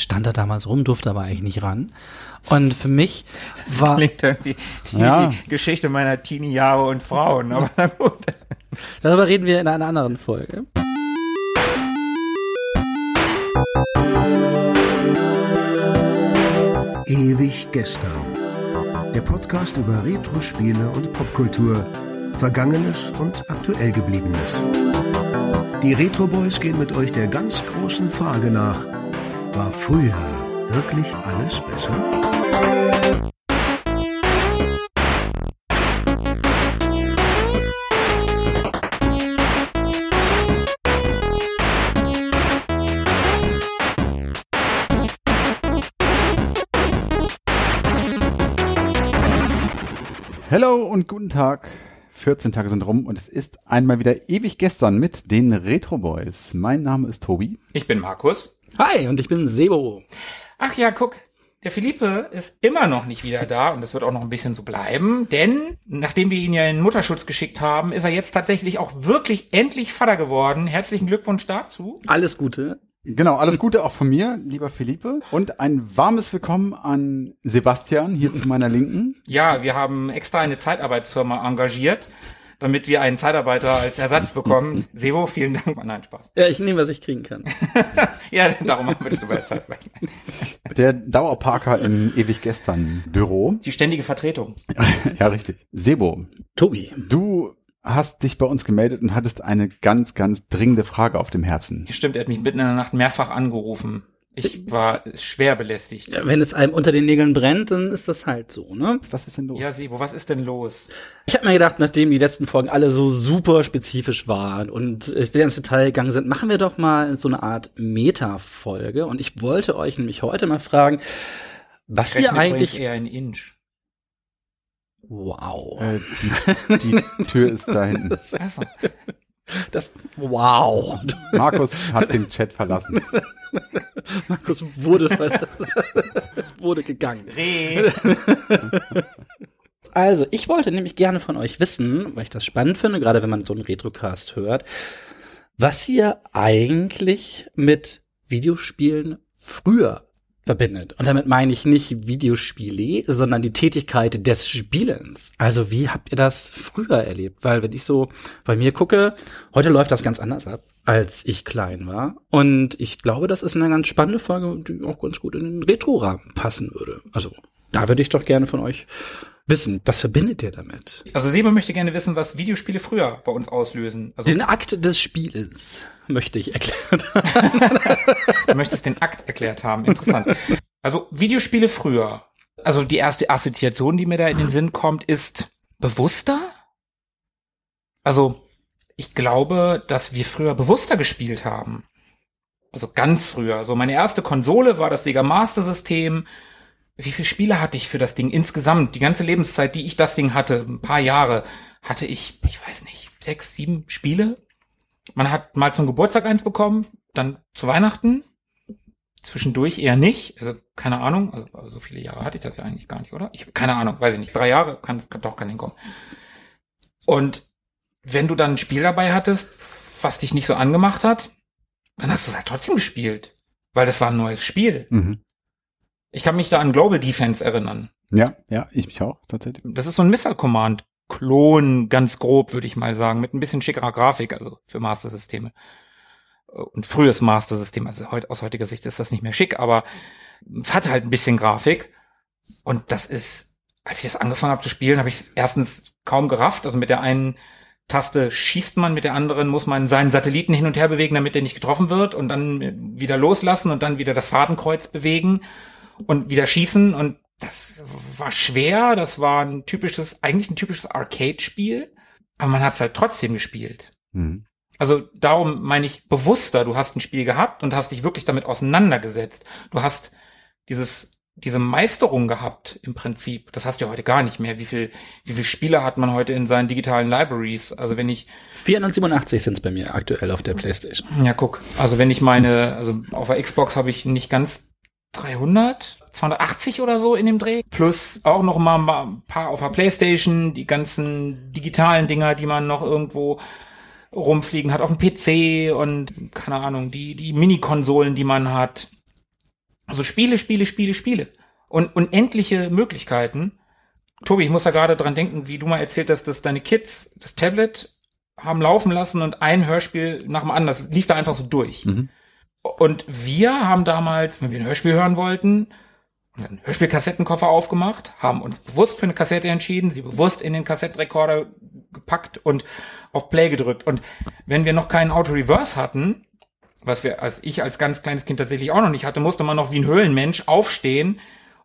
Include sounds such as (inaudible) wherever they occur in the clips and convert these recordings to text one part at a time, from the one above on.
stand da damals rum, durfte aber eigentlich nicht ran. Und für mich war. Klingt irgendwie die Ja. Geschichte meiner Teenie-Jahre und Frauen, aber na gut. Darüber reden wir in einer anderen Folge. Ewig gestern. Der Podcast über Retro-Spiele und Popkultur. Vergangenes und aktuell gebliebenes. Die Retro Boys gehen mit euch der ganz großen Frage nach. War früher wirklich alles besser? Hello und guten Tag. 14 Tage sind rum und es ist einmal wieder ewig gestern mit den Retro Boys. Mein Name ist Tobi. Ich bin Markus. Hi, und ich bin Sebo. Ach ja, guck. Der Philippe ist immer noch nicht wieder da und das wird auch noch ein bisschen so bleiben, denn nachdem wir ihn ja in den Mutterschutz geschickt haben, ist er jetzt tatsächlich auch wirklich endlich Vater geworden. Herzlichen Glückwunsch dazu. Alles Gute. Genau, alles Gute auch von mir, lieber Philippe. Und ein warmes Willkommen an Sebastian hier zu meiner Linken. Ja, wir haben extra eine Zeitarbeitsfirma engagiert, damit wir einen Zeitarbeiter als Ersatz bekommen. (laughs) Sebo, vielen Dank. Nein, Spaß. Ja, ich nehme, was ich kriegen kann. (laughs) Ja, darum wir das bei der Zeit. (laughs) Der Dauerparker im ewig gestern Büro. Die ständige Vertretung. Ja, richtig. Sebo, Tobi. du hast dich bei uns gemeldet und hattest eine ganz, ganz dringende Frage auf dem Herzen. Stimmt, er hat mich mitten in der Nacht mehrfach angerufen. Ich war schwer belästigt. Ja, Wenn es einem unter den Nägeln brennt, dann ist das halt so, ne? Was ist denn los? Ja, Sebo, was ist denn los? Ich habe mir gedacht, nachdem die letzten Folgen alle so super spezifisch waren und wir ins Detail gegangen sind, machen wir doch mal so eine Art Meta-Folge. Und ich wollte euch nämlich heute mal fragen, was ihr eigentlich... eher in Inch. Wow. Äh, die, die Tür ist da hinten. (laughs) Also, Das, wow. Markus hat den Chat verlassen. (laughs) Markus wurde, ver- (laughs) wurde gegangen. Also, ich wollte nämlich gerne von euch wissen, weil ich das spannend finde, gerade wenn man so einen Retrocast hört, was ihr eigentlich mit Videospielen früher verbindet. Und damit meine ich nicht Videospiele, sondern die Tätigkeit des Spielens. Also wie habt ihr das früher erlebt? Weil wenn ich so bei mir gucke, heute läuft das ganz anders ab, als ich klein war. Und ich glaube, das ist eine ganz spannende Folge, die auch ganz gut in den Retro-Rahmen passen würde. Also da würde ich doch gerne von euch wissen, was verbindet ihr damit? Also Sebo möchte gerne wissen, was Videospiele früher bei uns auslösen. Also Den Akt des Spielens möchte ich erklären. (laughs) du möchtest den Akt erklärt haben. Interessant. Also Videospiele früher. Also die erste Assoziation, die mir da in den Sinn kommt, ist bewusster. Also ich glaube, dass wir früher bewusster gespielt haben. Also ganz früher. So meine erste Konsole war das Sega Master System. Wie viele Spiele hatte ich für das Ding insgesamt? Die ganze Lebenszeit, die ich das Ding hatte, ein paar Jahre, hatte ich, ich weiß nicht, sechs, sieben Spiele. Man hat mal zum Geburtstag eins bekommen, dann zu Weihnachten, zwischendurch eher nicht. Also keine Ahnung, also, also so viele Jahre hatte ich das ja eigentlich gar nicht, oder? Ich keine Ahnung, weiß ich nicht. Drei Jahre kann, kann doch kann hinkommen. Und wenn du dann ein Spiel dabei hattest, was dich nicht so angemacht hat, dann hast du es halt trotzdem gespielt, weil das war ein neues Spiel. Mhm. Ich kann mich da an Global Defense erinnern. Ja, ja, ich mich auch, tatsächlich. Das ist so ein Missile Command Klon, ganz grob, würde ich mal sagen, mit ein bisschen schickerer Grafik, also für Master-Systeme. Und frühes Master-System, also aus heutiger Sicht ist das nicht mehr schick, aber es hat halt ein bisschen Grafik. Und das ist, als ich das angefangen habe zu spielen, habe ich erstens kaum gerafft. Also mit der einen Taste schießt man, mit der anderen muss man seinen Satelliten hin und her bewegen, damit er nicht getroffen wird und dann wieder loslassen und dann wieder das Fadenkreuz bewegen und wieder schießen und das war schwer, das war ein typisches, eigentlich ein typisches Arcade-Spiel, aber man hat es halt trotzdem gespielt. Mhm. Also darum meine ich bewusster, du hast ein Spiel gehabt und hast dich wirklich damit auseinandergesetzt. Du hast dieses diese Meisterung gehabt im Prinzip. Das hast du ja heute gar nicht mehr. Wie viel wie viel Spiele hat man heute in seinen digitalen Libraries? Also wenn ich 487 sind es bei mir aktuell auf der Playstation. ja guck, also wenn ich meine, also auf der Xbox habe ich nicht ganz 300, 280 oder so in dem Dreh. Plus auch noch mal ein paar auf der Playstation, die ganzen digitalen Dinger, die man noch irgendwo rumfliegen hat auf dem PC und keine Ahnung, die, die Mini-Konsolen, die man hat. Also Spiele, Spiele, Spiele, Spiele. Und unendliche Möglichkeiten. Tobi, ich muss da gerade dran denken, wie du mal erzählt hast, dass deine Kids das Tablet haben laufen lassen und ein Hörspiel nach dem anderen, das lief da einfach so durch. Mhm. Und wir haben damals, wenn wir ein Hörspiel hören wollten, unseren Hörspielkassettenkoffer aufgemacht, haben uns bewusst für eine Kassette entschieden, sie bewusst in den Kassettenrekorder gepackt und auf Play gedrückt. Und wenn wir noch keinen Auto-Reverse hatten, was wir, als ich als ganz kleines Kind tatsächlich auch noch nicht hatte, musste man noch wie ein Höhlenmensch aufstehen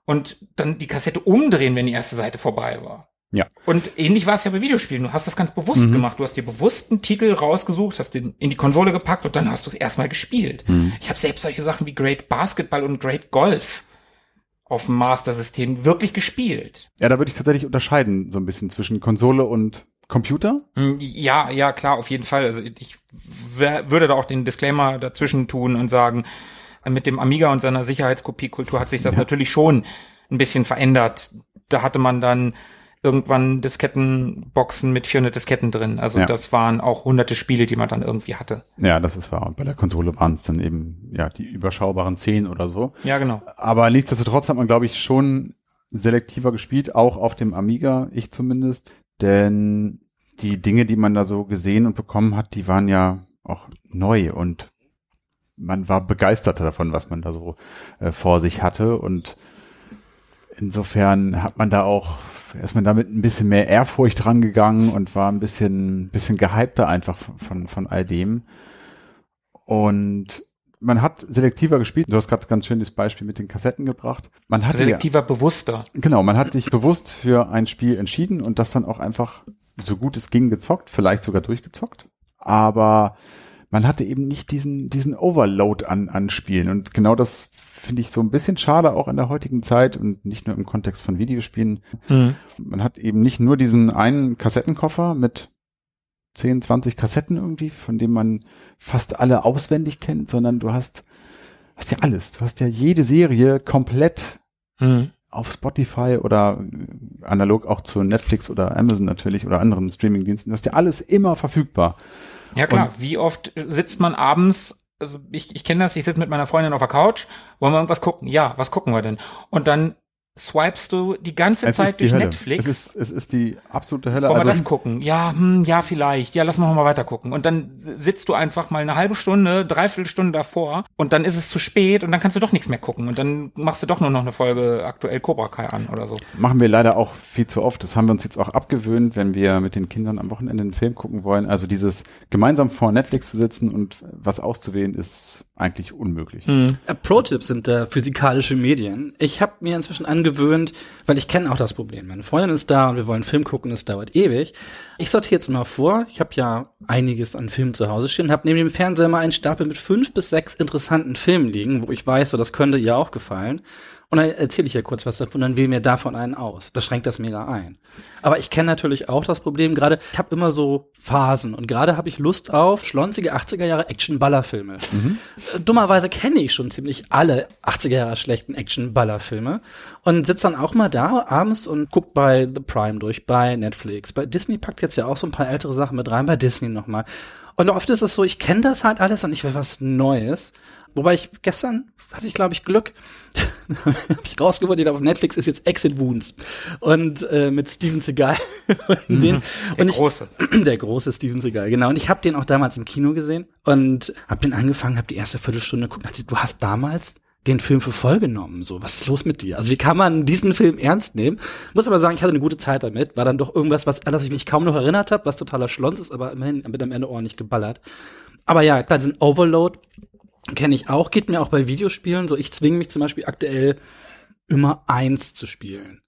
und dann die Kassette umdrehen, wenn die erste Seite vorbei war. Ja. Und ähnlich war es ja bei Videospielen. Du hast das ganz bewusst Mhm. gemacht. Du hast dir bewusst einen Titel rausgesucht, hast den in die Konsole gepackt und dann hast du es erstmal gespielt. Mhm. Ich habe selbst solche Sachen wie Great Basketball und Great Golf auf dem Master-System wirklich gespielt. Ja, da würde ich tatsächlich unterscheiden, so ein bisschen zwischen Konsole und Computer. Hm, Ja, ja, klar, auf jeden Fall. Also ich würde da auch den Disclaimer dazwischen tun und sagen, mit dem Amiga und seiner Sicherheitskopiekultur hat sich das natürlich schon ein bisschen verändert. Da hatte man dann irgendwann Diskettenboxen mit 400 Disketten drin. Also Ja. das waren auch hunderte Spiele, die man dann irgendwie hatte. Ja, das ist wahr. Und bei der Konsole waren es dann eben, ja, die überschaubaren zehn oder so. Ja, genau. Aber nichtsdestotrotz hat man, glaube ich, schon selektiver gespielt, auch auf dem Amiga, ich zumindest. Denn die Dinge, die man da so gesehen und bekommen hat, die waren ja auch neu und man war begeistert davon, was man da so äh, vor sich hatte. Und insofern hat man da auch, ist man damit ein bisschen mehr Ehrfurcht rangegangen und war ein bisschen, bisschen gehypter einfach von, von all dem. Und man hat selektiver gespielt. Du hast gerade ganz schön das Beispiel mit den Kassetten gebracht. Man ja, Selektiver, bewusster. genau, man hat sich bewusst für ein Spiel entschieden und das dann auch einfach so gut es ging gezockt, vielleicht sogar durchgezockt. Aber man hatte eben nicht diesen, diesen Overload an, an Spielen. Und genau das finde ich so ein bisschen schade auch in der heutigen Zeit und nicht nur im Kontext von Videospielen. Man hat eben nicht nur diesen einen Kassettenkoffer mit 10, 20 Kassetten irgendwie, von dem man fast alle auswendig kennt, sondern du hast, hast ja alles. Du hast ja jede Serie komplett Hm. auf Spotify oder analog auch zu Netflix oder Amazon natürlich oder anderen Streamingdiensten. Du hast ja alles immer verfügbar. Ja klar, wie oft sitzt man abends, also ich, ich kenne das, ich sitze mit meiner Freundin auf der Couch, wollen wir irgendwas gucken? Ja, was gucken wir denn? Und dann swipest du die ganze Es Zeit die durch Hölle. Netflix. Es ist, es ist die absolute Hölle. Wollen wir Also, das gucken? Ja, hm, ja, vielleicht. Ja, lass mal mal weiter gucken. Und dann sitzt du einfach mal eine halbe Stunde, dreiviertel Stunde davor und dann ist es zu spät und dann kannst du doch nichts mehr gucken und dann machst du doch nur noch eine Folge aktuell Cobra Kai an oder so. machen wir leider auch viel zu oft. Das haben wir uns jetzt auch abgewöhnt, wenn wir mit den Kindern am Wochenende einen Film gucken wollen. Also dieses gemeinsam vor Netflix zu sitzen und was auszuwählen, ist eigentlich unmöglich. Äh, Pro-Tipps sind da physikalische Medien. Ich habe mir inzwischen angewöhnt, weil ich kenne auch das Problem. Meine Freundin ist da und wir wollen Film gucken, es dauert ewig. Ich sortiere jetzt mal vor. Ich habe ja einiges an Filmen zu Hause stehen, habe neben dem Fernseher mal einen Stapel mit fünf bis sechs interessanten Filmen liegen, wo ich weiß, so das könnte ihr auch gefallen. Und dann erzähle ich ja kurz was davon, dann wähle mir davon einen aus. Das schränkt das mega ein. Aber ich kenne natürlich auch das Problem, gerade, ich habe immer so Phasen und gerade habe ich Lust auf schlonzige 80er Jahre Action-Ballerfilme. Äh, Dummerweise kenne ich schon ziemlich alle 80er Jahre schlechten Action-Ballerfilme und sitze dann auch mal da abends und guck bei The Prime durch, bei Netflix. Bei Disney packt jetzt ja auch so ein paar ältere Sachen mit rein, bei Disney nochmal. Und oft ist es so, ich kenne das halt alles und ich will was Neues. Wobei ich gestern hatte ich, glaube ich, Glück. (laughs) hab ich rausgefunden, auf Netflix ist jetzt Exit Wounds. Und äh, mit Steven Seagal. (laughs) und den, Der und ich, große. (clears throat) der große Steven Seagal, genau. Und ich habe den auch damals im Kino gesehen und habe den angefangen, habe die erste Viertelstunde geguckt. Dachte, du hast damals den Film für voll genommen. So, was ist los mit dir? Also wie kann man diesen Film ernst nehmen? Muss aber sagen, ich hatte eine gute Zeit damit. War dann doch irgendwas, was, an das ich mich kaum noch erinnert habe, was totaler Schlons ist, aber immerhin wird am Ende ordentlich geballert. Aber ja, klar, diesen Overload kenne ich auch, geht mir auch bei Videospielen so. Ich zwinge mich zum Beispiel aktuell immer eins zu spielen.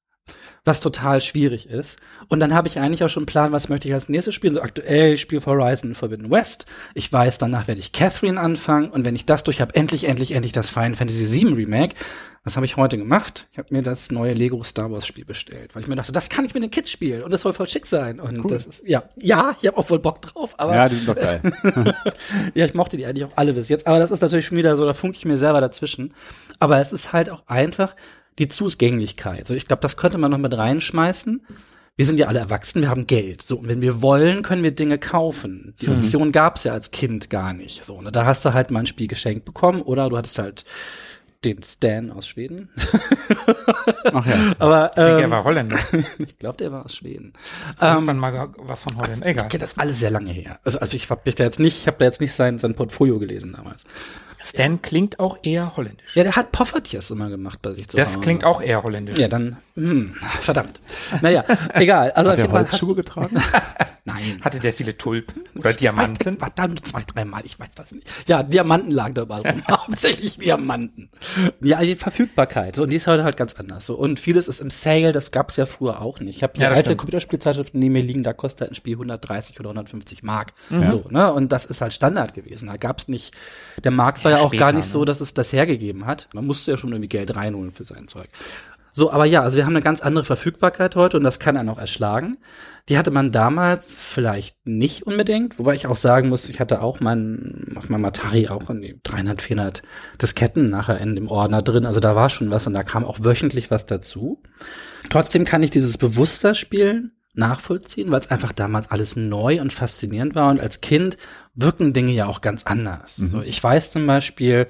Was total schwierig ist. Und dann habe ich eigentlich auch schon einen Plan, was möchte ich als nächstes spielen. So aktuell, ich spiele Horizon Forbidden West. Ich weiß, danach werde ich Catherine anfangen. Und wenn ich das durch habe, endlich, endlich, endlich das Final Fantasy VII Remake. Was habe ich heute gemacht? Ich habe mir das neue Lego Star Wars Spiel bestellt, weil ich mir dachte, das kann ich mit den Kids spielen und das soll voll schick sein. Und das ist, ja, ja, ich habe auch voll Bock drauf, aber Ja, die sind doch geil. (laughs) ja, ich mochte die eigentlich auch alle bis jetzt. Aber das ist natürlich schon wieder so, da funke ich mir selber dazwischen. Aber es ist halt auch einfach die Zugänglichkeit. So, ich glaube, das könnte man noch mit reinschmeißen. Wir sind ja alle erwachsen, wir haben Geld. So, und wenn wir wollen, können wir Dinge kaufen. Die Option gab's ja als Kind gar nicht. So, ne? Da hast du halt mal ein Spiel geschenkt bekommen oder du hattest halt den Stan aus Schweden. (laughs) Ach ja. Aber Ich denke, er ähm, war Holländer. (laughs) ich glaube, der war aus Schweden. Irgendwann mal ge- was von Holländer. Egal. Das ist alles sehr lange her. Also, also ich habe mich da jetzt nicht, ich habe da jetzt nicht sein sein Portfolio gelesen damals. Stan klingt auch eher holländisch. Ja, der hat Poffertjes immer gemacht bei sich zu Das Hause. klingt auch eher holländisch. Ja, dann, hm, (laughs) verdammt. Naja, egal. Also Hat Fall Holzschuhe getragen? (laughs) Nein. Hatte der viele Tulpen oder Diamanten? Verdammt, zwei, dreimal, ich weiß das nicht. Ja, Diamanten lagen da überall rum. (laughs) Hauptsächlich Diamanten. Ja, die Verfügbarkeit. So, und die ist heute halt ganz anders. So, und vieles ist im Sale, das gab's ja früher auch nicht. Ich habe hier Ja, alte stimmt. Computerspielzeitschriften neben mir liegen, da kostet halt ein Spiel 130 oder 150 Mark. Mhm. So, ne? Und das ist halt Standard gewesen. Da gab's nicht, der Markt war Ja, ja auch später, gar nicht ne? so, dass es das hergegeben hat. Man musste ja schon irgendwie Geld reinholen für sein Zeug. So, aber ja, also wir haben eine ganz andere Verfügbarkeit heute und das kann einen auch erschlagen. Die hatte man damals vielleicht nicht unbedingt, wobei ich auch sagen muss, ich hatte auch mein, auf meinem Atari auch in die 300, 400 Disketten nachher in dem Ordner drin, also da war schon was und da kam auch wöchentlich was dazu. Trotzdem kann ich dieses bewusster Spielen nachvollziehen, weil es einfach damals alles neu und faszinierend war und als Kind wirken Dinge ja auch ganz anders. So, ich weiß zum Beispiel,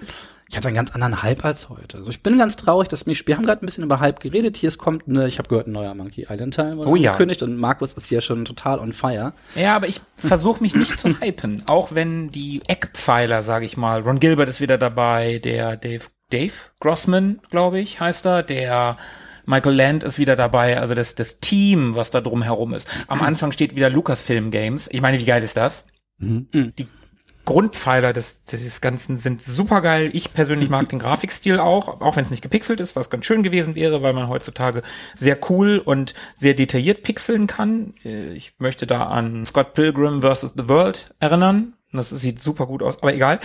ich hatte einen ganz anderen Hype als heute. Also ich bin ganz traurig, dass mich, wir haben gerade ein bisschen über Hype geredet. Hier es kommt eine, ich habe gehört, ein neuer Monkey Island Teil wurde Oh ja. angekündigt und Markus ist hier schon total on fire. Ja, aber ich (laughs) versuche mich nicht zu hypen, auch wenn die Eckpfeiler, sage ich mal, Ron Gilbert ist wieder dabei, der Dave, Dave Grossman, glaube ich, heißt er, der Michael Land ist wieder dabei, also das, das Team, was da drum herum ist. Am Anfang steht wieder Lucasfilm Games. Ich meine, wie geil ist das? Die Grundpfeiler des, des Ganzen sind super geil. Ich persönlich mag den (laughs) Grafikstil auch, auch wenn es nicht gepixelt ist, was ganz schön gewesen wäre, weil man heutzutage sehr cool und sehr detailliert pixeln kann. Äh, Ich möchte da an Scott Pilgrim vs. The World erinnern. Das sieht super gut aus, aber egal.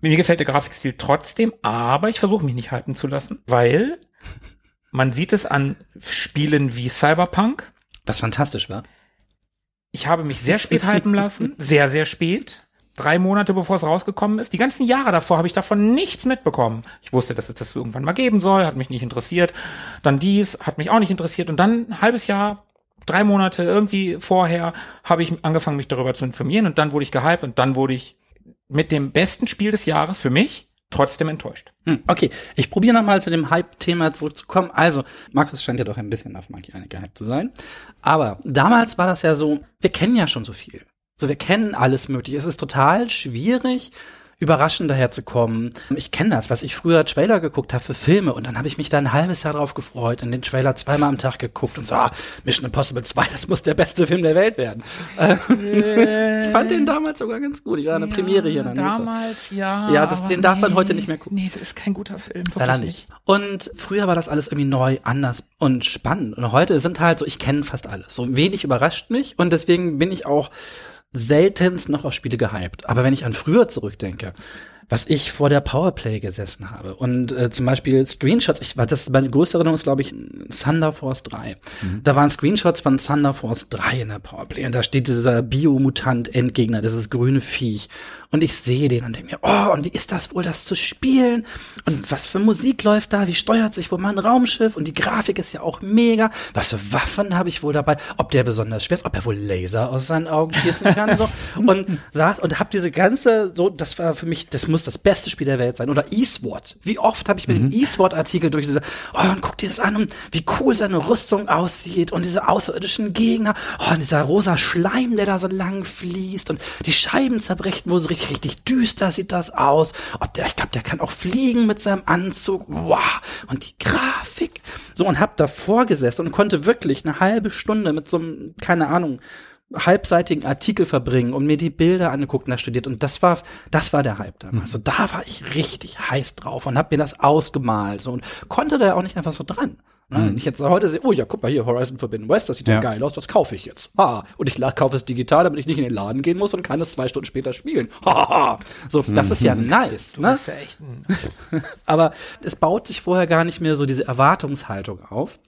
Mir gefällt der Grafikstil trotzdem, aber ich versuche mich nicht halten zu lassen, weil man sieht es an Spielen wie Cyberpunk. Was fantastisch war. Ich habe mich sehr spät hypen lassen, (laughs) sehr, sehr spät. Drei Monate bevor es rausgekommen ist. Die ganzen Jahre davor habe ich davon nichts mitbekommen. Ich wusste, dass es das irgendwann mal geben soll, hat mich nicht interessiert. Dann dies, hat mich auch nicht interessiert. Und dann ein halbes Jahr, drei Monate irgendwie vorher habe ich angefangen, mich darüber zu informieren. Und dann wurde ich gehypt und dann wurde ich mit dem besten Spiel des Jahres für mich trotzdem enttäuscht. Hm, okay, ich probiere nochmal zu dem Hype-Thema zurückzukommen. Also, Markus scheint ja doch ein bisschen auf Monkey Island gehypt zu sein. Aber damals war das ja so, wir kennen ja schon so viel. So, wir kennen alles mögliche. Es ist total schwierig, überraschend daherzukommen. Ich kenne das, was ich früher Trailer geguckt habe für Filme und dann habe ich mich da ein halbes Jahr drauf gefreut und den Trailer zweimal am Tag geguckt und so, ah, Mission Impossible 2, das muss der beste Film der Welt werden. (laughs) Ich fand den damals sogar ganz gut. Ich war an der Premiere hier in Hannover. Damals, ja. Ja, das- den darf man heute nicht mehr gucken. Nee, das ist kein guter Film. Leider nicht. Und früher war das alles irgendwie neu, anders und spannend. Und heute sind halt so, ich kenne fast alles. So wenig überrascht mich und deswegen bin ich auch seltenst noch auf Spiele gehypt. Aber wenn ich an früher zurückdenke, was ich vor der Powerplay gesessen habe und äh, zum Beispiel Screenshots, ich weiß, das meine größte Erinnerung ist, glaube ich, Thunder Force 3. Da waren Screenshots von Thunder Force 3 in der Powerplay und da steht dieser Biomutant-Endgegner, dieses grüne Viech. Und ich sehe den und denke mir, oh, und wie ist das wohl, das zu spielen? Und was für Musik läuft da? Wie steuert sich wohl mein Raumschiff? Und die Grafik ist ja auch mega. Was für Waffen habe ich wohl dabei? Ob der besonders schwer ist? Ob er wohl Laser aus seinen Augen schießen kann? So. (laughs) Und saß und hab diese ganze, so, das war für mich, das muss das beste Spiel der Welt sein. Oder eSword. Wie oft habe ich mir den eSword-Artikel durch diese, oh, und guck dir das an, und wie cool seine Rüstung aussieht und diese außerirdischen Gegner. Oh, und dieser rosa Schleim, der da so lang fließt und die Scheiben zerbrechen, wo so richtig, richtig düster sieht das aus. Ob der, ich glaube, der kann auch fliegen mit seinem Anzug. Wow. Und die Grafik. So, und hab davor gesessen und konnte wirklich eine halbe Stunde mit so einem, keine Ahnung, halbseitigen Artikel verbringen und mir die Bilder angeguckt und da studiert und das war das war der Hype damals. Also da war ich richtig heiß drauf und hab mir das ausgemalt so und konnte da auch nicht einfach so dran. Ne? Wenn Ich jetzt heute sehe, oh ja, guck mal hier, Horizon Forbidden West, das sieht ja geil aus, das kaufe ich jetzt. Ha. Und ich kaufe es digital, damit ich nicht in den Laden gehen muss und kann es zwei Stunden später spielen. Ha, ha. So, das ist ja nice. Ne? Das ist ja echt ein (laughs) Aber es baut sich vorher gar nicht mehr so diese Erwartungshaltung auf.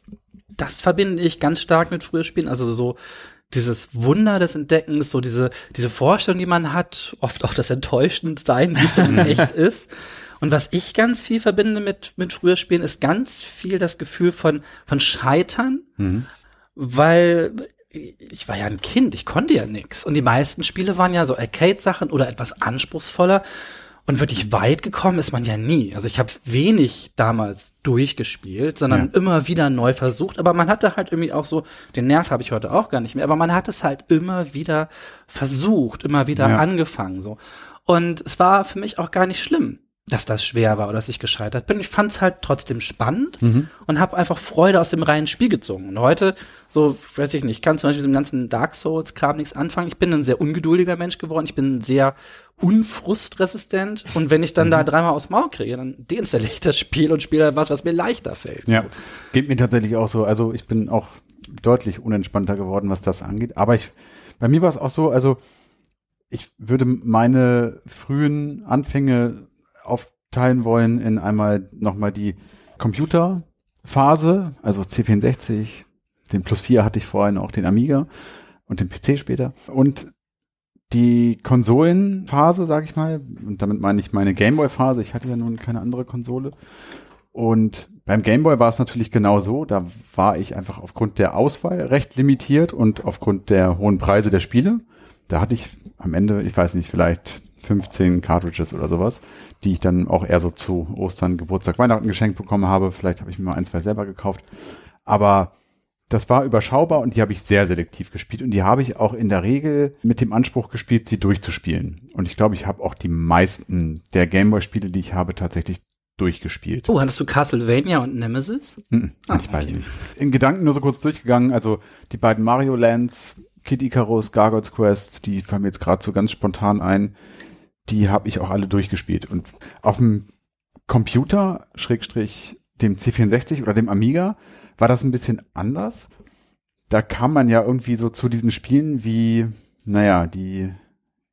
Das verbinde ich ganz stark mit früher Spielen. Also so dieses Wunder des Entdeckens, so diese, diese Vorstellung, die man hat, oft auch das Enttäuschendsein, wie es dann (laughs) echt ist. Und was ich ganz viel verbinde mit, mit früher Spielen, ist ganz viel das Gefühl von, von Scheitern, weil ich war ja ein Kind, ich konnte ja nix. Und die meisten Spiele waren ja so Arcade-Sachen oder etwas anspruchsvoller. Und wirklich weit gekommen ist man ja nie. Also ich habe wenig damals durchgespielt, sondern Ja. immer wieder neu versucht. Aber man hatte halt irgendwie auch so, den Nerv habe ich heute auch gar nicht mehr, aber man hat es halt immer wieder versucht, immer wieder Ja. angefangen. so. Und es war für mich auch gar nicht schlimm, dass das schwer war oder dass ich gescheitert bin. Ich fand es halt trotzdem spannend und habe einfach Freude aus dem reinen Spiel gezogen. Und heute, so, weiß ich nicht, ich kann zum Beispiel mit diesem ganzen Dark Souls-Kram nichts anfangen. Ich bin ein sehr ungeduldiger Mensch geworden. Ich bin sehr unfrustresistent. Und wenn ich dann da dreimal aufs Maul kriege, dann deinstalliere ich das Spiel und spiele was, was mir leichter fällt. Ja, So. geht mir tatsächlich auch so. Also ich bin auch deutlich unentspannter geworden, was das angeht. Aber ich, bei mir war es auch so, also ich würde meine frühen Anfänge aufteilen wollen in einmal nochmal die Computerphase, also C64, den Plus 4 hatte ich vorhin auch den Amiga und den PC später und die Konsolenphase, sage ich mal, und damit meine ich meine Gameboy-Phase. Ich hatte ja nun keine andere Konsole. Und beim Gameboy war es natürlich genau so. Da war ich einfach aufgrund der Auswahl recht limitiert und aufgrund der hohen Preise der Spiele. Da hatte ich am Ende, ich weiß nicht, vielleicht 15 Cartridges oder sowas, die ich dann auch eher so zu Ostern, Geburtstag, Weihnachten geschenkt bekommen habe. Vielleicht habe ich mir mal ein, zwei selber gekauft. Aber das war überschaubar und die habe ich sehr selektiv gespielt und die habe ich auch in der Regel mit dem Anspruch gespielt, sie durchzuspielen. Und ich glaube, ich habe auch die meisten der Gameboy-Spiele, die ich habe, tatsächlich durchgespielt. Oh, hattest du Castlevania und Nemesis? Mhm, Ah, ich beide okay. nicht. In Gedanken nur so kurz durchgegangen, also die beiden Mario Lands, Kid Icarus, Gargoyles Quest, die fallen mir jetzt gerade so ganz spontan ein, die habe ich auch alle durchgespielt. Und auf dem Computer, Schrägstrich dem C64 oder dem Amiga, war das ein bisschen anders. Da kam man ja irgendwie so zu diesen Spielen wie, naja, die,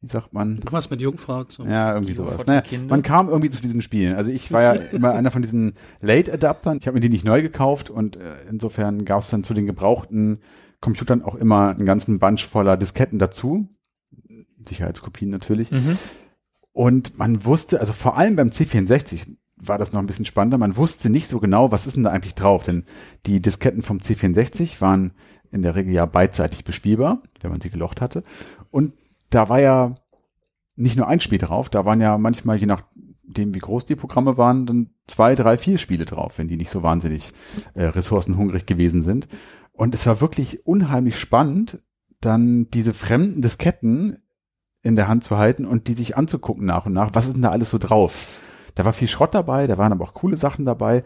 wie sagt man, Irgendwas mit Jungfrau zu. ja, irgendwie sowas. Naja, man kam irgendwie zu diesen Spielen. Also ich war ja (laughs) immer einer von diesen Late-Adaptern. Ich habe mir die nicht neu gekauft und äh, insofern gab es dann zu den gebrauchten Computern auch immer einen ganzen Bunch voller Disketten dazu. Sicherheitskopien natürlich. Mhm. Und man wusste, also vor allem beim C64 war das noch ein bisschen spannender. Man wusste nicht so genau, was ist denn da eigentlich drauf. Denn die Disketten vom C64 waren in der Regel ja beidseitig bespielbar, wenn man sie gelocht hatte. Und da war ja nicht nur ein Spiel drauf, da waren ja manchmal, je nachdem wie groß die Programme waren, dann zwei, drei, vier Spiele drauf, wenn die nicht so wahnsinnig äh, ressourcenhungrig gewesen sind. Und es war wirklich unheimlich spannend, dann diese fremden Disketten in der Hand zu halten und die sich anzugucken nach und nach. Was ist denn da alles so drauf? Da war viel Schrott dabei, da waren aber auch coole Sachen dabei.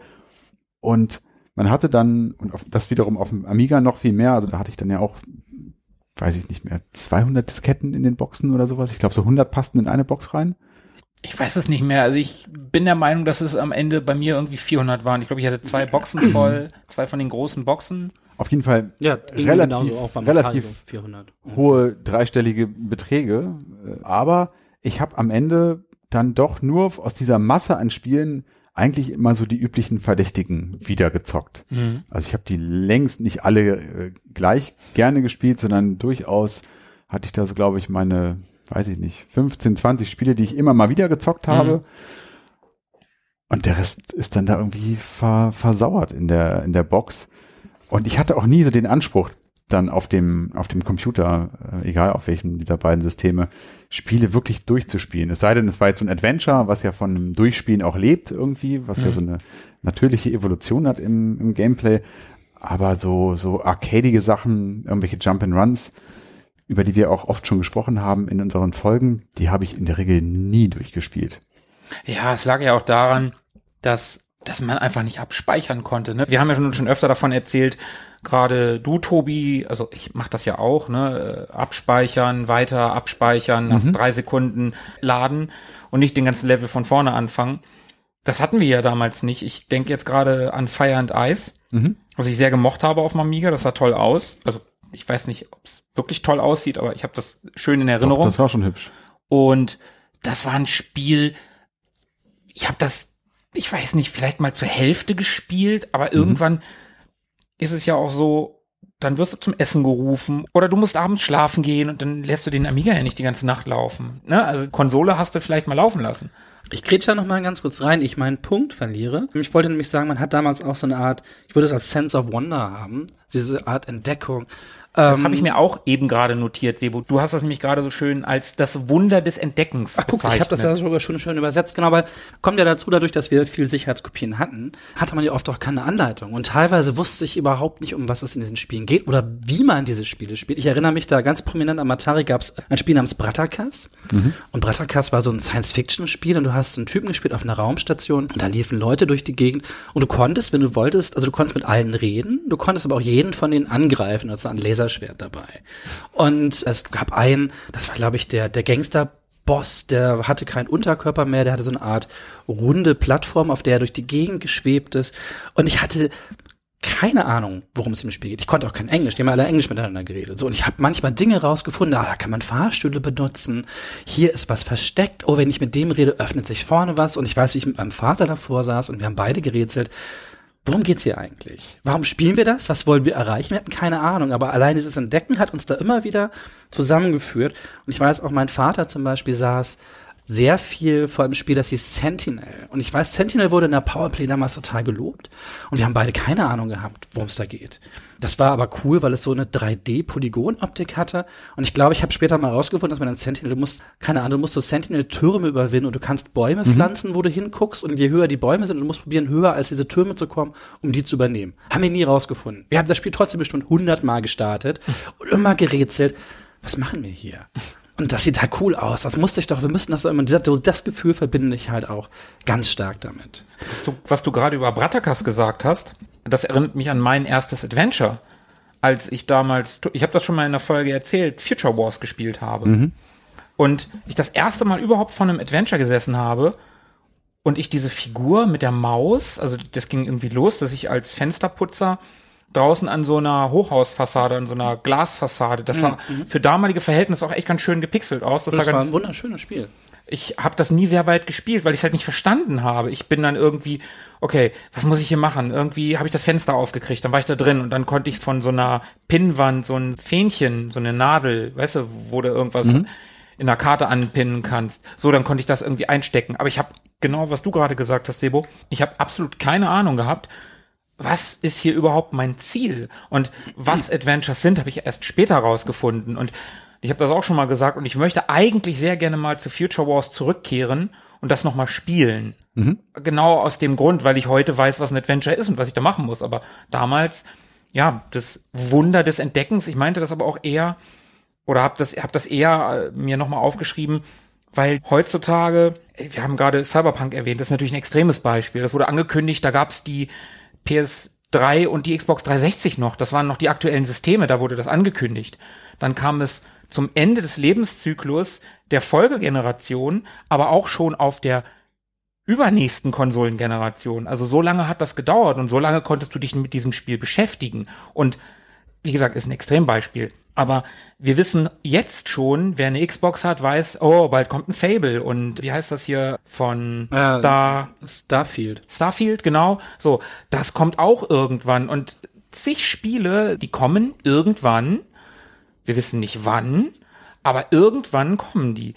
Und man hatte dann, und das wiederum auf dem Amiga noch viel mehr, also da hatte ich dann ja auch, weiß ich nicht mehr, 200 Disketten in den Boxen oder sowas. Ich glaube, so 100 passten in eine Box rein. Ich weiß es nicht mehr. Also ich bin der Meinung, dass es am Ende bei mir irgendwie 400 waren. Ich glaube, ich hatte zwei Boxen (clears throat) voll, zwei von den großen Boxen. Auf jeden Fall Ja, relativ, genauso auch beim relativ Atari 400. hohe dreistellige Beträge. Äh, Aber ich habe am Ende dann doch nur aus dieser Masse an Spielen eigentlich immer so die üblichen Verdächtigen wieder gezockt. Also ich habe die längst nicht alle äh, gleich gerne gespielt, sondern durchaus hatte ich da so, glaube ich, meine, weiß ich nicht, 15, 20 Spiele, die ich immer mal wieder gezockt habe. Und der Rest ist dann da irgendwie ver, versauert in der, in der Box. Und ich hatte auch nie so den Anspruch, dann auf dem, auf dem Computer, äh, egal auf welchem dieser beiden Systeme, Spiele wirklich durchzuspielen. Es sei denn, es war jetzt so ein Adventure, was ja von einem Durchspielen auch lebt irgendwie, was ja so eine natürliche Evolution hat im, im Gameplay. Aber so, so arcadige Sachen, irgendwelche Jump and Runs, über die wir auch oft schon gesprochen haben in unseren Folgen, die habe ich in der Regel nie durchgespielt. Ja, es lag ja auch daran, dass, dass man einfach nicht abspeichern konnte. Ne? Wir haben ja schon, schon öfter davon erzählt, gerade du, Tobi, also ich mach das ja auch, ne? äh, Abspeichern, weiter abspeichern, nach drei Sekunden laden und nicht den ganzen Level von vorne anfangen. Das hatten wir ja damals nicht. Ich denke jetzt gerade an Fire and Ice, was ich sehr gemocht habe auf dem Amiga. Das sah toll aus. Also ich weiß nicht, ob es wirklich toll aussieht, aber ich habe das schön in Erinnerung. Das war schon hübsch. Und das war ein Spiel, ich habe das, ich weiß nicht, vielleicht mal zur Hälfte gespielt, aber irgendwann ist es ja auch so, dann wirst du zum Essen gerufen oder du musst abends schlafen gehen und dann lässt du den Amiga ja nicht die ganze Nacht laufen. Ne? Also Konsole hast du vielleicht mal laufen lassen. Ich grätsche da noch mal ganz kurz rein, ich meinen Punkt verliere. Ich wollte nämlich sagen, man hat damals auch so eine Art, ich würde es als Sense of Wonder haben, diese Art Entdeckung. Das Ähm, habe ich mir auch eben gerade notiert, Sebo. Du hast das nämlich gerade so schön als das Wunder des Entdeckens Ach guck, ich habe das ja sogar schon schön übersetzt, genau, weil kommt ja dazu, dadurch, dass wir viel Sicherheitskopien hatten, hatte man ja oft auch keine Anleitung. Und teilweise wusste ich überhaupt nicht, um was es in diesen Spielen geht oder wie man diese Spiele spielt. Ich erinnere mich da ganz prominent am Atari gab es ein Spiel namens Brattakas. Und Brattakas war so ein Science-Fiction-Spiel und du hast einen Typen gespielt auf einer Raumstation und da liefen Leute durch die Gegend und du konntest, wenn du wolltest, also du konntest mit allen reden, du konntest aber auch jeden von denen angreifen, also ein Laserschwert dabei. Und es gab einen, das war glaube ich der, der Gangster Boss, der hatte keinen Unterkörper mehr, der hatte so eine Art runde Plattform, auf der er durch die Gegend geschwebt ist. Und ich hatte keine Ahnung, worum es im Spiel geht. Ich konnte auch kein Englisch, die haben alle Englisch miteinander geredet. So, und ich habe manchmal Dinge rausgefunden, ah, da kann man Fahrstühle benutzen, hier ist was versteckt, oh, wenn ich mit dem rede, öffnet sich vorne was. Und ich weiß, wie ich mit meinem Vater davor saß und wir haben beide gerätselt. Worum geht's hier eigentlich? Warum spielen wir das? Was wollen wir erreichen? Wir hatten keine Ahnung, aber allein dieses Entdecken hat uns da immer wieder zusammengeführt. Und ich weiß auch, mein Vater zum Beispiel saß sehr viel vor einem Spiel, das hieß Sentinel. Und ich weiß, Sentinel wurde in der Powerplay damals total gelobt. Und wir haben beide keine Ahnung gehabt, worum es da geht. Das war aber cool, weil es so eine 3D-Polygon-Optik hatte. Und ich glaube, ich habe später mal rausgefunden, dass man in Sentinel, du musst, keine Ahnung, du musst so Sentinel-Türme überwinden und du kannst Bäume pflanzen, wo du hinguckst. Und je höher die Bäume sind, du musst probieren, höher als diese Türme zu kommen, um die zu übernehmen. Haben wir nie rausgefunden. Wir haben das Spiel trotzdem bestimmt 100 Mal gestartet und immer gerätselt. Was machen wir hier? Und das sieht halt cool aus. Das musste ich doch, wir müssten das doch immer, das, das Gefühl verbinde ich halt auch ganz stark damit. Was du, was du gerade über Brattakas gesagt hast, das erinnert mich an mein erstes Adventure. Als ich damals, ich habe das schon mal in der Folge erzählt, Future Wars gespielt habe. Und ich das erste Mal überhaupt von einem Adventure gesessen habe und ich diese Figur mit der Maus, also das ging irgendwie los, dass ich als Fensterputzer draußen an so einer Hochhausfassade, an so einer Glasfassade, das sah für damalige Verhältnisse auch echt ganz schön gepixelt aus. Das, Das war ein wunderschönes Spiel. ich habe das nie sehr weit gespielt, weil ich es halt nicht verstanden habe. Ich bin dann irgendwie, okay, was muss ich hier machen? Irgendwie habe ich das Fenster aufgekriegt, dann war ich da drin und dann konnte ich von so einer Pinnwand, so ein Fähnchen, so eine Nadel, weißt du, wo du irgendwas in der Karte anpinnen kannst. So, dann konnte ich das irgendwie einstecken. Aber ich habe genau, was du gerade gesagt hast, Sebo, ich habe absolut keine Ahnung gehabt, was ist hier überhaupt mein Ziel? Und was (clears throat) Adventures sind, habe ich erst später rausgefunden. Und ich habe das auch schon mal gesagt. Und ich möchte eigentlich sehr gerne mal zu Future Wars zurückkehren und das nochmal spielen. Genau aus dem Grund, weil ich heute weiß, was ein Adventure ist und was ich da machen muss. Aber damals, ja, das Wunder des Entdeckens. Ich meinte das aber auch eher, oder habe das, hab das eher äh, mir nochmal aufgeschrieben, weil heutzutage, wir haben gerade Cyberpunk erwähnt, das ist natürlich ein extremes Beispiel. Das wurde angekündigt, da gab's die PS3 und die Xbox 360 noch. Das waren noch die aktuellen Systeme, da wurde das angekündigt. Dann kam es zum Ende des Lebenszyklus der Folgegeneration, aber auch schon auf der übernächsten Konsolengeneration. Also so lange hat das gedauert und so lange konntest du dich mit diesem Spiel beschäftigen. Und wie gesagt, ist ein Extrembeispiel. Aber wir wissen jetzt schon, wer eine Xbox hat, weiß, oh, bald kommt ein Fable und wie heißt das hier von Äh, Star Starfield. Starfield, genau. So, das kommt auch irgendwann und zig Spiele, die kommen irgendwann. Wir wissen nicht wann, aber irgendwann kommen die.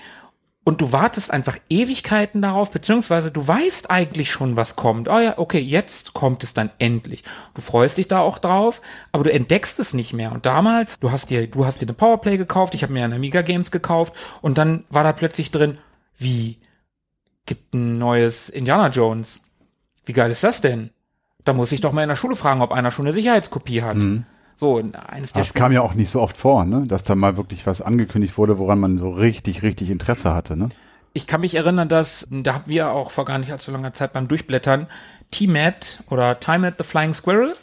Und du wartest einfach Ewigkeiten darauf, beziehungsweise du weißt eigentlich schon, was kommt. Oh ja, okay, jetzt kommt es dann endlich. Du freust dich da auch drauf, aber du entdeckst es nicht mehr. Und damals, du hast dir, du hast dir eine Powerplay gekauft, ich habe mir eine Amiga Games gekauft und dann war da plötzlich drin, wie gibt ein neues Indiana Jones. Wie geil ist das denn? Da muss ich doch mal in der Schule fragen, ob einer schon eine Sicherheitskopie hat. So, eines der Das kam ja auch nicht so oft vor, ne? dass da mal wirklich was angekündigt wurde, woran man so richtig, richtig Interesse hatte. Ne? Ich kann mich erinnern, dass, da haben wir auch vor gar nicht allzu langer Zeit beim Durchblättern T-Mat oder Time at the Flying Squirrel,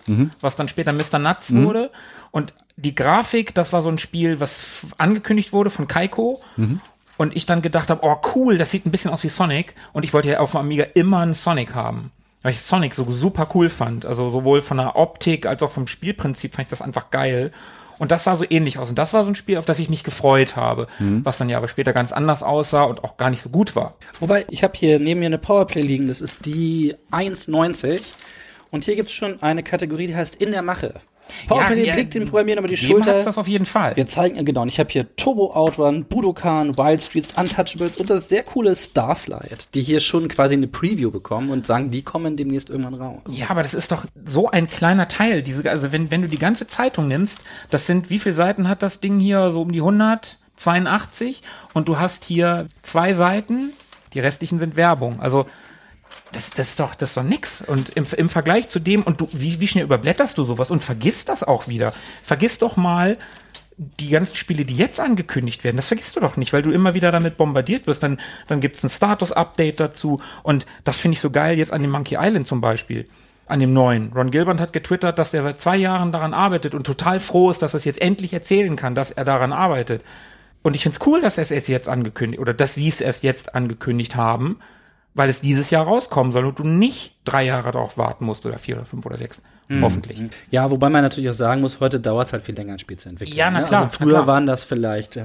was dann später Mr. Nuts wurde. Und die Grafik, das war so ein Spiel, was angekündigt wurde von Kaiko. Und ich dann gedacht habe, oh cool, das sieht ein bisschen aus wie Sonic. Und ich wollte ja auf dem Amiga immer einen Sonic haben. Weil ich Sonic so super cool fand. Also sowohl von der Optik als auch vom Spielprinzip fand ich das einfach geil. Und das sah so ähnlich aus. Und das war so ein Spiel, auf das ich mich gefreut habe. Was dann ja aber später ganz anders aussah und auch gar nicht so gut war. Wobei, ich habe hier neben mir eine Powerplay liegen, das ist die 1,90. Und hier gibt's schon eine Kategorie, die heißt In der Mache. Paul, Ja, ja, Blick, den programmieren aber die Schulter. das auf jeden Fall. Wir zeigen, genau, und ich habe hier Turbo Outrun, Budokan, Wild Streets, Untouchables und das sehr coole Starflight, die hier schon quasi eine Preview bekommen und sagen, die kommen demnächst irgendwann raus. Ja, aber das ist doch so ein kleiner Teil. Diese, also wenn, wenn du die ganze Zeitung nimmst, das sind, wie viele Seiten hat das Ding hier? So um die 182 und du hast hier zwei Seiten, die restlichen sind Werbung. Also das, das ist doch, das ist doch nix. Und im, im Vergleich zu dem, und du, wie, wie schnell überblätterst du sowas und vergisst das auch wieder. Vergiss doch mal die ganzen Spiele, die jetzt angekündigt werden, das vergisst du doch nicht, weil du immer wieder damit bombardiert wirst. Dann, dann gibt's ein Status-Update dazu. Und das finde ich so geil jetzt an dem Monkey Island zum Beispiel. An dem neuen. Ron Gilbert hat getwittert, dass er seit zwei Jahren daran arbeitet und total froh ist, dass er es jetzt endlich erzählen kann, dass er daran arbeitet. Und ich find's cool, dass er es jetzt angekündigt, oder dass sie es erst jetzt angekündigt haben, weil es dieses Jahr rauskommen soll und du nicht drei Jahre darauf warten musst oder vier oder fünf oder sechs. Mhm. Hoffentlich. Ja, wobei man natürlich auch sagen muss, heute dauert es halt viel länger, ein Spiel zu entwickeln. Ja, na ne? klar, Also na früher klar. waren das vielleicht,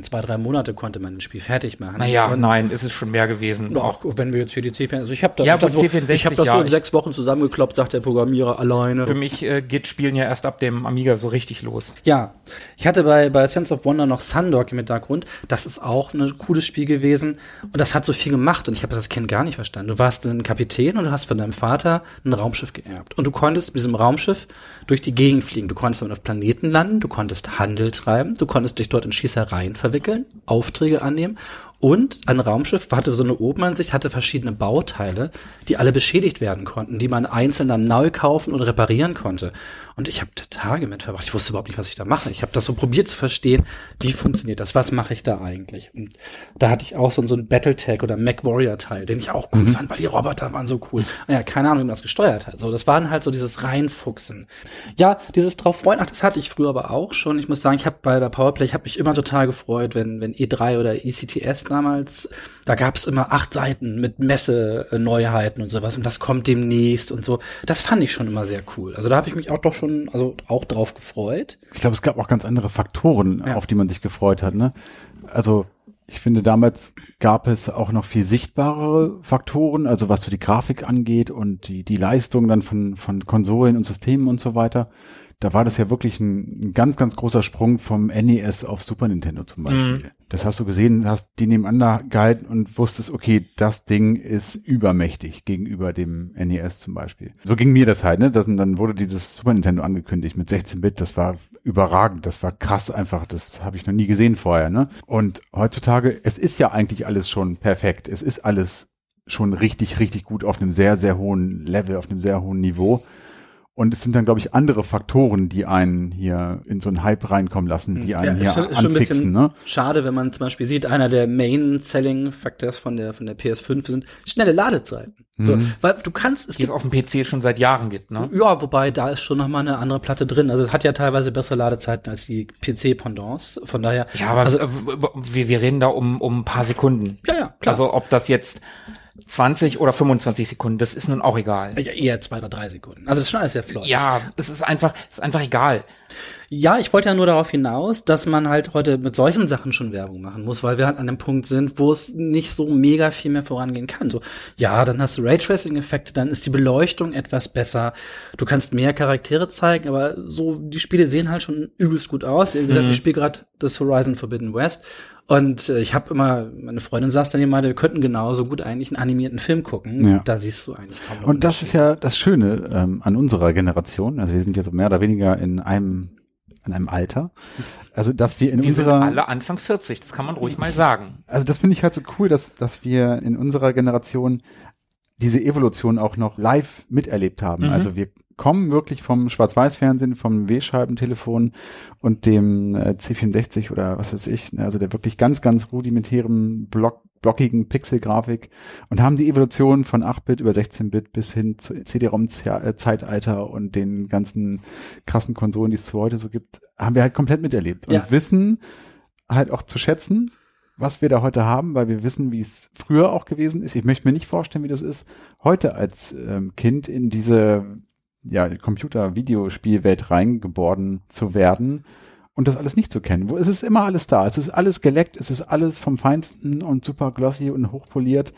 zwei, drei Monate konnte man ein Spiel fertig machen. Naja, nein, es ist schon mehr gewesen. Auch wenn wir jetzt hier die C4, also ich habe das, Ja, ich das, so, C64, ich hab das ja, so in sechs Wochen zusammengekloppt, sagt der Programmierer alleine. Für mich äh, geht Spielen ja erst ab dem Amiga so richtig los. Ja, ich hatte bei, bei Sense of Wonder noch Sundog im Hintergrund. Das ist auch ein cooles Spiel gewesen. Und das hat so viel gemacht. Und ich habe das Kind gar nicht verstanden. Du warst ein Kapitän und du hast von deinem Vater ein Raumschiff geerbt. Und du konntest mit diesem Raumschiff durch die Gegend fliegen. Du konntest damit auf Planeten landen, du konntest Handel treiben, du konntest dich dort in Schießereien verwickeln, Aufträge annehmen. Und ein Raumschiff hatte so eine Obenansicht, hatte verschiedene Bauteile, die alle beschädigt werden konnten, die man einzeln dann neu kaufen und reparieren konnte. Und ich habe Tage mit verbracht. Ich wusste überhaupt nicht, was ich da mache. Ich habe das so probiert zu verstehen, wie funktioniert das, was mache ich da eigentlich. Und da hatte ich auch so, so ein Battletech oder Mac Warrior Teil, den ich auch cool fand, weil die Roboter waren so cool. Ja, keine Ahnung, wie man das gesteuert hat. So, das waren halt so dieses Reinfuchsen. Ja, dieses drauf freuen, ach, das hatte ich früher aber auch schon. Ich muss sagen, ich habe bei der Powerplay, ich habe mich immer total gefreut, wenn wenn E3 oder ECTS damals, da gab es immer acht Seiten mit Messe-Neuheiten und sowas und was kommt demnächst und so. Das fand ich schon immer sehr cool. Also da habe ich mich auch doch schon, also auch drauf gefreut. Ich glaube, es gab auch ganz andere Faktoren, Ja. auf die man sich gefreut hat. Ne? Also ich finde, damals gab es auch noch viel sichtbarere Faktoren, also was so die Grafik angeht und die, die Leistung dann von, von Konsolen und Systemen und so weiter. Da war das ja wirklich ein, ein ganz, ganz großer Sprung vom NES auf Super Nintendo zum Beispiel. Das hast du gesehen, hast die nebeneinander gehalten und wusstest, okay, das Ding ist übermächtig gegenüber dem NES zum Beispiel. So ging mir das halt, ne? Das, dann wurde dieses Super Nintendo angekündigt mit 16-Bit, das war überragend, das war krass einfach, das habe ich noch nie gesehen vorher, ne? Und heutzutage, es ist ja eigentlich alles schon perfekt, es ist alles schon richtig, richtig gut auf einem sehr, sehr hohen Level, auf einem sehr hohen Niveau. Und es sind dann, glaube ich, andere Faktoren, die einen hier in so einen Hype reinkommen lassen, die einen ist hier schon, ist schon ein anfixen, bisschen ne? schade, wenn man zum Beispiel sieht, einer der Main-Selling-Factors von der, von der PS5 sind schnelle Ladezeiten. So, weil du kannst, es Die es gibt auf dem PC schon seit Jahren gibt, ne? Ja, wobei da ist schon noch mal eine andere Platte drin. Also es hat ja teilweise bessere Ladezeiten als die PC-Pendants. Von daher. Ja, aber also, wir, wir reden da um, um ein paar Sekunden. Ja, ja, klar. Also ob das jetzt 20 oder 25 Sekunden, das ist nun auch egal. ja, eher zwei oder drei Sekunden. Also es ist schon alles sehr flott. Ja, es ist einfach, es ist einfach egal. Ja, ich wollte ja nur darauf hinaus, dass man halt heute mit solchen Sachen schon Werbung machen muss, weil wir halt an dem Punkt sind, wo es nicht so mega viel mehr vorangehen kann. So, ja, dann hast du Raytracing-Effekte, dann ist die Beleuchtung etwas besser. Du kannst mehr Charaktere zeigen, aber so, die Spiele sehen halt schon übelst gut aus. Wie gesagt, ich spiele gerade das Horizon Forbidden West und äh, ich habe immer, meine Freundin saß dann immer, wir könnten genauso gut eigentlich einen animierten Film gucken. Ja. Da siehst du eigentlich kaum Und das ist ja das Schöne ähm, an unserer Generation. Also wir sind ja so mehr oder weniger in einem, in einem Alter. Also, dass wir in Wir sind unserer, alle Anfang 40, das kann man ruhig mal sagen. also das finde ich halt so cool, dass, dass wir in unserer Generation diese Evolution auch noch live miterlebt haben. Also wir kommen wirklich vom Schwarz-Weiß-Fernsehen, vom W-Scheibentelefon und dem äh, C64 oder was weiß ich, ne, also der wirklich ganz, ganz rudimentären Block, blockigen Pixelgrafik und haben die Evolution von 8-Bit über 16-Bit bis hin zu CD-ROM-Zeitalter und den ganzen krassen Konsolen, die es zu heute so gibt, haben wir halt komplett miterlebt und Ja. wissen halt auch zu schätzen, was wir da heute haben, weil wir wissen, wie es früher auch gewesen ist. Ich möchte mir nicht vorstellen, wie das ist, heute als ähm, Kind in diese ja, Computer-Videospielwelt reingeboren zu werden und das alles nicht zu kennen. Wo es ist immer alles da. Es ist alles geleckt, es ist alles vom Feinsten und super glossy und hochpoliert.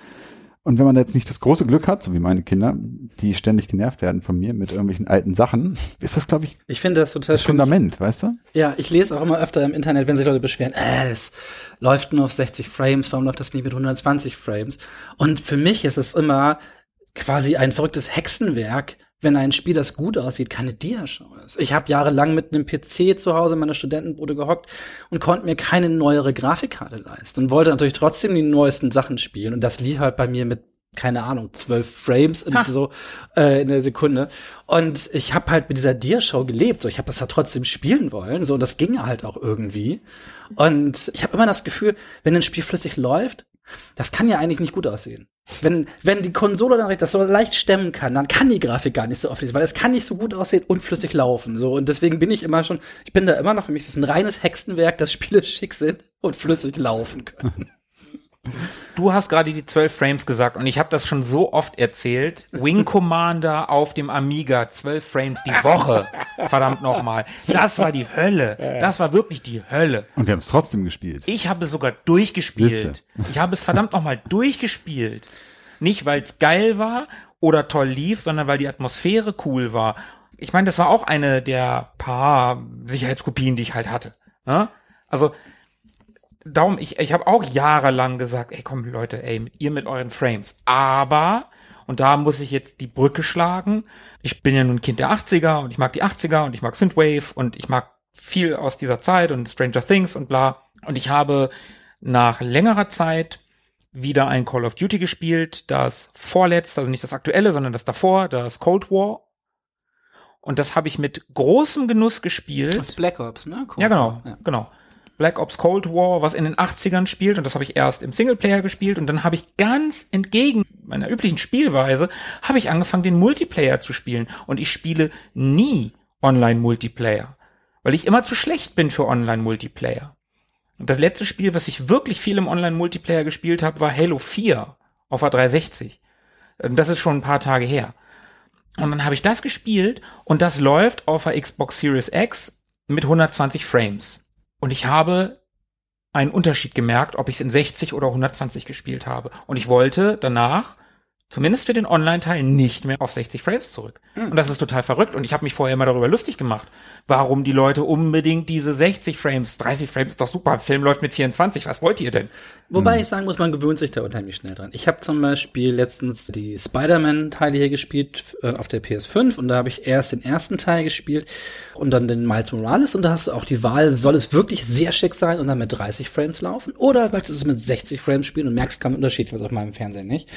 Und wenn man jetzt nicht das große Glück hat, so wie meine Kinder, die ständig genervt werden von mir mit irgendwelchen alten Sachen, ist das, glaube ich, Ich finde das total das Fundament, weißt du? Ja, ich lese auch immer öfter im Internet, wenn sich Leute beschweren, äh, es läuft nur auf 60 Frames, warum läuft das nicht mit 120 Frames? Und für mich ist es immer quasi ein verrücktes Hexenwerk, wenn ein Spiel, das gut aussieht, keine Diashow ist. Ich habe jahrelang mit einem PC zu Hause in meiner Studentenbude gehockt und konnte mir keine neuere Grafikkarte leisten und wollte natürlich trotzdem die neuesten Sachen spielen. Und das lief halt bei mir mit keine Ahnung, zwölf Frames Ha. so äh, in der Sekunde. Und ich habe halt mit dieser Dia-Show gelebt. So, ich habe das ja trotzdem spielen wollen. So, und das ging halt auch irgendwie. Und ich habe immer das Gefühl, wenn ein Spiel flüssig läuft, das kann ja eigentlich nicht gut aussehen. Wenn, wenn die Konsole dann das so leicht stemmen kann, dann kann die Grafik gar nicht so oft weil es kann nicht so gut aussehen und flüssig laufen. So, und deswegen bin ich immer schon, ich bin da immer noch, für mich ist es ein reines Hexenwerk, dass Spiele schick sind und flüssig laufen können. Du hast gerade die 12 Frames gesagt und ich habe das schon so oft erzählt. Wing Commander auf dem Amiga, 12 Frames die Woche. Verdammt nochmal. Das war die Hölle. Das war wirklich die Hölle. Und wir haben es trotzdem gespielt. Ich habe es sogar durchgespielt. Ich habe es verdammt nochmal durchgespielt. Nicht, weil es geil war oder toll lief, sondern weil die Atmosphäre cool war. Ich meine, das war auch eine der paar Sicherheitskopien, die ich halt hatte. Ne? Also darum, ich, ich habe auch jahrelang gesagt, ey komm Leute, ey, mit ihr mit euren Frames. Aber, und da muss ich jetzt die Brücke schlagen, ich bin ja nun Kind der 80er und ich mag die 80er und ich mag Synthwave und ich mag viel aus dieser Zeit und Stranger Things und bla. Und ich habe nach längerer Zeit wieder ein Call of Duty gespielt, das vorletzte, also nicht das aktuelle, sondern das davor, das Cold War. Und das habe ich mit großem Genuss gespielt. Das Black Ops, ne? Cool. Ja, genau, Ja. genau. Black Ops Cold War, was in den 80ern spielt, und das habe ich erst im Singleplayer gespielt, und dann habe ich ganz entgegen meiner üblichen Spielweise, habe ich angefangen, den Multiplayer zu spielen. Und ich spiele nie Online-Multiplayer, weil ich immer zu schlecht bin für Online-Multiplayer. Und das letzte Spiel, was ich wirklich viel im Online-Multiplayer gespielt habe, war Halo 4 auf der 360. Ähm, Das ist schon ein paar Tage her. Und dann habe ich das gespielt und das läuft auf der Xbox Series X mit 120 Frames. Und ich habe einen Unterschied gemerkt, ob ich es in 60 oder 120 gespielt habe. Und ich wollte danach, zumindest für den Online-Teil, nicht mehr auf 60 Frames zurück. Und das ist total verrückt. Und ich habe mich vorher immer darüber lustig gemacht, warum die Leute unbedingt diese 60 Frames, 30 Frames ist doch super, Film läuft mit 24, was wollt ihr denn? Wobei ich sagen muss, man gewöhnt sich da unheimlich schnell dran. Ich habe zum Beispiel letztens die Spider-Man-Teile hier gespielt äh, auf der PS5 und da habe ich erst den ersten Teil gespielt und dann den Miles Morales und da hast du auch die Wahl, soll es wirklich sehr schick sein und dann mit 30 Frames laufen oder möchtest du es mit 60 Frames spielen und merkst keinen Unterschied, was auf meinem Fernseher nicht.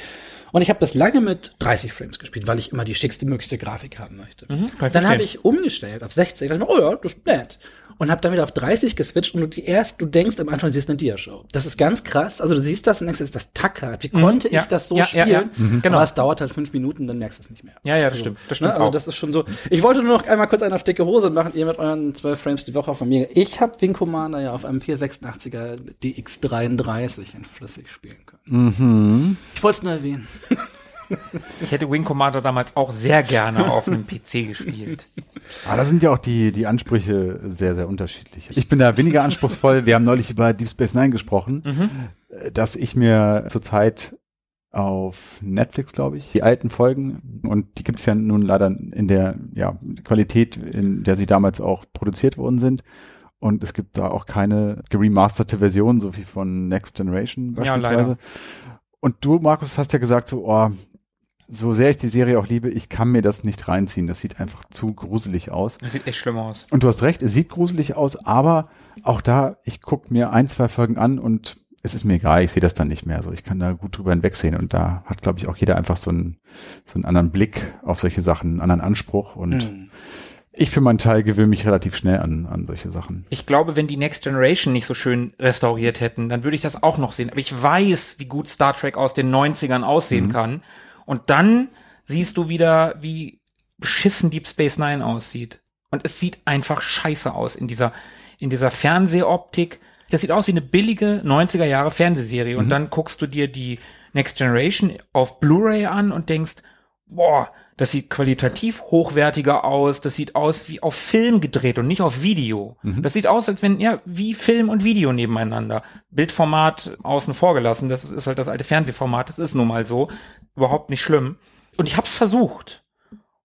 Und ich habe das lange mit 30 Frames gespielt, weil ich immer die schickste möglichste Grafik haben möchte. ich dann habe ich umgestellt auf 60. Ich dachte mir, oh ja, das ist nett. Und habe dann wieder auf 30 geswitcht und du die erst, du denkst am Anfang, du siehst eine Dia-Show. Das ist ganz krass. Also du siehst das und denkst, ist das tackert. Wie konnte Mhm. ja, ich das so ja, spielen? ja. Mhm. Genau. Aber es dauert halt fünf Minuten, dann merkst du es nicht mehr. Ja, ja, das stimmt. Das stimmt Ne? Also auch. das ist schon so. Ich wollte nur noch einmal kurz einen auf dicke Hose machen, ihr mit euren 12 Frames die Woche auf Amiga. Ich habe Wing Commander ja auf einem 486er DX33 in flüssig spielen können. Ich wollte es nur erwähnen. Ich hätte Wing Commander damals auch sehr gerne auf einem PC gespielt. (laughs) Aber da sind ja auch die, die Ansprüche sehr, sehr unterschiedlich. Ich bin da weniger anspruchsvoll. Wir haben neulich über Deep Space Nine gesprochen, äh, dass ich mir zurzeit auf Netflix, glaube ich, die alten Folgen und die gibt's ja nun leider in der ja, Qualität, in der sie damals auch produziert worden sind. Und es gibt da auch keine geremasterte Version, so wie von Next Generation Ja, beispielsweise. leider. Und du, Markus, hast ja gesagt, so, oh, so sehr ich die Serie auch liebe, ich kann mir das nicht reinziehen. Das sieht einfach zu gruselig aus. Das sieht echt schlimm aus. Und du hast recht, es sieht gruselig aus, aber auch da, ich guck mir ein, zwei Folgen an und es ist mir egal, ich sehe das dann nicht mehr. So, ich kann da gut drüber hinwegsehen. Und da hat, glaube ich, auch jeder einfach so einen, so einen anderen Blick auf solche Sachen, einen anderen Anspruch. Und Hm. ich für meinen Teil gewöhne mich relativ schnell an, an solche Sachen. Ich glaube, wenn die Next Generation nicht so schön restauriert hätten, dann würde ich das auch noch sehen. Aber ich weiß, wie gut Star Trek aus den 90ern aussehen kann. Und dann siehst du wieder, wie beschissen Deep Space Nine aussieht. Und es sieht einfach scheiße aus in dieser, in dieser Fernsehoptik. Das sieht aus wie eine billige 90er Jahre Fernsehserie. Und dann guckst du dir die Next Generation auf Blu-ray an und denkst, boah, das sieht qualitativ hochwertiger aus, das sieht aus wie auf Film gedreht und nicht auf Video. Mhm. Das sieht aus, als wenn, ja, wie Film und Video nebeneinander. Bildformat außen vor gelassen, das ist halt das alte Fernsehformat, das ist nun mal so. Überhaupt nicht schlimm. Und ich hab's versucht.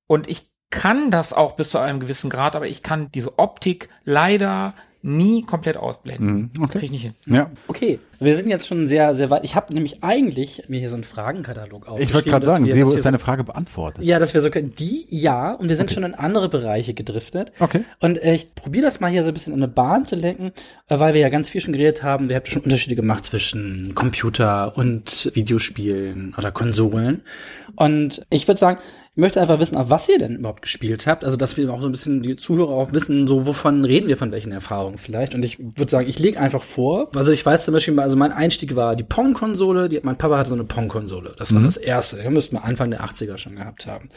Und ich kann das auch bis zu einem gewissen Grad, aber ich kann diese Optik leider nie komplett ausblenden. Mhm, okay. Krieg ich nicht hin. Ja. Okay, wir sind jetzt schon sehr, sehr weit. Ich habe nämlich eigentlich mir hier so einen Fragenkatalog aufgeschrieben. Ich wollte gerade sagen, wir- Sebo ist so- deine Frage beantwortet. Ja, dass wir so können. Die ja, und wir sind schon in andere Bereiche gedriftet. Okay. Und äh, ich probiere das mal hier so ein bisschen in eine Bahn zu lenken, äh, weil wir ja ganz viel schon geredet haben. Wir haben schon Unterschiede gemacht zwischen Computer und Videospielen oder Konsolen. Und ich würde sagen, ich möchte einfach wissen, auf was ihr denn überhaupt gespielt habt. Also, dass wir auch so ein bisschen die Zuhörer auch wissen, so wovon reden wir von welchen Erfahrungen vielleicht. Und ich würde sagen, ich lege einfach vor. Also ich weiß zum Beispiel, also mein Einstieg war die Pong-Konsole. Die, mein Papa hatte so eine Pong-Konsole. Das war das erste. Den müssten wir Anfang der 80er schon gehabt haben.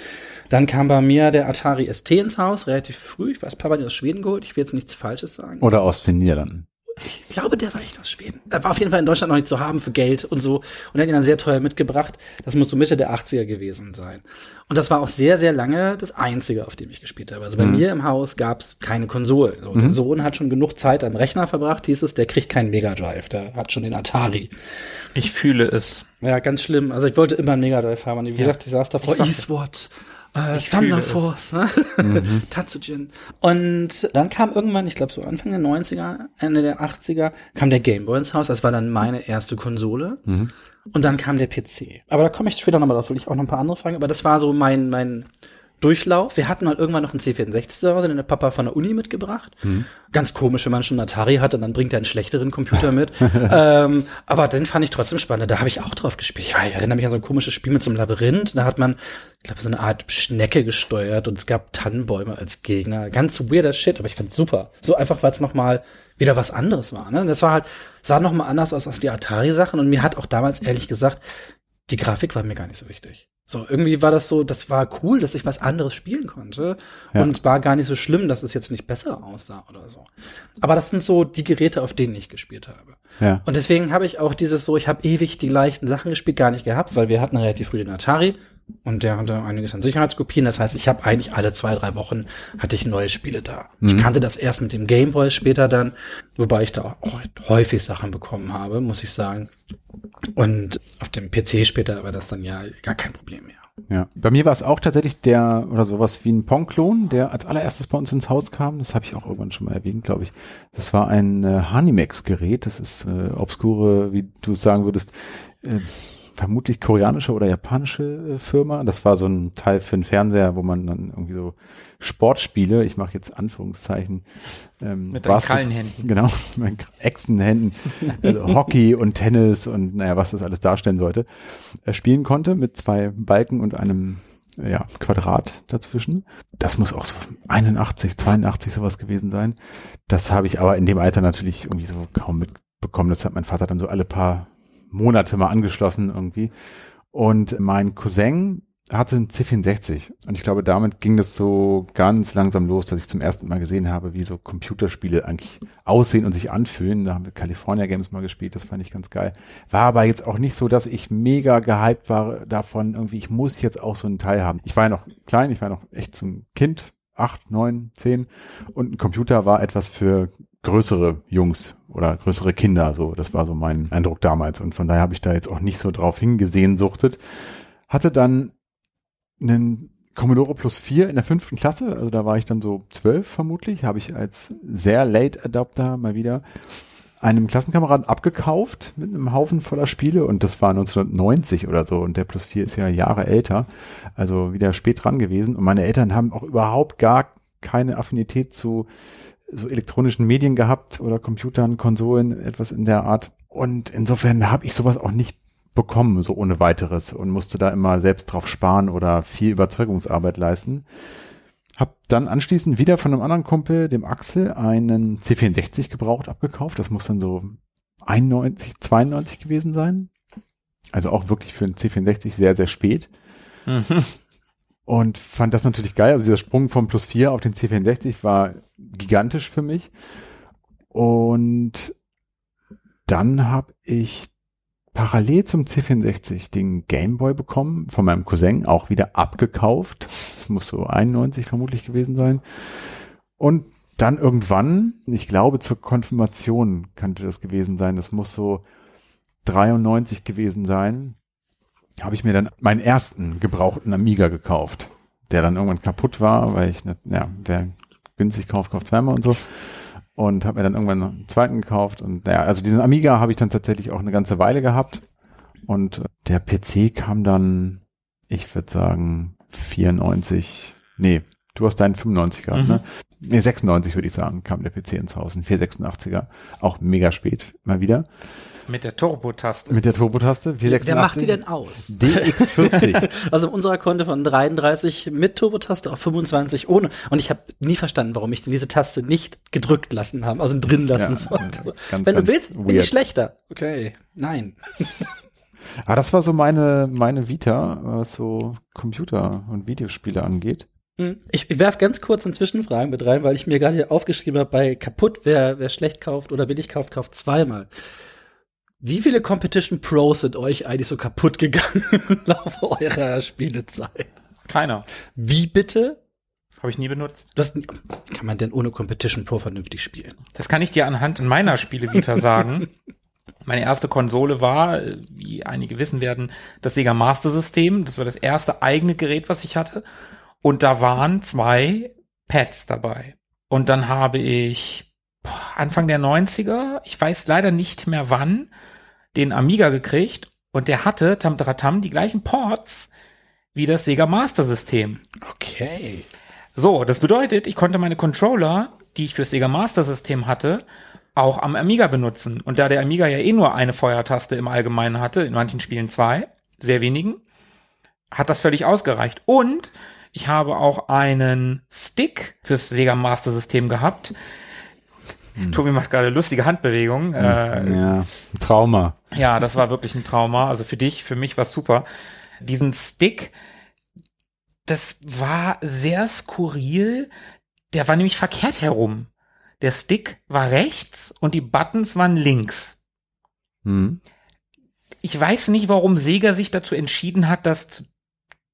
Dann kam bei mir der Atari ST ins Haus, relativ früh. Ich weiß, Papa hat ihn aus Schweden geholt. Ich will jetzt nichts Falsches sagen. Oder aus den Niederlanden. Ich glaube, der war echt aus Schweden. Er war auf jeden Fall in Deutschland noch nicht zu haben für Geld und so. Und er hat ihn dann sehr teuer mitgebracht. Das muss so Mitte der 80er gewesen sein. Und das war auch sehr, sehr lange das Einzige, auf dem ich gespielt habe. Also bei mir im Haus gab es keine Konsolen. So, Der Sohn hat schon genug Zeit am Rechner verbracht, hieß es, der kriegt keinen Mega Drive, der hat schon den Atari. Ich fühle es. Ja, ganz schlimm. Also ich wollte immer einen Mega Drive haben. Und wie gesagt, ich saß davor, E-Swat, äh, Thunder. Force, ne? (laughs) Tatsujin. Und dann kam irgendwann, ich glaube so Anfang der 90er, Ende der 80er, kam der Game Boy ins Haus. Das war dann meine erste Konsole. Und dann kam der PC. Aber da komme ich später nochmal drauf, will ich auch noch ein paar andere Fragen. Aber das war so mein, mein Durchlauf. Wir hatten mal irgendwann noch einen C64 zu Hause, den der Papa von der Uni mitgebracht. Ganz komisch, wenn man schon einen Atari hat und dann bringt er einen schlechteren Computer mit. (laughs) ähm, aber den fand ich trotzdem spannend. Da habe ich auch drauf gespielt. Ich, war, ich erinnere mich an so ein komisches Spiel mit so einem Labyrinth. Da hat man, ich glaube, so eine Art Schnecke gesteuert und es gab Tannenbäume als Gegner. Ganz weirder Shit, aber ich fand's super. So einfach, weil es nochmal wieder was anderes war. Ne? Das war halt, sah nochmal anders aus als die Atari-Sachen und mir hat auch damals ehrlich gesagt, die Grafik war mir gar nicht so wichtig. So, irgendwie war das so, das war cool, dass ich was anderes spielen konnte Ja. und war gar nicht so schlimm, dass es jetzt nicht besser aussah oder so. Aber das sind so die Geräte, auf denen ich gespielt habe. Ja. Und deswegen habe ich auch dieses so, ich habe ewig die leichten Sachen gespielt, gar nicht gehabt, weil wir hatten relativ früh den Atari und der hatte einiges an Sicherheitskopien. Das heißt, ich habe eigentlich alle zwei, drei Wochen hatte ich neue Spiele da. Ich kannte das erst mit dem Gameboy später dann, wobei ich da auch häufig Sachen bekommen habe, muss ich sagen. Und auf dem PC später war das dann ja gar kein Problem mehr. Ja. Bei mir war es auch tatsächlich der, oder sowas wie ein Pong-Klon, der als allererstes bei uns ins Haus kam. Das habe ich auch irgendwann schon mal erwähnt, glaube ich. Das war ein äh, Hanimex-Gerät. Das ist äh, obskure, wie du sagen würdest, äh, vermutlich koreanische oder japanische äh, Firma. Das war so ein Teil für einen Fernseher, wo man dann irgendwie so Sportspiele, ich mache jetzt Anführungszeichen, ähm, Mit deinen Basket- Krallenhänden. (laughs) Genau, mit meinen Echsenhänden, also Hockey und Tennis und naja, was das alles darstellen sollte, äh, spielen konnte mit zwei Balken und einem äh, ja, Quadrat dazwischen. Das muss auch so 81, 82 sowas gewesen sein. Das habe ich aber in dem Alter natürlich irgendwie so kaum mitbekommen. Das hat mein Vater dann so alle paar Monate mal angeschlossen irgendwie. Und mein Cousin hatte einen C64 und ich glaube, damit ging das so ganz langsam los, dass ich zum ersten Mal gesehen habe, wie so Computerspiele eigentlich aussehen und sich anfühlen. Da haben wir California Games mal gespielt, das fand ich ganz geil. War aber jetzt auch nicht so, dass ich mega gehypt war davon, irgendwie, ich muss jetzt auch so einen Teil haben. Ich war ja noch klein, ich war noch echt zum Kind, acht, neun, zehn und ein Computer war etwas für größere Jungs oder größere Kinder, so. Das war so mein Eindruck damals und von daher habe ich da jetzt auch nicht so drauf hingesehen, suchtet. Hatte dann einen Commodore Plus 4 in der fünften Klasse, also da war ich dann so zwölf vermutlich, habe ich als sehr late Adapter mal wieder einem Klassenkameraden abgekauft mit einem Haufen voller Spiele und das war 1990 oder so und der Plus 4 ist ja Jahre älter, also wieder spät dran gewesen und meine Eltern haben auch überhaupt gar keine Affinität zu so elektronischen Medien gehabt oder Computern, Konsolen, etwas in der Art und insofern habe ich sowas auch nicht bekommen, so ohne weiteres und musste da immer selbst drauf sparen oder viel Überzeugungsarbeit leisten. Hab dann anschließend wieder von einem anderen Kumpel, dem Axel, einen C64 gebraucht abgekauft. Das muss dann so 91, 92 gewesen sein. Also auch wirklich für einen C64 sehr, sehr spät. Mhm. Und fand das natürlich geil. Also dieser Sprung vom Plus 4 auf den C64 war gigantisch für mich. Und dann habe ich parallel zum C64 den Gameboy bekommen, von meinem Cousin, auch wieder abgekauft. Das muss so 91 vermutlich gewesen sein. Und dann irgendwann, ich glaube zur Konfirmation könnte das gewesen sein, das muss so 93 gewesen sein, habe ich mir dann meinen ersten gebrauchten Amiga gekauft, der dann irgendwann kaputt war, weil ich, nicht, ja, wer günstig kauft, kauft zweimal und so. Und habe mir dann irgendwann einen zweiten gekauft. Und ja, also diesen Amiga habe ich dann tatsächlich auch eine ganze Weile gehabt. Und der PC kam dann, ich würde sagen, 94, nee, du hast deinen 95 gehabt, mhm. ne? Nee, 96 würde ich sagen, kam der PC ins Haus, ein 486er. Auch mega spät, mal wieder. Mit der Turbo-Taste. Mit der Turbo-Taste. Wer macht die denn aus? DX40. (laughs) also unserer konnte von 33 mit Turbo-Taste auf 25 ohne. Und ich habe nie verstanden, warum ich denn diese Taste nicht gedrückt lassen haben, also drin lassen ja, sollte. Ganz, Wenn du willst, weird. bin ich schlechter. Okay, nein. Ah, das war so meine, meine Vita, was so Computer und Videospiele angeht. Hm. Ich, werf ganz kurz eine Zwischenfrage mit rein, weil ich mir gerade hier aufgeschrieben habe, bei kaputt, wer, wer schlecht kauft oder billig kauft, kauft zweimal. Wie viele Competition Pros sind euch eigentlich so kaputt gegangen (laughs) im Laufe eurer Spielezeit? Keiner. Wie bitte? Habe ich nie benutzt. Das, kann man denn ohne Competition Pro vernünftig spielen? Das kann ich dir anhand meiner Spielevita (laughs) sagen. Meine erste Konsole war, wie einige wissen werden, das Sega Master System. Das war das erste eigene Gerät, was ich hatte. Und da waren zwei Pads dabei. Und dann habe ich Anfang der 90er, ich weiß leider nicht mehr wann, den Amiga gekriegt und der hatte Tamtratam die gleichen Ports wie das Sega Master System. Okay. So, das bedeutet, ich konnte meine Controller, die ich fürs Sega Master System hatte, auch am Amiga benutzen. Und da der Amiga ja eh nur eine Feuertaste im Allgemeinen hatte, in manchen Spielen zwei, sehr wenigen, hat das völlig ausgereicht. Und ich habe auch einen Stick fürs Sega Master System gehabt, hm. Tobi macht gerade lustige Handbewegungen. Äh, ja, Trauma. Ja, das war wirklich ein Trauma. Also für dich, für mich war super. Diesen Stick, das war sehr skurril. Der war nämlich verkehrt herum. Der Stick war rechts und die Buttons waren links. Hm. Ich weiß nicht, warum Sega sich dazu entschieden hat, das zu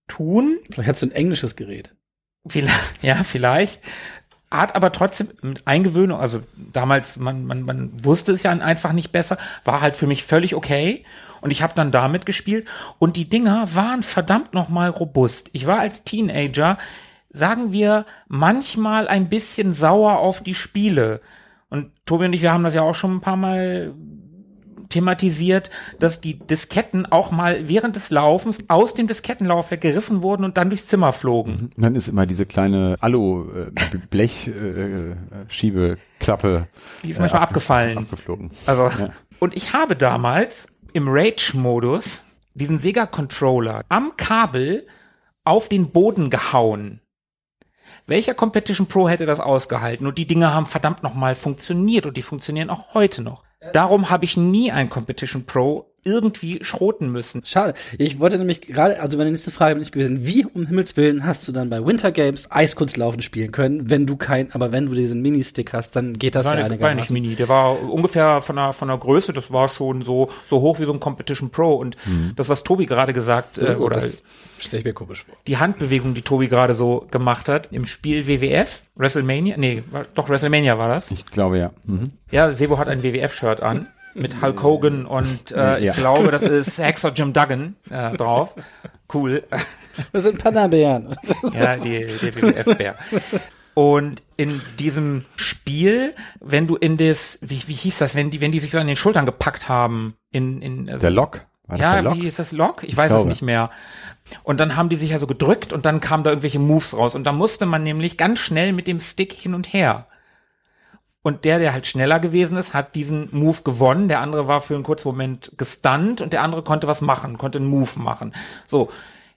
tun. Vielleicht hat du ein englisches Gerät. Vielleicht, (laughs) ja, vielleicht hat aber trotzdem mit Eingewöhnung, also damals, man, man, man wusste es ja einfach nicht besser, war halt für mich völlig okay. Und ich habe dann damit gespielt und die Dinger waren verdammt nochmal robust. Ich war als Teenager, sagen wir, manchmal ein bisschen sauer auf die Spiele. Und Tobi und ich, wir haben das ja auch schon ein paar Mal thematisiert, dass die Disketten auch mal während des Laufens aus dem Diskettenlaufwerk gerissen wurden und dann durchs Zimmer flogen. Mhm. Und dann ist immer diese kleine Alu-Blech-Schiebeklappe. Äh, (laughs) äh, die ist manchmal äh, abgefallen. Abgeflogen. Also, ja. und ich habe damals im Rage-Modus diesen Sega-Controller am Kabel auf den Boden gehauen. Welcher Competition Pro hätte das ausgehalten? Und die Dinge haben verdammt nochmal funktioniert und die funktionieren auch heute noch. Darum habe ich nie ein Competition Pro irgendwie schroten müssen. Schade. Ich wollte nämlich gerade, also meine nächste Frage bin ich gewesen, wie um Himmels Willen hast du dann bei Winter Games Eiskunstlaufen spielen können, wenn du kein, aber wenn du diesen Mini-Stick hast, dann geht das, das ja einigermaßen. War nicht Mini, der war ungefähr von der, von der Größe, das war schon so, so hoch wie so ein Competition Pro und mhm. das, was Tobi gerade gesagt, äh, oh, oder stelle ich mir komisch vor. Die Handbewegung, die Tobi gerade so gemacht hat, im Spiel WWF, WrestleMania, nee, doch WrestleMania war das. Ich glaube ja. Mhm. Ja, Sebo hat ein WWF-Shirt an mit Hulk Hogan und äh, ich glaube, das ist Hexer Jim Duggan äh, drauf. Cool. Das sind Panda-Bären. ja, die, die WWF-Bär. Und in diesem Spiel, wenn du in das, wie, wie hieß das, wenn die, wenn die sich so an den Schultern gepackt haben, in, in also, der Lock. War das ja, der Lock? wie ist das Lock? Ich, ich weiß glaube. es nicht mehr. Und dann haben die sich ja so gedrückt und dann kamen da irgendwelche Moves raus. Und da musste man nämlich ganz schnell mit dem Stick hin und her. Und der, der halt schneller gewesen ist, hat diesen Move gewonnen. Der andere war für einen kurzen Moment gestunt und der andere konnte was machen, konnte einen Move machen. So.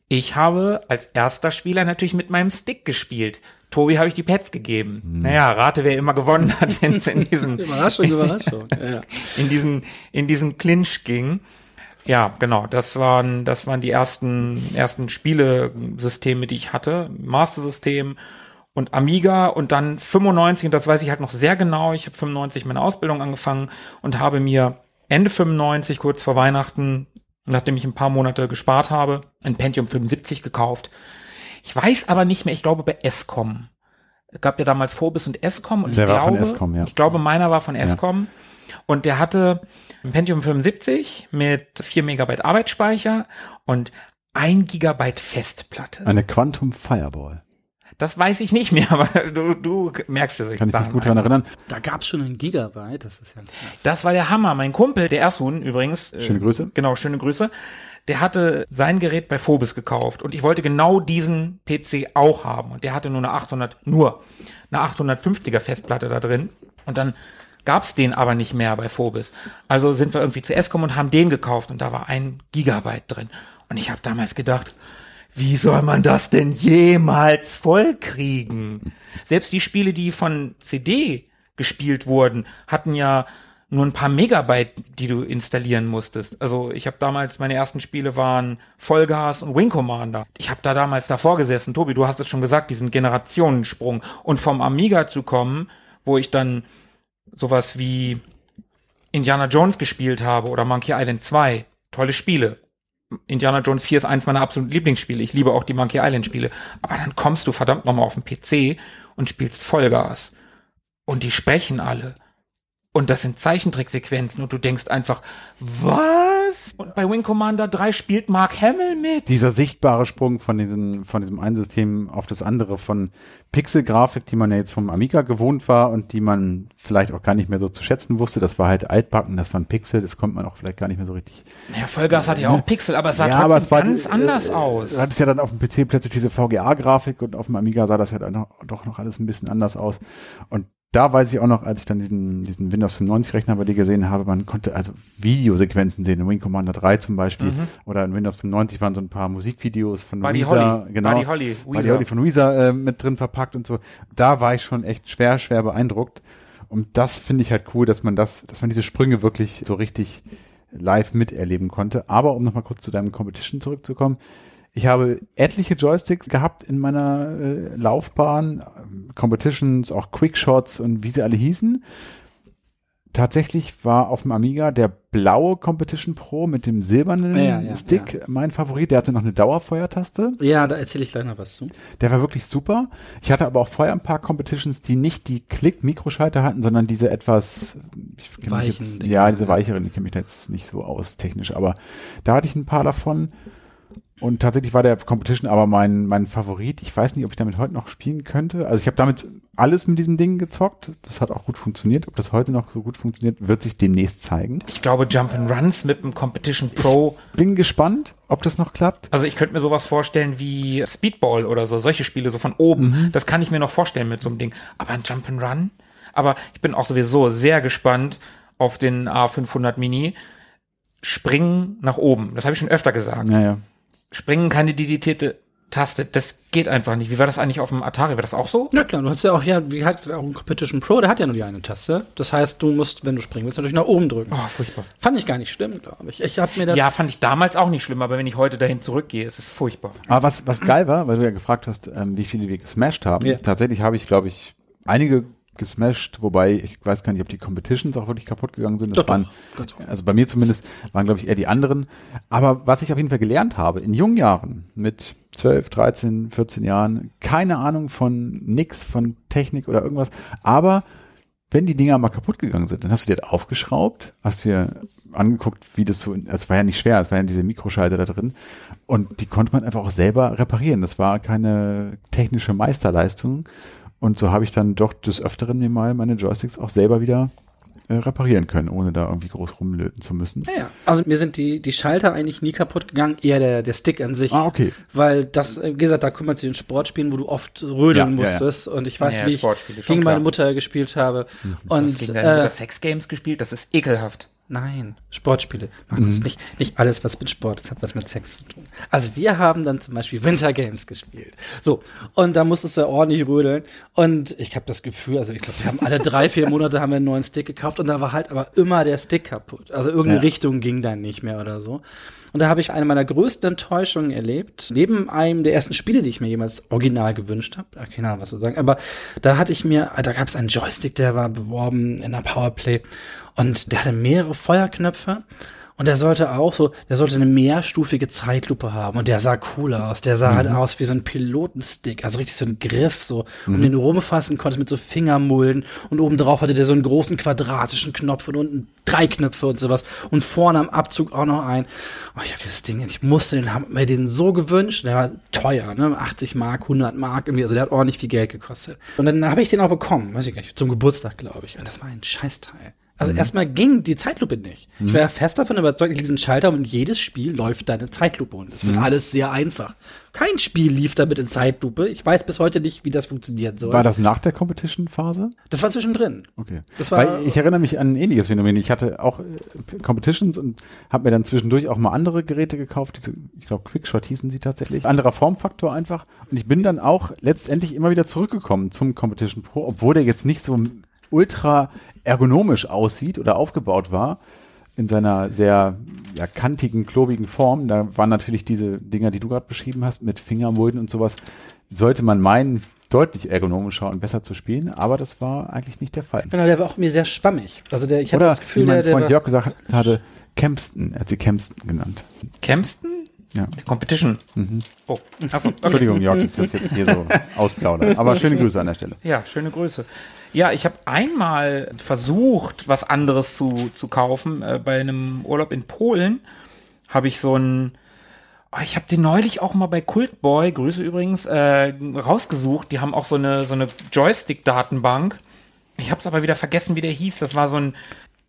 Ich habe als erster Spieler natürlich mit meinem Stick gespielt. Tobi habe ich die Pads gegeben. Hm. Naja, rate, wer immer gewonnen hat, wenn es in diesen (laughs) Überraschung, Überraschung. (laughs) Ja. in diesen in diesen Clinch ging. Ja, genau. Das waren das waren die ersten ersten Spielesysteme, die ich hatte. Master System und Amiga und dann 95, und das weiß ich halt noch sehr genau, ich habe 95 meine Ausbildung angefangen und habe mir Ende 95, kurz vor Weihnachten, nachdem ich ein paar Monate gespart habe, ein Pentium 75 gekauft. Ich weiß aber nicht mehr, ich glaube bei Escom. Es gab ja damals Phobis und Escom und Der ich war von glaube, Escom, ja. ich glaube meiner war von Escom und der hatte ein Pentium 75 mit 4 Megabyte Arbeitsspeicher und 1 Gigabyte Festplatte. Eine Quantum Fireball. Das weiß ich nicht mehr, (laughs) aber du, du merkst es. Kann ich mich gut daran erinnern. Da gab's schon einen Gigabyte, das ist ja krass. Das war der Hammer. Mein Kumpel, der Ersun übrigens. äh, Schöne Grüße. Genau, schöne Grüße. Der hatte sein Gerät bei Phobis gekauft und ich wollte genau diesen PC auch haben und der hatte nur eine 800, nur eine 850er Festplatte da drin und dann gab's den aber nicht mehr bei Phobis. Also sind wir irgendwie zu Escom und haben den gekauft und da war ein Gigabyte drin und ich habe damals gedacht, wie soll man das denn jemals vollkriegen? Selbst die Spiele, die von CD gespielt wurden, hatten ja nur ein paar Megabyte, die du installieren musstest. Also ich habe damals, meine ersten Spiele waren Vollgas und Wing Commander. Ich habe da damals davor gesessen. Tobi, du hast es schon gesagt, diesen Generationensprung. Und vom Amiga zu kommen, wo ich dann sowas wie Indiana Jones gespielt habe oder Monkey Island 2. Tolle Spiele. Indiana Jones 4 ist eins meiner absoluten Lieblingsspiele. Ich liebe auch die Monkey Island Spiele. Aber dann kommst du verdammt nochmal auf den PC und spielst Vollgas. Und die sprechen alle. Und das sind Zeichentricksequenzen und du denkst einfach, was? Und bei Wing Commander 3 spielt Mark Hamill mit. Dieser sichtbare Sprung von diesem, von diesem einen System auf das andere von Pixelgrafik, die man ja jetzt vom Amiga gewohnt war und die man vielleicht auch gar nicht mehr so zu schätzen wusste. Das war halt altbacken, das waren Pixel, das kommt man auch vielleicht gar nicht mehr so richtig. Naja, Vollgas hat ja auch Pixel, aber es sah Ja, trotzdem aber es war ganz äh, anders äh, aus. Du hattest ja dann auf dem PC plötzlich diese VGA-Grafik und auf dem Amiga sah das ja dann doch noch alles ein bisschen anders aus. Und da weiß ich auch noch, als ich dann diesen, diesen Windows 95 Rechner bei dir gesehen habe, man konnte also Videosequenzen sehen, in Wing Commander 3 zum Beispiel, oder in Windows 95 waren so ein paar Musikvideos von Mhm. Buddy Weezer, Holly. genau, Buddy Holly, Buddy Weezer. Holly von Weezer äh, mit drin verpackt und so. Da war ich schon echt schwer, schwer beeindruckt. Und das finde ich halt cool, dass man das, dass man diese Sprünge wirklich so richtig live miterleben konnte. Aber um nochmal kurz zu deinem Competition zurückzukommen, ich habe etliche Joysticks gehabt in meiner äh, Laufbahn, Competitions, auch Quickshots und wie sie alle hießen. Tatsächlich war auf dem Amiga der blaue Competition Pro mit dem silbernen Ja, ja, Stick mein Favorit. Der hatte noch eine Dauerfeuertaste. Ja, da erzähle ich gleich noch was zu. Der war wirklich super. Ich hatte aber auch vorher ein paar Competitions, die nicht die Klick-Mikroschalter hatten, sondern diese etwas ich Weichen Jetzt, ja, diese ja. weicheren, ich kenne mich da jetzt nicht so aus technisch, aber da hatte ich ein paar davon. Und tatsächlich war der Competition aber mein, mein Favorit. Ich weiß nicht, ob ich damit heute noch spielen könnte. Also ich habe damit alles mit diesem Ding gezockt. Das hat auch gut funktioniert. Ob das heute noch so gut funktioniert, wird sich demnächst zeigen. Ich glaube Jump'n'Runs mit dem Competition Pro. Bin gespannt, ob das noch klappt. Also ich könnte mir sowas vorstellen wie Speedball oder so, solche Spiele so von oben. Mhm. Das kann ich mir noch vorstellen mit so einem Ding. Aber ein Jump'n'Run? Aber ich bin auch sowieso sehr gespannt auf den A500 Mini. Springen nach oben. Das habe ich schon öfter gesagt. Naja. Springen keine dedizierte Taste. Das geht einfach nicht. Wie war das eigentlich auf dem Atari? War das auch so? Ja klar, du hast ja auch, ja, wie heißt auch ein Competition Pro, der hat ja nur die eine Taste. Das heißt, du musst, wenn du springen willst, natürlich nach oben drücken. Oh, furchtbar. Fand ich gar nicht schlimm, glaube ich. Ich habe mir das Ja, fand ich damals auch nicht schlimm, aber wenn ich heute dahin zurückgehe, ist es furchtbar. Aber was, was geil war, weil du ja gefragt hast, ähm, wie viele wir gesmashed haben. Ja. Tatsächlich habe ich, glaube ich, einige gesmashed, wobei ich weiß gar nicht, ob die Competitions auch wirklich kaputt gegangen sind. Das Doch, waren, doch, also bei mir zumindest, waren, glaube ich, eher die anderen. Aber was ich auf jeden Fall gelernt habe, in jungen Jahren, mit 12, 13, 14 Jahren, keine Ahnung von nix, von Technik oder irgendwas, aber wenn die Dinger mal kaputt gegangen sind, dann hast du die halt aufgeschraubt, hast dir angeguckt, wie das so, es war ja nicht schwer, es waren ja diese Mikroschalter da drin und die konnte man einfach auch selber reparieren. Das war keine technische Meisterleistung und so habe ich dann doch des Öfteren mir mal meine Joysticks auch selber wieder äh, reparieren können, ohne da irgendwie groß rumlöten zu müssen. Ja, ja. Also mir sind die, die Schalter eigentlich nie kaputt gegangen, eher der, der Stick an sich. Ah, okay. Weil das, äh, wie gesagt, da kümmert sich den Sportspielen, wo du oft rödeln Ja, ja, ja. musstest. Und ich weiß, Ja, wie ich gegen meine. Mutter gespielt habe. Und Und gegen deine Mutter äh, Sexgames gespielt, das ist ekelhaft. Nein, Sportspiele. Mach Mhm. nicht, nicht alles, was mit Sport, das hat was mit Sex zu tun. Also wir haben dann zum Beispiel Winter Games gespielt. So, und da musstest du ordentlich rödeln. Und ich habe das Gefühl, also ich glaube, wir haben alle drei, vier Monate haben wir einen neuen Stick gekauft und da war halt aber immer der Stick kaputt. Also irgendeine Ja. Richtung ging dann nicht mehr oder so. Und da habe ich eine meiner größten Enttäuschungen erlebt. Neben einem der ersten Spiele, die ich mir jemals original gewünscht habe. Keine Ahnung, was zu sagen. Aber da hatte ich mir, da gab es einen Joystick, der war beworben in der Powerplay. Und der hatte mehrere Feuerknöpfe. Und der sollte auch so, der sollte eine mehrstufige Zeitlupe haben. Und der sah cool aus. Der sah halt aus wie so ein Pilotenstick. Also richtig so ein Griff, so, um den du rumfassen konntest mit so Fingermulden. Und obendrauf hatte der so einen großen quadratischen Knopf und unten drei Knöpfe und sowas. Und vorne am Abzug auch noch ein. Oh, ich habe dieses Ding, ich musste den, hab mir den so gewünscht. Der war teuer, ne? 80 Mark, 100 Mark irgendwie. Also der hat ordentlich viel Geld gekostet. Und dann habe ich den auch bekommen, weiß ich gar nicht, zum Geburtstag, glaube ich. Und das war ein Scheißteil. Also erstmal ging die Zeitlupe nicht. Ich war ja fest davon überzeugt, ich diesen Schalter und jedes Spiel läuft deine Zeitlupe und das wird alles sehr einfach. Kein Spiel lief damit in Zeitlupe. Ich weiß bis heute nicht, wie das funktionieren soll. War das nach der Competition-Phase? das war zwischendrin. Okay. Das war- Weil ich erinnere mich an ein ähnliches Phänomen. Ich hatte auch äh, Competitions und habe mir dann zwischendurch auch mal andere Geräte gekauft. Diese, ich glaube, Quickshot hießen sie tatsächlich. Anderer Formfaktor einfach. Und ich bin dann auch letztendlich immer wieder zurückgekommen zum Competition Pro, obwohl der jetzt nicht so ultra ergonomisch aussieht oder aufgebaut war in seiner sehr ja, kantigen, klobigen Form. Da waren natürlich diese Dinger, die du gerade beschrieben hast, mit Fingermulden und sowas, sollte man meinen, deutlich ergonomischer und besser zu spielen, aber das war eigentlich nicht der Fall. Genau, der war auch mir sehr schwammig. Also der, ich hatte das Gefühl, wie mein der, der Freund Jörg gesagt hatte, Kempston, er hat sie Kempston genannt. Kempston? Ja. Competition. Oh, achso, okay. Entschuldigung, Jörg, dass ich das jetzt hier so (laughs) ausplaudere. Aber schöne Grüße an der Stelle. Ja, schöne Grüße. Ja, ich habe einmal versucht, was anderes zu, zu kaufen. Äh, bei einem Urlaub in Polen habe ich so ein, oh, ich habe den neulich auch mal bei Cultboy, Grüße übrigens, äh, rausgesucht. Die haben auch so eine, so eine Joystick-Datenbank. Ich habe es aber wieder vergessen, wie der hieß. Das war so ein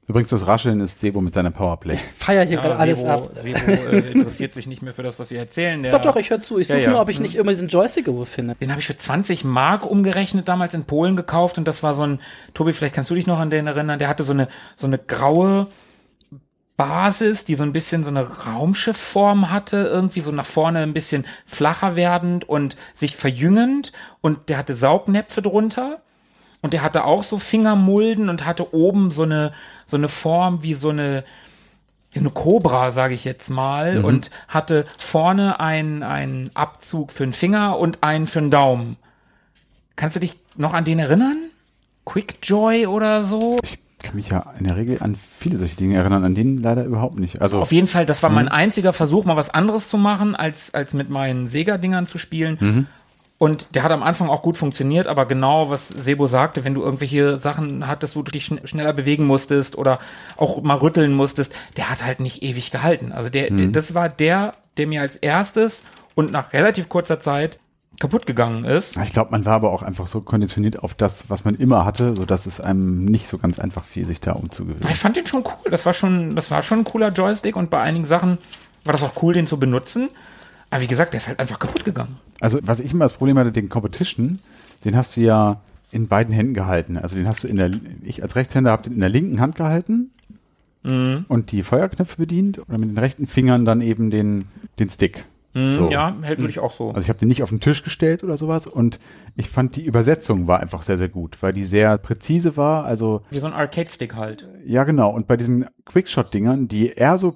Übrigens, das Rascheln ist Sebo mit seiner Powerplay. feier hier gerade alles Sebo, ab. Sebo äh, interessiert sich nicht mehr für das, was wir erzählen. Der, Doch, doch, ich höre zu. Ich Ja, suche ja. nur, ob ich nicht immer diesen Joystick irgendwo finde. Den habe ich für 20 Mark umgerechnet damals in Polen gekauft und das war so ein, Tobi, vielleicht kannst du dich noch an den erinnern, der hatte so eine, so eine graue Basis, die so ein bisschen so eine Raumschiffform hatte, irgendwie so nach vorne ein bisschen flacher werdend und sich verjüngend und der hatte Saugnäpfe drunter und der hatte auch so Fingermulden und hatte oben so eine, so eine Form wie so eine, eine Cobra, sage ich jetzt mal, und hatte vorne einen, einen Abzug für einen Finger und einen für einen Daumen. Kannst du dich noch an den erinnern? Quickjoy oder so? Ich kann mich ja in der Regel an viele solche Dinge erinnern, an denen leider überhaupt nicht. Also Auf jeden Fall, das war mein einziger Versuch, mal was anderes zu machen, als, als mit meinen Sega-Dingern zu spielen. Und der hat am Anfang auch gut funktioniert, aber genau, was Sebo sagte, wenn du irgendwelche Sachen hattest, wo du dich schn schneller bewegen musstest oder auch mal rütteln musstest, der hat halt nicht ewig gehalten. Also der, der das war der, der mir als erstes und nach relativ kurzer Zeit kaputt gegangen ist. ich glaube, man war aber auch einfach so konditioniert auf das, was man immer hatte, so dass es einem nicht so ganz einfach fiel, sich da umzugewöhnen. Ich fand den schon cool. Das war schon, das war schon ein cooler Joystick und bei einigen Sachen war das auch cool, den zu benutzen. Aber wie gesagt, der ist halt einfach kaputt gegangen. Also, was ich immer das Problem hatte, den Competition, den hast du ja in beiden Händen gehalten. Also, den hast du in der, ich als Rechtshänder habe den in der linken Hand gehalten und die Feuerknöpfe bedient oder mit den rechten Fingern dann eben den, den Stick. So. Ja, hält würde ich auch so. Also ich habe den nicht auf den Tisch gestellt oder sowas und ich fand die Übersetzung war einfach sehr, sehr gut, weil die sehr präzise war. Also Wie so ein Arcade-Stick halt. ja genau, und bei diesen Quickshot-Dingern, die eher so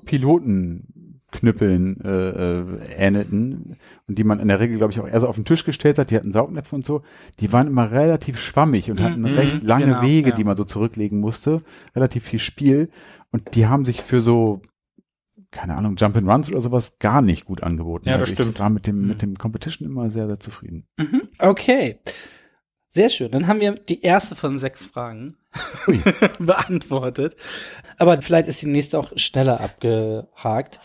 Pilotenknüppeln äh, äh, ähnelten und die man in der Regel, glaube ich, auch eher so auf den Tisch gestellt hat, die hatten Saugnäpfe und so, die waren immer relativ schwammig und hatten Mhm, recht lange genau, Wege, ja. die man so zurücklegen musste, relativ viel Spiel und die haben sich für so keine Ahnung, Jump and Runs oder sowas gar nicht gut angeboten. Ja, das also stimmt. Ich war mit dem, mit dem Competition immer sehr, sehr zufrieden. Okay. Sehr schön. Dann haben wir die erste von sechs Fragen (laughs) beantwortet. Aber vielleicht ist die nächste auch schneller abgehakt.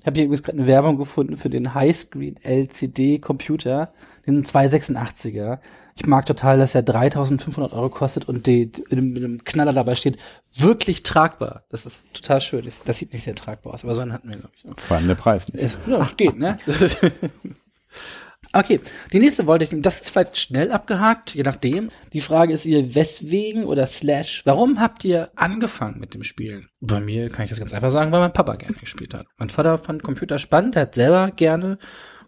Ich habe hier übrigens gerade eine Werbung gefunden für den Highscreen LCD Computer, den 286er. Ich mag total, dass er 3500 Euro kostet und die, mit einem Knaller dabei steht, wirklich tragbar. Das ist total schön. Das, sieht nicht sehr tragbar aus, aber so einen hatten wir, glaube ich. Vor allem der Preis nicht. Ist, ja, steht, ne? (laughs) okay, die nächste wollte ich, das ist vielleicht schnell abgehakt, je nachdem. Die Frage ist ihr, weswegen oder slash, warum habt ihr angefangen mit dem Spielen? Bei mir kann ich das ganz einfach sagen, weil mein Papa gerne gespielt hat. Mein Vater fand Computer spannend, er hat selber gerne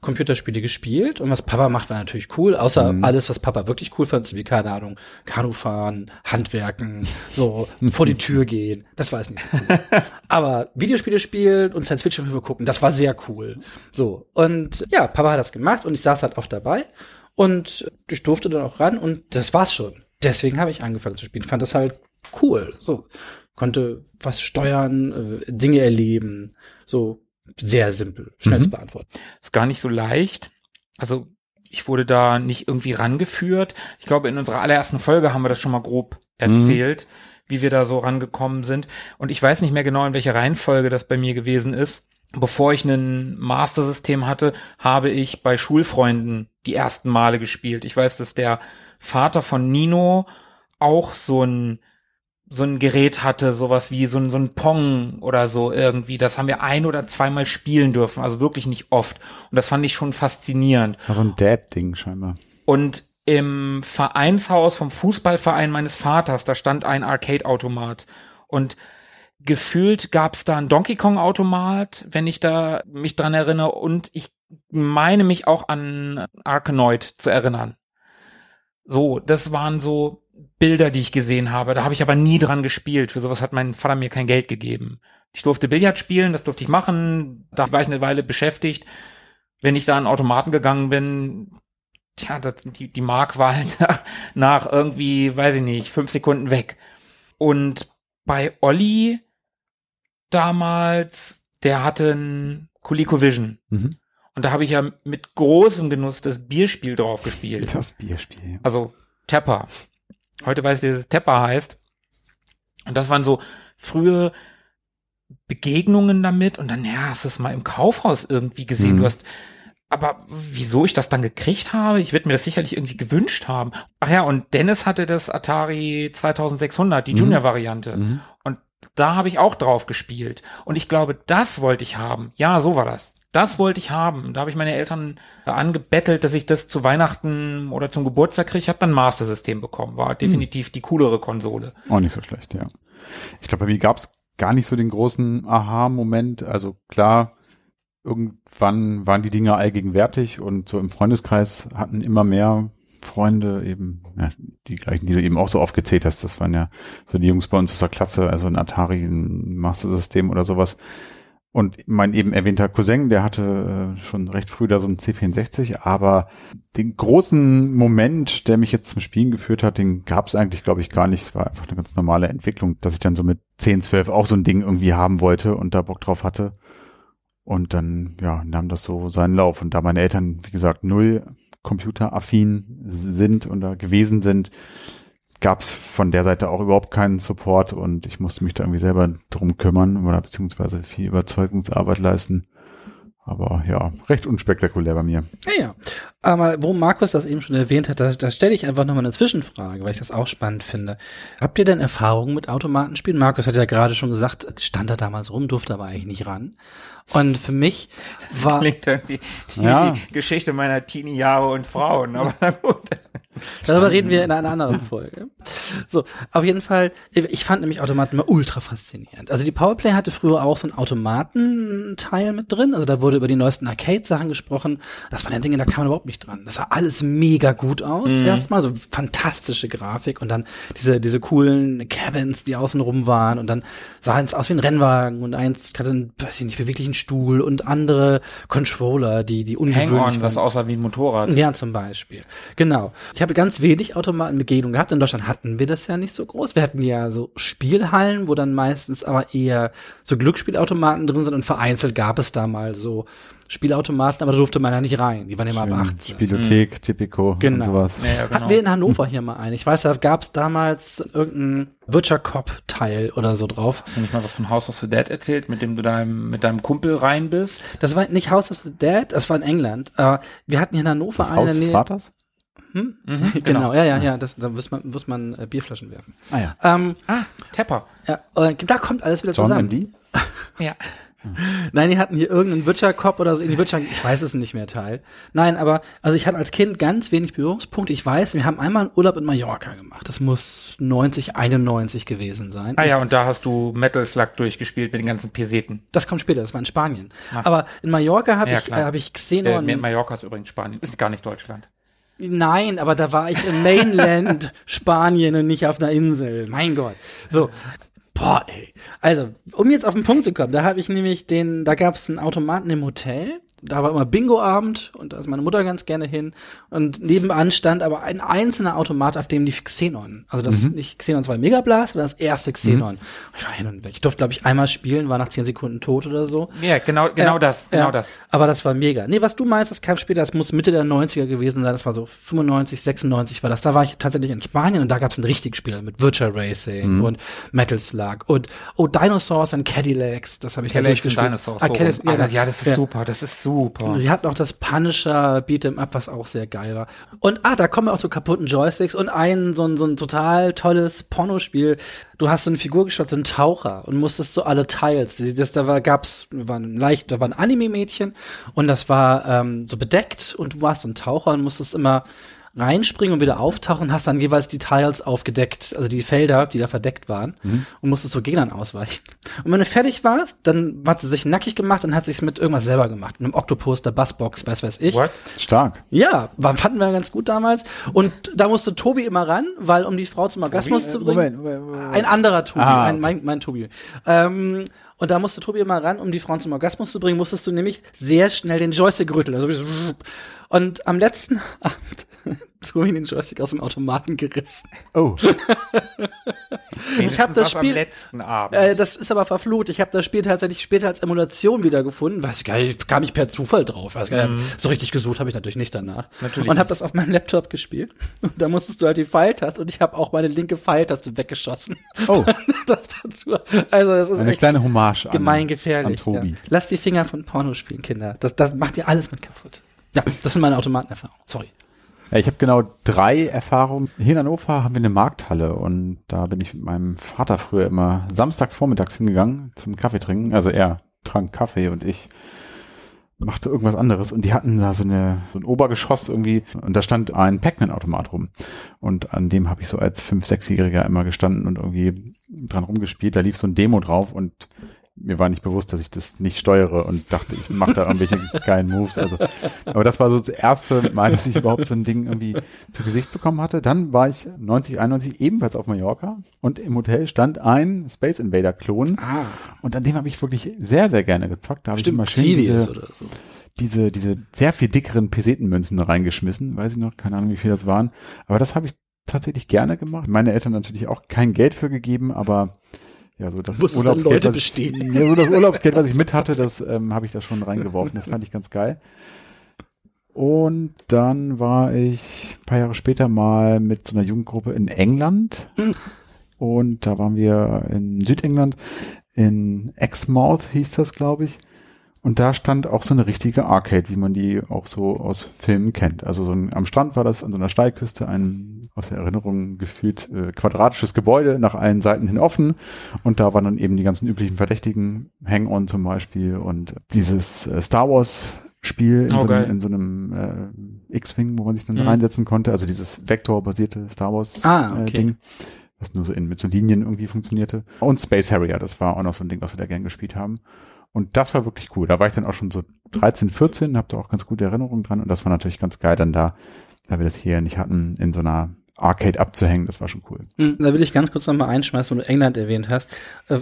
Computerspiele gespielt und was Papa macht, war natürlich cool, außer alles, was Papa wirklich cool fand, so wie, keine Ahnung, Kanufahren, Handwerken, so (laughs) vor die Tür gehen, das war es nicht so cool. (laughs) Aber Videospiele spielen und Science-Fiction-Filme gucken, das war sehr cool. So, und ja, Papa hat das gemacht und ich saß halt oft dabei und ich durfte dann auch ran und das war's schon. Deswegen habe ich angefangen zu spielen, fand das halt cool, so. Konnte was steuern, äh, Dinge erleben, so sehr simpel, schnell Mhm. zu beantworten. Ist gar nicht so leicht. Also ich wurde da nicht irgendwie rangeführt. Ich glaube, in unserer allerersten Folge haben wir das schon mal grob erzählt, wie wir da so rangekommen sind. Und ich weiß nicht mehr genau, in welcher Reihenfolge das bei mir gewesen ist. Bevor ich ein Master-System hatte, habe ich bei Schulfreunden die ersten Male gespielt. Ich weiß, dass der Vater von Nino auch so ein so ein Gerät hatte, sowas wie so ein, so ein Pong oder so irgendwie. Das haben wir ein oder zweimal spielen dürfen, also wirklich nicht oft. Und das fand ich schon faszinierend. So ein Dad-Ding scheinbar. Und im Vereinshaus vom Fußballverein meines Vaters, da stand ein Arcade-Automat. Und gefühlt gab's da einen Donkey Kong-Automat, wenn ich da mich dran erinnere. Und ich meine mich auch an Arkanoid zu erinnern. So, das waren so Bilder, die ich gesehen habe. Da habe ich aber nie dran gespielt. Für sowas hat mein Vater mir kein Geld gegeben. Ich durfte Billard spielen, das durfte ich machen. Da war ich eine Weile beschäftigt. Wenn ich da an Automaten gegangen bin, tja, das, die, die Mark war halt nach, (laughs) nach irgendwie, weiß ich nicht, fünf Sekunden weg. Und bei Olli damals, der hatte ein ColecoVision. Mhm. Und da habe ich ja mit großem Genuss das Bierspiel drauf gespielt. Das Bierspiel. ja. Also Tepper. Heute weiß ich, wie das Tepper heißt. Und das waren so frühe Begegnungen damit und dann, ja, hast du es mal im Kaufhaus irgendwie gesehen. Mhm. Du hast, aber wieso ich das dann gekriegt habe, ich werde mir das sicherlich irgendwie gewünscht haben. Ach ja, und Dennis hatte das Atari 2600, die Mhm. Junior-Variante. Mhm. Und da habe ich auch drauf gespielt. Und ich glaube, das wollte ich haben. Ja, so war das. Das wollte ich haben. Da habe ich meine Eltern äh, angebettelt, dass ich das zu Weihnachten oder zum Geburtstag kriege. Ich habe dann ein Master-System bekommen. War definitiv die coolere Konsole. Auch nicht so schlecht, ja. Ich glaube, bei mir gab's gar nicht so den großen Aha-Moment. Also klar, irgendwann waren die Dinge allgegenwärtig und so im Freundeskreis hatten immer mehr Freunde eben, ja, die gleichen, die du eben auch so aufgezählt hast. Das waren ja so die Jungs bei uns aus der Klasse, also ein Atari, ein Master-System oder sowas. Und mein eben erwähnter Cousin, der hatte äh, schon recht früh da so ein C64, aber den großen Moment, der mich jetzt zum Spielen geführt hat, den gab es eigentlich, glaube ich, gar nicht. Es war einfach eine ganz normale Entwicklung, dass ich dann so mit 10, 12 auch so ein Ding irgendwie haben wollte und da Bock drauf hatte. Und dann, ja, nahm das so seinen Lauf. Und da meine Eltern, wie gesagt, null computeraffin sind oder gewesen sind, gab es von der Seite auch überhaupt keinen Support und ich musste mich da irgendwie selber drum kümmern oder beziehungsweise viel Überzeugungsarbeit leisten. Aber ja, recht unspektakulär bei mir. Ja, ja. Aber wo Markus das eben schon erwähnt hat, da, da stelle ich einfach nochmal eine Zwischenfrage, weil ich das auch spannend finde. Habt ihr denn Erfahrungen mit Automatenspielen? Markus hat ja gerade schon gesagt, stand da damals rum, durfte aber eigentlich nicht ran. Und für mich war, Klingt irgendwie die Ja. Geschichte meiner Teenie-Jahre und Frauen. Aber na gut. darüber reden wir in einer anderen Folge. So, auf jeden Fall, ich fand nämlich Automaten immer ultra faszinierend. Also die Powerplay hatte früher auch so einen Automatenteil mit drin. Also da wurde über die neuesten Arcade-Sachen gesprochen. Das waren ja Dinge, da kam man überhaupt nicht dran. Das sah alles mega gut aus. Erstmal so fantastische Grafik und dann diese, diese coolen Cabins, die außenrum waren und dann sah eins aus wie ein Rennwagen und eins hatte einen, weiß ich nicht, beweglichen Stuhl und andere Controller, die, die ungewöhnlich Hang-on, was aussah wie ein Motorrad. Ja, zum Beispiel. Genau. Ich habe ganz wenig Automatenbegegnung gehabt. In Deutschland hatten wir das ja nicht so groß. Wir hatten ja so Spielhallen, wo dann meistens aber eher so Glücksspielautomaten drin sind und vereinzelt gab es da mal so Spielautomaten, aber da durfte man ja nicht rein. Die waren immer ab 18. Spielothek, Tipico Genau. und sowas. Ja, ja, genau. Hatten wir in Hannover hier mal einen. Ich weiß, da gab es damals irgendein Wirtschaft-Teil oder so drauf. Hast du nicht mal was von House of the Dead erzählt, mit dem du deinem, mit deinem Kumpel rein bist? Das war nicht House of the Dead, das war in England. Äh, wir hatten hier in Hannover Das eine Haus des. Vaters? Hm? Mhm, (laughs) Genau, ja, ja, ja. Das, da muss man, muss man äh, Bierflaschen werfen. Ah ja. Ähm, Ah, Tepper. Ja, und da kommt alles wieder John zusammen. MD? (laughs) Ja. (laughs) Nein, die hatten hier irgendeinen Witcher-Cop oder so, in die Witcher, ich weiß es nicht mehr, Teil. Nein, aber, also ich hatte als Kind ganz wenig Berührungspunkte. Ich weiß, wir haben einmal einen Urlaub in Mallorca gemacht. Das muss 90, 91 gewesen sein. Ah ja, und da hast du Metal Slug durchgespielt mit den ganzen Peseten. Das kommt später, das war in Spanien. Ach. Aber in Mallorca habe Ja, ich, äh, habe ich Äh, Xenon. Mallorca ist übrigens Spanien, ist gar nicht Deutschland. Nein, aber da war ich im Mainland (laughs) Spanien und nicht auf einer Insel. Mein Gott. So. Boah, ey. Also, um jetzt auf den Punkt zu kommen, da habe ich nämlich den, da gab es einen Automaten im Hotel. Da war immer Bingo-Abend und da ist meine Mutter ganz gerne hin. Und nebenan stand aber ein einzelner Automat, auf dem lief Xenon. Also das nicht Xenon 2 Megablast, sondern das erste Xenon. Ich war hin und weg. Ich durfte, glaube ich, einmal spielen, war nach 10 Sekunden tot oder so. Ja, genau, genau Ja, das, genau ja. das. Aber das war mega. Nee, was du meinst, das kam später, das muss Mitte der 90er gewesen sein, das war so 95, 96 war das. Da war ich tatsächlich in Spanien und da gab es ein richtiges Spiel mit Virtual Racing Mhm. und Metal Slug und oh, Dinosaurs and Cadillacs, das habe ich Cadillacs und durchgespielt. Dinosaurs. Ah, so Cadillacs, rum. Ah, das- ja, das ist ja. super, das ist super. Und sie hatten auch das Punisher Beat'em Up, was auch sehr geil war. Und ah, da kommen auch so kaputten Joysticks und ein so ein, so ein total tolles Pornospiel. Du hast so eine Figur geschaut, so einen Taucher und musstest so alle Teils. Das, da war, gab's, war ein leicht, da war ein Anime-Mädchen und das war ähm, so bedeckt und du warst so ein Taucher und musstest immer reinspringen und wieder auftauchen und hast dann jeweils die Tiles aufgedeckt, also die Felder, die da verdeckt waren und musstest so Gegnern ausweichen. Und wenn du fertig warst, dann hat sie sich nackig gemacht und hat sich's mit irgendwas selber gemacht. Mit einem Oktopus, der Bassbox, weiß weiß ich. What? Stark. Ja, war, fanden wir ganz gut damals. Und da musste Tobi immer ran, weil um die Frau zum Orgasmus zu bringen. Moment, Moment, Moment. Ein anderer Tobi, Ah, ein, mein, mein Tobi. Ähm, und da musste Tobi immer ran, um die Frauen zum Orgasmus zu bringen, musstest du nämlich sehr schnell den Joystick rütteln. Also wie so, und am letzten (laughs) Abend (laughs) hat Tobi den Joystick aus dem Automaten gerissen. Oh, (laughs) Ich habe das Wenigstens am Spiel, letzten Abend. äh, das ist aber verflucht. Ich habe das Spiel tatsächlich später als Emulation wiedergefunden. Weiß gar nicht, kam ich per Zufall drauf. Weiß gar nicht, so richtig gesucht habe ich natürlich nicht danach. Mhm. Natürlich und habe das auf meinem Laptop gespielt. Und da musstest du halt die Pfeiltaste und ich habe auch meine linke Pfeiltaste weggeschossen. oh, das. Also das ist eine kleine Hommage an, gemeingefährlich. an Tobi. Ja. Lasst die Finger von Porno spielen, Kinder. Das, das macht ihr alles mit kaputt. Ja, das sind meine Automatenerfahrungen. Sorry. Ja, ich habe genau drei Erfahrungen. Hier in Hannover haben wir eine Markthalle und da bin ich mit meinem Vater früher immer Samstagvormittags hingegangen zum Kaffee trinken. Also er trank Kaffee und ich machte irgendwas anderes und die hatten da so, eine, so ein Obergeschoss irgendwie und da stand ein Pac-Man-Automat rum und an dem habe ich so als 5-, 6-Jähriger immer gestanden und irgendwie dran rumgespielt. Da lief so ein Demo drauf und mir war nicht bewusst, dass ich das nicht steuere und dachte, ich mache da irgendwelche (laughs) geilen Moves. Also, aber das war so das erste Mal, dass ich überhaupt so ein Ding irgendwie zu Gesicht bekommen hatte. Dann war ich 90, 91 ebenfalls auf Mallorca und im Hotel stand ein Space Invader Klon Ah, und an dem habe ich wirklich sehr, sehr gerne gezockt. Da habe ich immer schön Civius diese, so. diese, diese sehr viel dickeren Pesetenmünzen reingeschmissen. Weiß ich noch, keine Ahnung, wie viel das waren. Aber das habe ich tatsächlich gerne gemacht. Meine Eltern natürlich auch kein Geld für gegeben, aber ja, so das Urlaubsgeld, was ich, (laughs) ja, so das Urlaubsgeld, was ich mit hatte, das ähm, habe ich da schon reingeworfen. Das fand ich ganz geil. Und dann war ich ein paar Jahre später mal mit so einer Jugendgruppe in England. Und da waren wir in Südengland, in Exmouth hieß das, glaube ich. Und da stand auch so eine richtige Arcade, wie man die auch so aus Filmen kennt. Also so ein, am Strand war das an so einer Steilküste ein aus der Erinnerung gefühlt äh, quadratisches Gebäude, nach allen Seiten hin offen. Und da waren dann eben die ganzen üblichen Verdächtigen, Hang-On zum Beispiel und dieses äh, Star Wars Spiel in, Oh, so einem, in so einem äh, X-Wing, wo man sich dann Mhm. reinsetzen konnte. Also dieses vektorbasierte Star Wars Ah, äh, okay. Ding, was nur so in, mit so Linien irgendwie funktionierte. Und Space Harrier, das war auch noch so ein Ding, was wir da gern gespielt haben. Und das war wirklich cool. Da war ich dann auch schon so 13, 14, habe da auch ganz gute Erinnerungen dran. Und das war natürlich ganz geil, dann da, weil wir das hier nicht hatten, in so einer Arcade abzuhängen. Das war schon cool. Hm, Da will ich ganz kurz nochmal einschmeißen, wo du England erwähnt hast. Äh,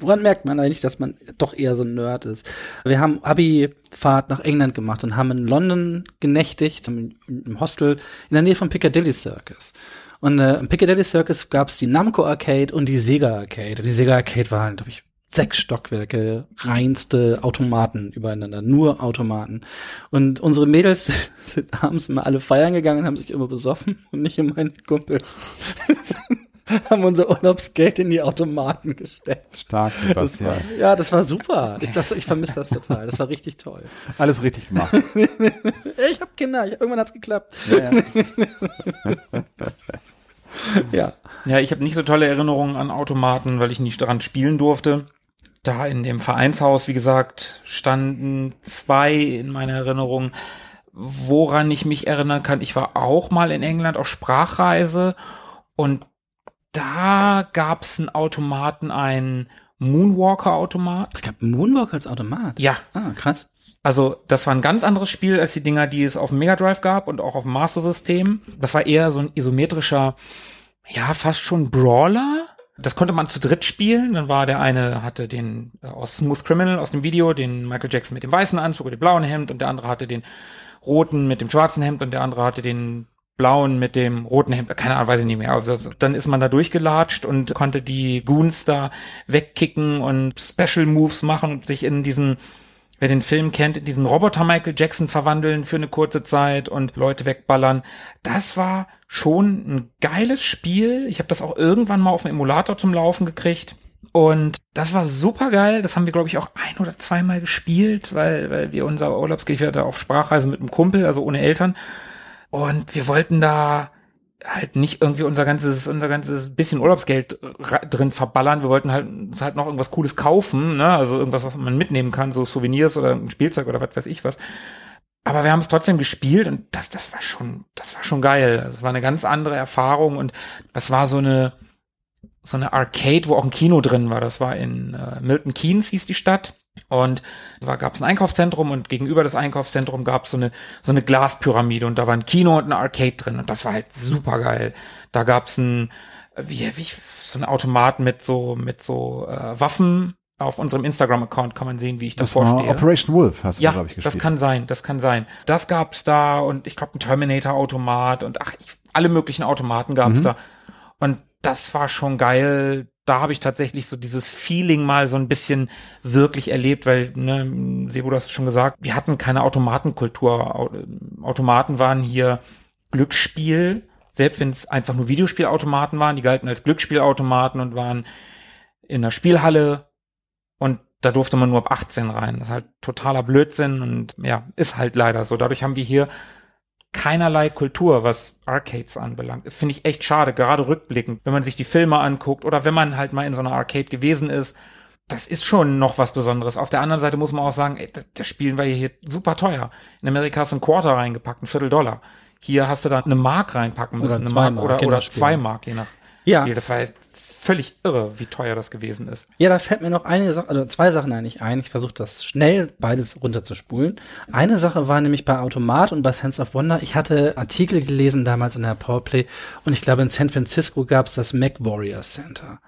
Woran merkt man eigentlich, dass man doch eher so ein Nerd ist? Wir haben Abi-Fahrt nach England gemacht und haben in London genächtigt, im, Hostel in der Nähe vom Piccadilly Circus. Und äh, im Piccadilly Circus gab es die Namco Arcade und die Sega Arcade. Und die Sega Arcade waren, glaube ich, sechs Stockwerke, reinste Automaten übereinander, nur Automaten. Und unsere Mädels (laughs) sind abends immer alle feiern gegangen, haben sich immer besoffen und nicht um meine Kumpels. (laughs) haben unser Urlaubsgeld in die Automaten gesteckt. Stark, Das war, ja, das war super. Ich, das, ich vermisse das total. Das war richtig toll. Alles richtig gemacht. (laughs) Ich habe Kinder. Ich, irgendwann hat's geklappt. ja, ja. Ja. Ja, ich habe nicht so tolle Erinnerungen an Automaten, weil ich nicht daran spielen durfte. Da in dem Vereinshaus, wie gesagt, standen zwei in meiner Erinnerung. Woran ich mich erinnern kann, ich war auch mal in England auf Sprachreise und da gab's einen Automaten, einen Moonwalker-Automat. Es gab Moonwalker als Automat. Ja, Ah, krass. also das war ein ganz anderes Spiel als die Dinger, die es auf dem Mega Drive gab und auch auf dem Master System. Das war eher so ein isometrischer, ja, fast schon Brawler. Das konnte man zu dritt spielen. Dann war der eine hatte den äh, aus Smooth Criminal aus dem Video, den Michael Jackson mit dem weißen Anzug und dem blauen Hemd und der andere hatte den roten mit dem schwarzen Hemd und der andere hatte den blauen mit dem roten Hemd, keine Ahnung, weiß ich nicht mehr. Also dann ist man da durchgelatscht und konnte die Goons da wegkicken und Special Moves machen und sich in diesen wer den Film kennt, in diesen Roboter Michael Jackson verwandeln für eine kurze Zeit und Leute wegballern. Das war schon ein geiles Spiel. Ich habe das auch irgendwann mal auf dem Emulator zum Laufen gekriegt. Und das war super geil. Das haben wir, glaube ich, auch ein oder zweimal gespielt, weil, weil wir unser Urlaubsgeld hatte auf Sprachreise mit einem Kumpel, also ohne Eltern. Und wir wollten da halt nicht irgendwie unser ganzes, unser ganzes bisschen Urlaubsgeld drin verballern. Wir wollten halt, halt noch irgendwas Cooles kaufen, ne? Also irgendwas, was man mitnehmen kann, so Souvenirs oder ein Spielzeug oder was weiß ich was. Aber wir haben es trotzdem gespielt und das, das war schon, das war schon geil. Das war eine ganz andere Erfahrung und das war so eine, so eine Arcade, wo auch ein Kino drin war. Das war in äh, Milton Keynes hieß die Stadt. Und da gab es ein Einkaufszentrum und gegenüber das Einkaufszentrum gab es so eine so eine Glaspyramide und da war ein Kino und ein Arcade drin und das war halt super geil. Da gab es ein wie, wie so ein Automat mit so mit so äh, Waffen. Auf unserem Instagram-Account kann man sehen, wie ich Das stehe. Operation Wolf, hast du, Ja, glaube ich, gespielt. das kann sein, das kann sein. Das gab's da und ich glaube ein Terminator-Automat und ach, ich, alle möglichen Automaten gab's Mhm. da. Und das war schon geil. Da habe ich tatsächlich so dieses Feeling mal so ein bisschen wirklich erlebt, weil, ne, Sebo, du hast schon gesagt, wir hatten keine Automatenkultur. Au- Automaten waren hier Glücksspiel, selbst wenn es einfach nur Videospielautomaten waren, die galten als Glücksspielautomaten und waren in der Spielhalle und da durfte man nur ab 18 rein. Das ist halt totaler Blödsinn und ja, ist halt leider so. Dadurch haben wir hier keinerlei Kultur, was Arcades anbelangt. Das finde ich echt schade, gerade rückblickend, wenn man sich die Filme anguckt oder wenn man halt mal in so einer Arcade gewesen ist. Das ist schon noch was Besonderes. Auf der anderen Seite muss man auch sagen, ey, das, das spielen wir hier super teuer. In Amerika hast du ein Quarter reingepackt, ein Viertel Dollar. Hier hast du da eine Mark reinpacken müssen, Oder eine zwei Mark, oder, je oder nach Spiel. zwei Mark, je nach Ja. Spiel. Das war halt völlig irre, wie teuer das gewesen ist. Ja, da fällt mir noch eine Sache, also zwei Sachen eigentlich ein. Ich versuche das schnell beides runterzuspulen. Eine Sache war nämlich bei Automat und bei Sense of Wonder. Ich hatte Artikel gelesen damals in der Powerplay und ich glaube in San Francisco gab es das Mac Warrior Center.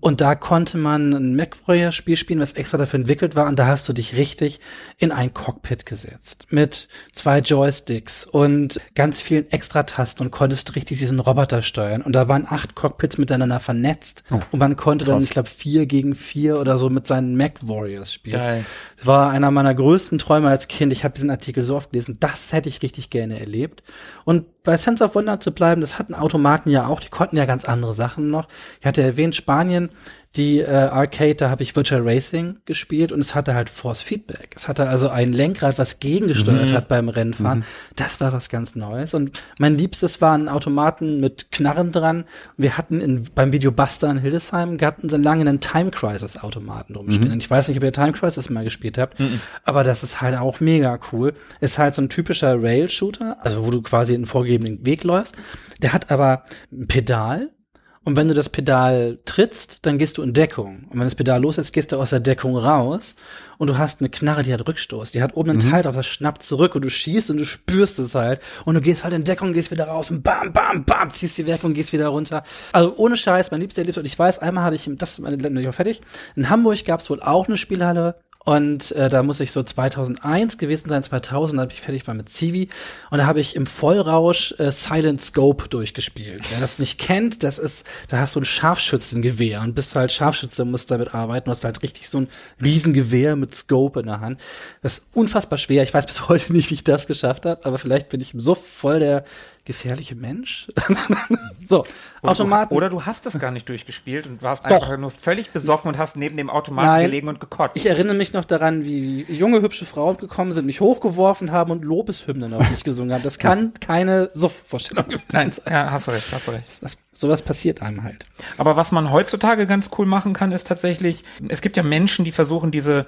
Und da konnte man ein Mac Warrior Spiel spielen, was extra dafür entwickelt war und da hast du dich richtig in ein Cockpit gesetzt mit zwei Joysticks und ganz vielen Extra-Tasten und konntest richtig diesen Roboter steuern. Und da waren acht Cockpits miteinander vernetzt und man konnte dann, krass. ich glaube, vier gegen vier oder so mit seinen Mac Warriors spielen. Geil. Das war einer meiner größten Träume als Kind. Ich habe diesen Artikel so oft gelesen. Das hätte ich richtig gerne erlebt. Und bei Sense of Wonder zu bleiben, das hatten Automaten ja auch. Die konnten ja ganz andere Sachen noch. Ich hatte erwähnt, Spanien, die äh, Arcade, da habe ich Virtual Racing gespielt und es hatte halt Force Feedback. Es hatte also ein Lenkrad, was gegengesteuert hat beim Rennfahren. Das war was ganz Neues. Und mein Liebstes waren Automaten mit Knarren dran. Wir hatten in, beim Videobuster in Hildesheim, gab es lange einen Time Crisis Automaten rumstehen. Und ich weiß nicht, ob ihr Time Crisis mal gespielt habt, aber das ist halt auch mega cool. Ist halt so ein typischer Rail-Shooter, also wo du quasi einen vorgegebenen Weg läufst. Der hat aber ein Pedal, und wenn du das Pedal trittst, dann gehst du in Deckung. Und wenn das Pedal los ist, gehst du aus der Deckung raus. Und du hast eine Knarre, die hat Rückstoß. Die hat oben einen Teil drauf, das schnappt zurück und du schießt und du spürst es halt. Und du gehst halt in Deckung, gehst wieder raus und bam, bam, bam, ziehst die weg und gehst wieder runter. Also ohne Scheiß, mein liebster Erlebnis. Und ich weiß, einmal habe ich, das ist meine Länder fertig. In Hamburg gab es wohl auch eine Spielhalle, und äh, da muss ich so 2001 gewesen sein, 2000, da habe ich fertig war mit Civi. Und da habe ich im Vollrausch äh, Silent Scope durchgespielt. Wer das nicht kennt, das ist, da hast du ein Scharfschützengewehr und bist halt Scharfschütze, musst damit arbeiten. Hast halt richtig so ein Riesengewehr mit Scope in der Hand. Das ist unfassbar schwer. Ich weiß bis (laughs) heute nicht, wie ich das geschafft habe, aber vielleicht bin ich so voll der gefährliche Mensch. (laughs) so, Oder Automaten. Du, oder du hast es gar nicht durchgespielt und warst Doch. einfach nur völlig besoffen und hast neben dem Automaten Nein. gelegen und gekotzt. Ich erinnere mich noch daran, wie junge, hübsche Frauen gekommen sind, mich hochgeworfen haben und Lobeshymnen auf mich gesungen haben. Das kann keine Suff-Vorstellung gewesen Nein, sein. ja, hast du recht, hast du recht. Das, sowas passiert einem halt. Aber was man heutzutage ganz cool machen kann, ist tatsächlich, es gibt ja Menschen, die versuchen, diese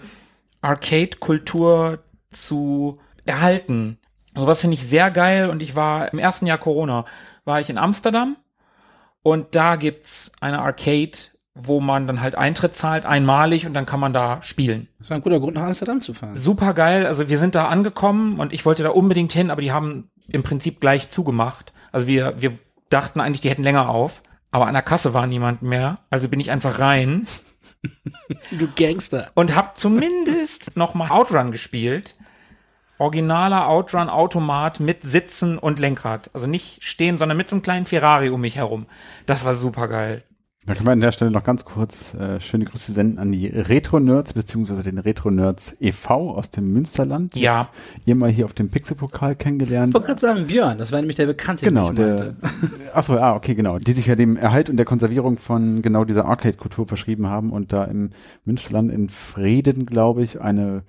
Arcade-Kultur zu erhalten. Sowas finde ich sehr geil und ich war im ersten Jahr Corona, war ich in Amsterdam und da gibt's eine Arcade, wo man dann halt Eintritt zahlt, einmalig und dann kann man da spielen. Das ist ein guter Grund, nach Amsterdam zu fahren. Super geil, also wir sind da angekommen und ich wollte da unbedingt hin, aber die haben im Prinzip gleich zugemacht. Also wir, wir dachten eigentlich, die hätten länger auf, aber an der Kasse war niemand mehr, also bin ich einfach rein (laughs) Du Gangster. und habe zumindest noch mal Outrun gespielt. Originaler Outrun-Automat mit Sitzen und Lenkrad. Also nicht stehen, sondern mit so einem kleinen Ferrari um mich herum. Das war super geil. Da können wir an der Stelle noch ganz kurz äh, schöne Grüße senden an die Retro-Nerds, beziehungsweise den Retro-Nerds e.V. aus dem Münsterland. Ja. Ihr mal hier auf dem Pixelpokal kennengelernt. Ich wollte gerade sagen, Björn, das war nämlich der Bekannte, den Genau, ich der, meinte. (laughs) achso, ah, okay, genau, die sich ja dem Erhalt und der Konservierung von genau dieser Arcade-Kultur verschrieben haben und da im Münsterland in Frieden, glaube ich, eine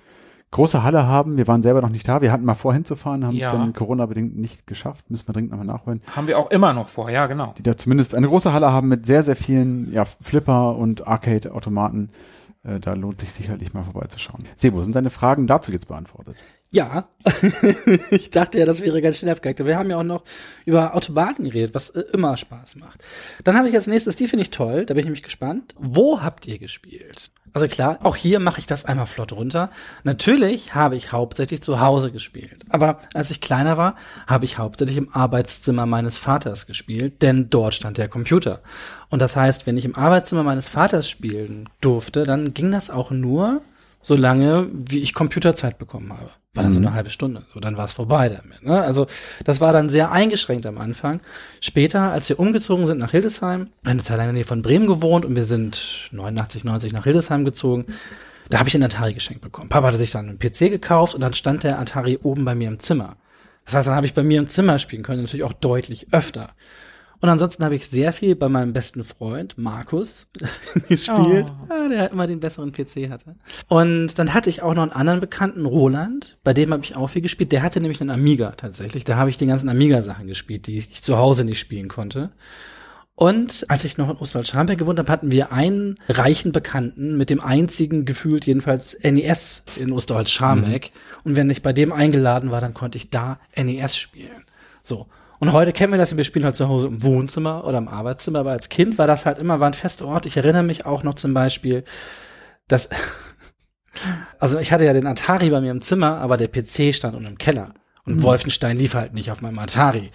große Halle haben. Wir waren selber noch nicht da. Wir hatten mal vor hinzufahren, haben Ja. es dann Corona-bedingt nicht geschafft. Müssen wir dringend nochmal nachholen. Haben wir auch immer noch vor, ja, genau. Die da zumindest eine große Halle haben mit sehr, sehr vielen ja, Flipper und Arcade-Automaten. Äh, da lohnt sich sicherlich mal vorbeizuschauen. Sebo, sind deine Fragen dazu jetzt beantwortet? Ja, (laughs) ich dachte ja, das wäre ganz schnell abgehakt. Wir haben ja auch noch über Automaten geredet, was äh, immer Spaß macht. Dann habe ich als nächstes, die finde ich toll, da bin ich nämlich gespannt. Wo habt ihr gespielt? Also klar, auch hier mache ich das einmal flott runter. Natürlich habe ich hauptsächlich zu Hause gespielt. Aber als ich kleiner war, habe ich hauptsächlich im Arbeitszimmer meines Vaters gespielt, denn dort stand der Computer. Und das heißt, wenn ich im Arbeitszimmer meines Vaters spielen durfte, dann ging das auch nur, solange wie ich Computerzeit bekommen habe. War dann so eine halbe Stunde. So, dann war es vorbei damit. Ne? Also das war dann sehr eingeschränkt am Anfang. Später, als wir umgezogen sind nach Hildesheim, eine Zeit lang in der Nähe von Bremen gewohnt und wir sind 89, 90 nach Hildesheim gezogen, da habe ich einen Atari geschenkt bekommen. Papa hatte sich dann einen PC gekauft und dann stand der Atari oben bei mir im Zimmer. Das heißt, dann habe ich bei mir im Zimmer spielen können, natürlich auch deutlich öfter. Und ansonsten habe ich sehr viel bei meinem besten Freund Markus (laughs) gespielt, ja, der immer den besseren PC hatte. Und dann hatte ich auch noch einen anderen Bekannten, Roland, bei dem habe ich auch viel gespielt. Der hatte nämlich einen Amiga tatsächlich. Da habe ich die ganzen Amiga-Sachen gespielt, die ich zu Hause nicht spielen konnte. Und als ich noch in Ostwald-Scharmbeck gewohnt habe, hatten wir einen reichen Bekannten mit dem einzigen gefühlt jedenfalls NES in Ostwald-Scharmbeck. Und wenn ich bei dem eingeladen war, dann konnte ich da NES spielen. So. Und heute kennen wir das, wir spielen halt zu Hause im Wohnzimmer oder im Arbeitszimmer, aber als Kind war das halt immer, war ein fester Ort. Ich erinnere mich auch noch zum Beispiel, dass, (laughs) also ich hatte ja den Atari bei mir im Zimmer, aber der PC stand unten im Keller. Und Wolfenstein lief halt nicht auf meinem Atari.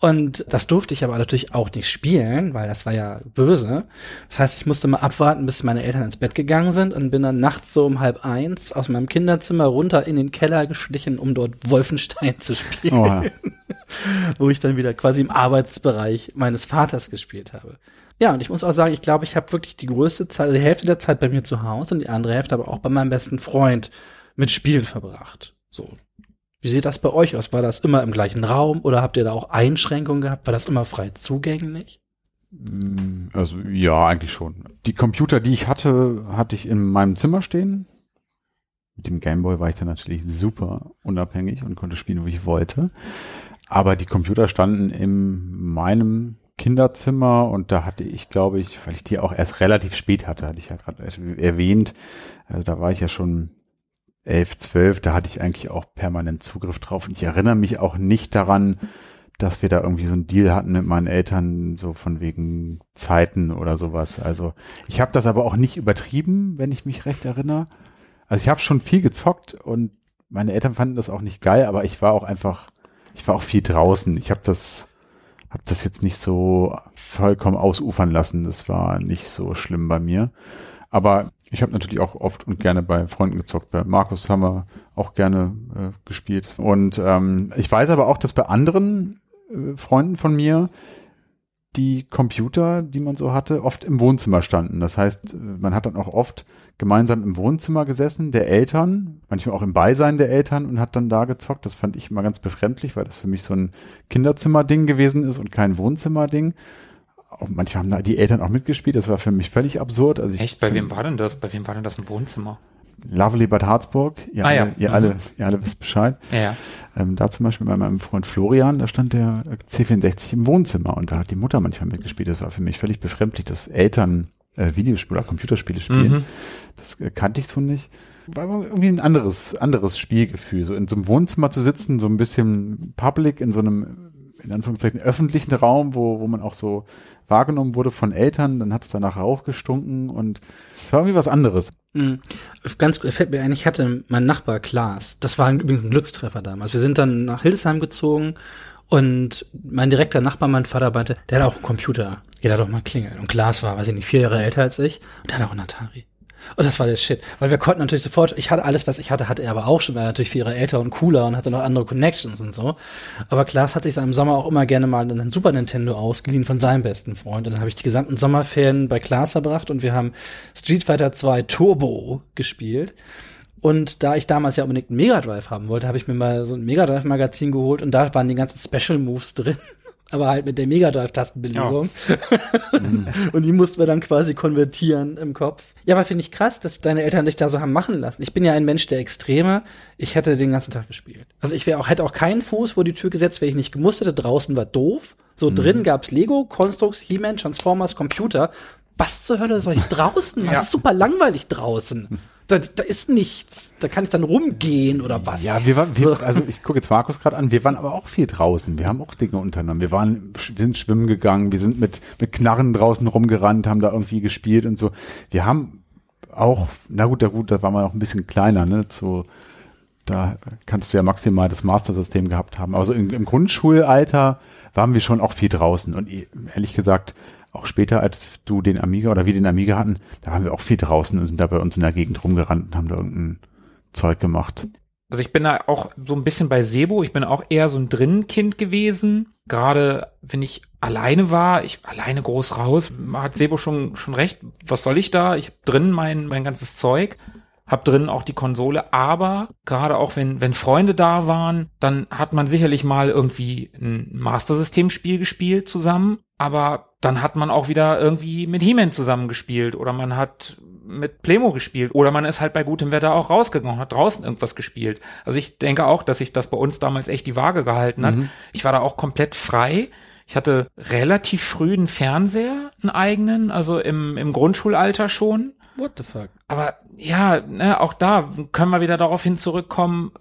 Und das durfte ich aber natürlich auch nicht spielen, weil das war ja böse. Das heißt, ich musste mal abwarten, bis meine Eltern ins Bett gegangen sind und bin dann nachts so um halb eins aus meinem Kinderzimmer runter in den Keller geschlichen, um dort Wolfenstein zu spielen Oh, ja. (laughs) wo ich dann wieder quasi im Arbeitsbereich meines Vaters gespielt habe. Ja, und ich muss auch sagen, ich glaube, ich habe wirklich die größte Zeit, die Hälfte der Zeit bei mir zu Hause und die andere Hälfte aber auch bei meinem besten Freund mit Spielen verbracht. So. Wie sieht das bei euch aus? War das immer im gleichen Raum oder habt ihr da auch Einschränkungen gehabt? War das immer frei zugänglich? Also ja, eigentlich schon. Die Computer, die ich hatte, hatte ich in meinem Zimmer stehen. Mit dem Gameboy war ich dann natürlich super unabhängig und konnte spielen, wo ich wollte. Aber die Computer standen in meinem Kinderzimmer und da hatte ich, glaube ich, weil ich die auch erst relativ spät hatte, hatte ich ja gerade erwähnt, also da war ich ja schon elf, zwölf, da hatte ich eigentlich auch permanent Zugriff drauf und ich erinnere mich auch nicht daran, dass wir da irgendwie so einen Deal hatten mit meinen Eltern, so von wegen Zeiten oder sowas. Also ich habe das aber auch nicht übertrieben, wenn ich mich recht erinnere. Also ich habe schon viel gezockt und meine Eltern fanden das auch nicht geil, aber ich war auch einfach, ich war auch viel draußen. Ich habe das, habe das jetzt nicht so vollkommen ausufern lassen. Das war nicht so schlimm bei mir. Aber ich habe natürlich auch oft und gerne bei Freunden gezockt. Bei Markus haben wir auch gerne äh, gespielt. Und ähm, ich weiß aber auch, dass bei anderen äh, Freunden von mir, die Computer, die man so hatte, oft im Wohnzimmer standen. Das heißt, man hat dann auch oft gemeinsam im Wohnzimmer gesessen, der Eltern, manchmal auch im Beisein der Eltern und hat dann da gezockt. Das fand ich immer ganz befremdlich, weil das für mich so ein Kinderzimmerding gewesen ist und kein Wohnzimmerding. Manche haben da die Eltern auch mitgespielt. Das war für mich völlig absurd. Also Echt? Bei wem war denn das? Bei wem war denn das im Wohnzimmer? Lovely Bad Harzburg. Ihr, Ah, alle, ja. ihr, Mhm. alle, ihr alle wisst Bescheid. Ja. Ähm, da zum Beispiel bei meinem Freund Florian, da stand der C64 im Wohnzimmer und da hat die Mutter manchmal mitgespielt. Das war für mich völlig befremdlich, dass Eltern äh, Videospiele oder Computerspiele spielen. Mhm. Das äh, kannte ich so nicht. War irgendwie ein anderes, anderes Spielgefühl. So in so einem Wohnzimmer zu sitzen, so ein bisschen public, in so einem, in Anführungszeichen, öffentlichen Raum, wo, wo man auch so wahrgenommen wurde von Eltern, dann hat es danach raufgestunken und es war irgendwie was anderes. Mhm. Ganz gut, fällt mir ein, ich hatte meinen Nachbar Klaas. Das war übrigens ein Glückstreffer damals. Wir sind dann nach Hildesheim gezogen und mein direkter Nachbar, mein Vater meinte, der hat auch einen Computer. Da doch mal klingeln. Und Klaas war, weiß ich nicht, vier Jahre älter als ich und der hat auch einen Atari. Und das war der Shit. Weil wir konnten natürlich sofort, ich hatte alles, was ich hatte, hatte er aber auch schon, war natürlich vier Jahre älter und cooler und hatte noch andere Connections und so. Aber Klaas hat sich dann im Sommer auch immer gerne mal einen Super Nintendo ausgeliehen von seinem besten Freund. Und dann habe ich die gesamten Sommerferien bei Klaas verbracht und wir haben Street Fighter 2 Turbo gespielt. Und da ich damals ja unbedingt einen Mega Drive haben wollte, habe ich mir mal so ein Mega Drive Magazin geholt und da waren die ganzen Special Moves drin. Aber halt mit der Mega Drive Tastenbelegung. (laughs) und die mussten wir dann quasi konvertieren im Kopf. Ja, aber finde ich krass, dass deine Eltern dich da so haben machen lassen. Ich bin ja ein Mensch der Extreme. Ich hätte den ganzen Tag gespielt. Also ich wäre auch, hätte auch keinen Fuß vor die Tür gesetzt, wenn ich nicht gemusst hätte. Draußen war doof. So drin gab's Lego, Constructs, He-Man, Transformers, Computer. Was zur Hölle soll ich draußen machen? Ja. Das ist super langweilig draußen. (laughs) Da, da ist nichts. Da kann ich dann rumgehen oder was. Ja, wir waren, wir, So. also ich gucke jetzt Markus gerade an, wir waren aber auch viel draußen. Wir haben auch Dinge unternommen. Wir waren, wir sind schwimmen gegangen, wir sind mit, mit Knarren draußen rumgerannt, haben da irgendwie gespielt und so. Wir haben auch, na gut, da gut, da waren wir noch ein bisschen kleiner, ne, zu, da kannst du ja maximal das Master-System gehabt haben. Aber so im, im Grundschulalter waren wir schon auch viel draußen. Und eh- ehrlich gesagt, auch später, als du den Amiga oder wir den Amiga hatten, da waren wir auch viel draußen und sind da bei uns in der Gegend rumgerannt und haben da irgendein Zeug gemacht. Also ich bin da auch so ein bisschen bei Sebo. Ich bin auch eher so ein Drinnenkind gewesen. Gerade wenn ich alleine war, ich alleine groß raus, hat Sebo schon schon recht. Was soll ich da? Ich habe drin mein mein ganzes Zeug, hab drin auch die Konsole. Aber gerade auch wenn wenn Freunde da waren, dann hat man sicherlich mal irgendwie ein Master System Spiel gespielt zusammen. Aber dann hat man auch wieder irgendwie mit He-Man zusammengespielt oder man hat mit Plemo gespielt oder man ist halt bei gutem Wetter auch rausgegangen und hat draußen irgendwas gespielt. Also ich denke auch, dass sich das bei uns damals echt die Waage gehalten hat. Ich war da auch komplett frei. Ich hatte relativ früh einen Fernseher, einen eigenen, also im, im Grundschulalter schon. What the fuck? Aber ja, ne, auch da können wir wieder darauf hin zurückkommen.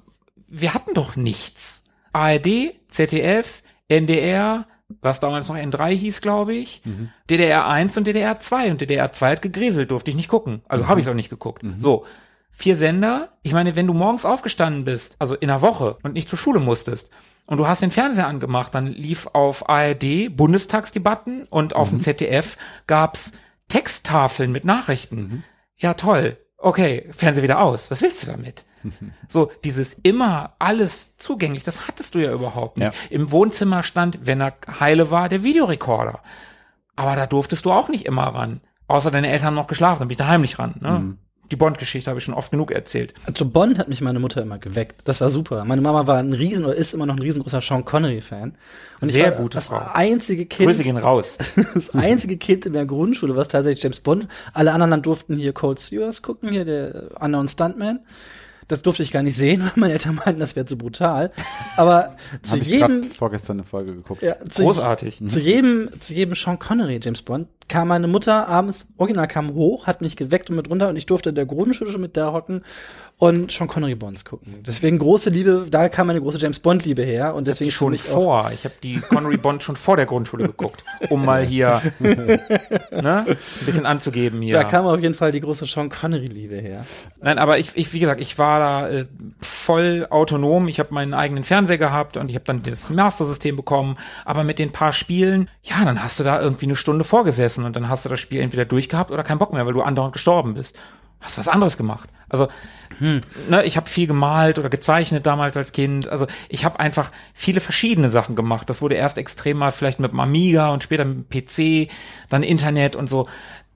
Wir hatten doch nichts. ARD, ZDF, NDR, was damals noch N3 hieß, glaube ich, DDR 1 und DDR 2 und DDR 2 hat gegräselt, durfte ich nicht gucken. Also habe ich auch nicht geguckt. So. Vier Sender. Ich meine, wenn du morgens aufgestanden bist, also in einer Woche und nicht zur Schule musstest, und du hast den Fernseher angemacht, dann lief auf ARD Bundestagsdebatten und auf dem ZDF gab's Texttafeln mit Nachrichten. Ja, toll. Okay, Fernseher wieder aus. Was willst du damit? (laughs) So, dieses immer alles zugänglich, das hattest du ja überhaupt nicht. Ja. Im Wohnzimmer stand, wenn er heile war, der Videorekorder. Aber da durftest du auch nicht immer ran. Außer deine Eltern haben noch geschlafen, dann bin ich da heimlich ran. Ne? Die Bond-Geschichte habe ich schon oft genug erzählt. Zu Bonn hat mich meine Mutter immer geweckt. Das war super. Meine Mama war ein riesen oder ist immer noch ein riesengroßer Sean Connery-Fan. Und Sehr ich war gute das Frau. einzige Kind. Grüße gehen raus. (laughs) das einzige Kind in der Grundschule, was tatsächlich James Bond. Alle anderen durften hier Cold Stewards gucken, hier der Unknown Stuntman. Das durfte ich gar nicht sehen, weil meine Eltern meinten, das wäre zu brutal. Aber (laughs) zu ich jedem, gerade vorgestern eine Folge geguckt. ja, zu, Großartig. zu jedem, zu jedem Sean Connery James Bond kam meine Mutter abends, original kam hoch, hat mich geweckt und mit runter und ich durfte in der Grundschule schon mit da hocken und Sean Connery Bonds gucken. Deswegen große Liebe, da kam meine große James Bond Liebe her und deswegen schon auch- vor. Ich habe die Connery Bond schon vor der Grundschule geguckt, um mal hier (laughs) ne, ein bisschen anzugeben hier. Da kam auf jeden Fall die große Sean Connery Liebe her. Nein, aber ich, ich wie gesagt, ich war da äh, voll autonom. Ich habe meinen eigenen Fernseher gehabt und ich habe dann das Master-System bekommen. Aber mit den paar Spielen, ja, dann hast du da irgendwie eine Stunde vorgesessen und dann hast du das Spiel entweder durchgehabt oder keinen Bock mehr, weil du andauernd gestorben bist. Hast was anderes gemacht. Also hm. ne, ich habe viel gemalt oder gezeichnet damals als Kind. Also ich habe einfach viele verschiedene Sachen gemacht. Das wurde erst extremer vielleicht mit dem Amiga und später mit dem PC, dann Internet und so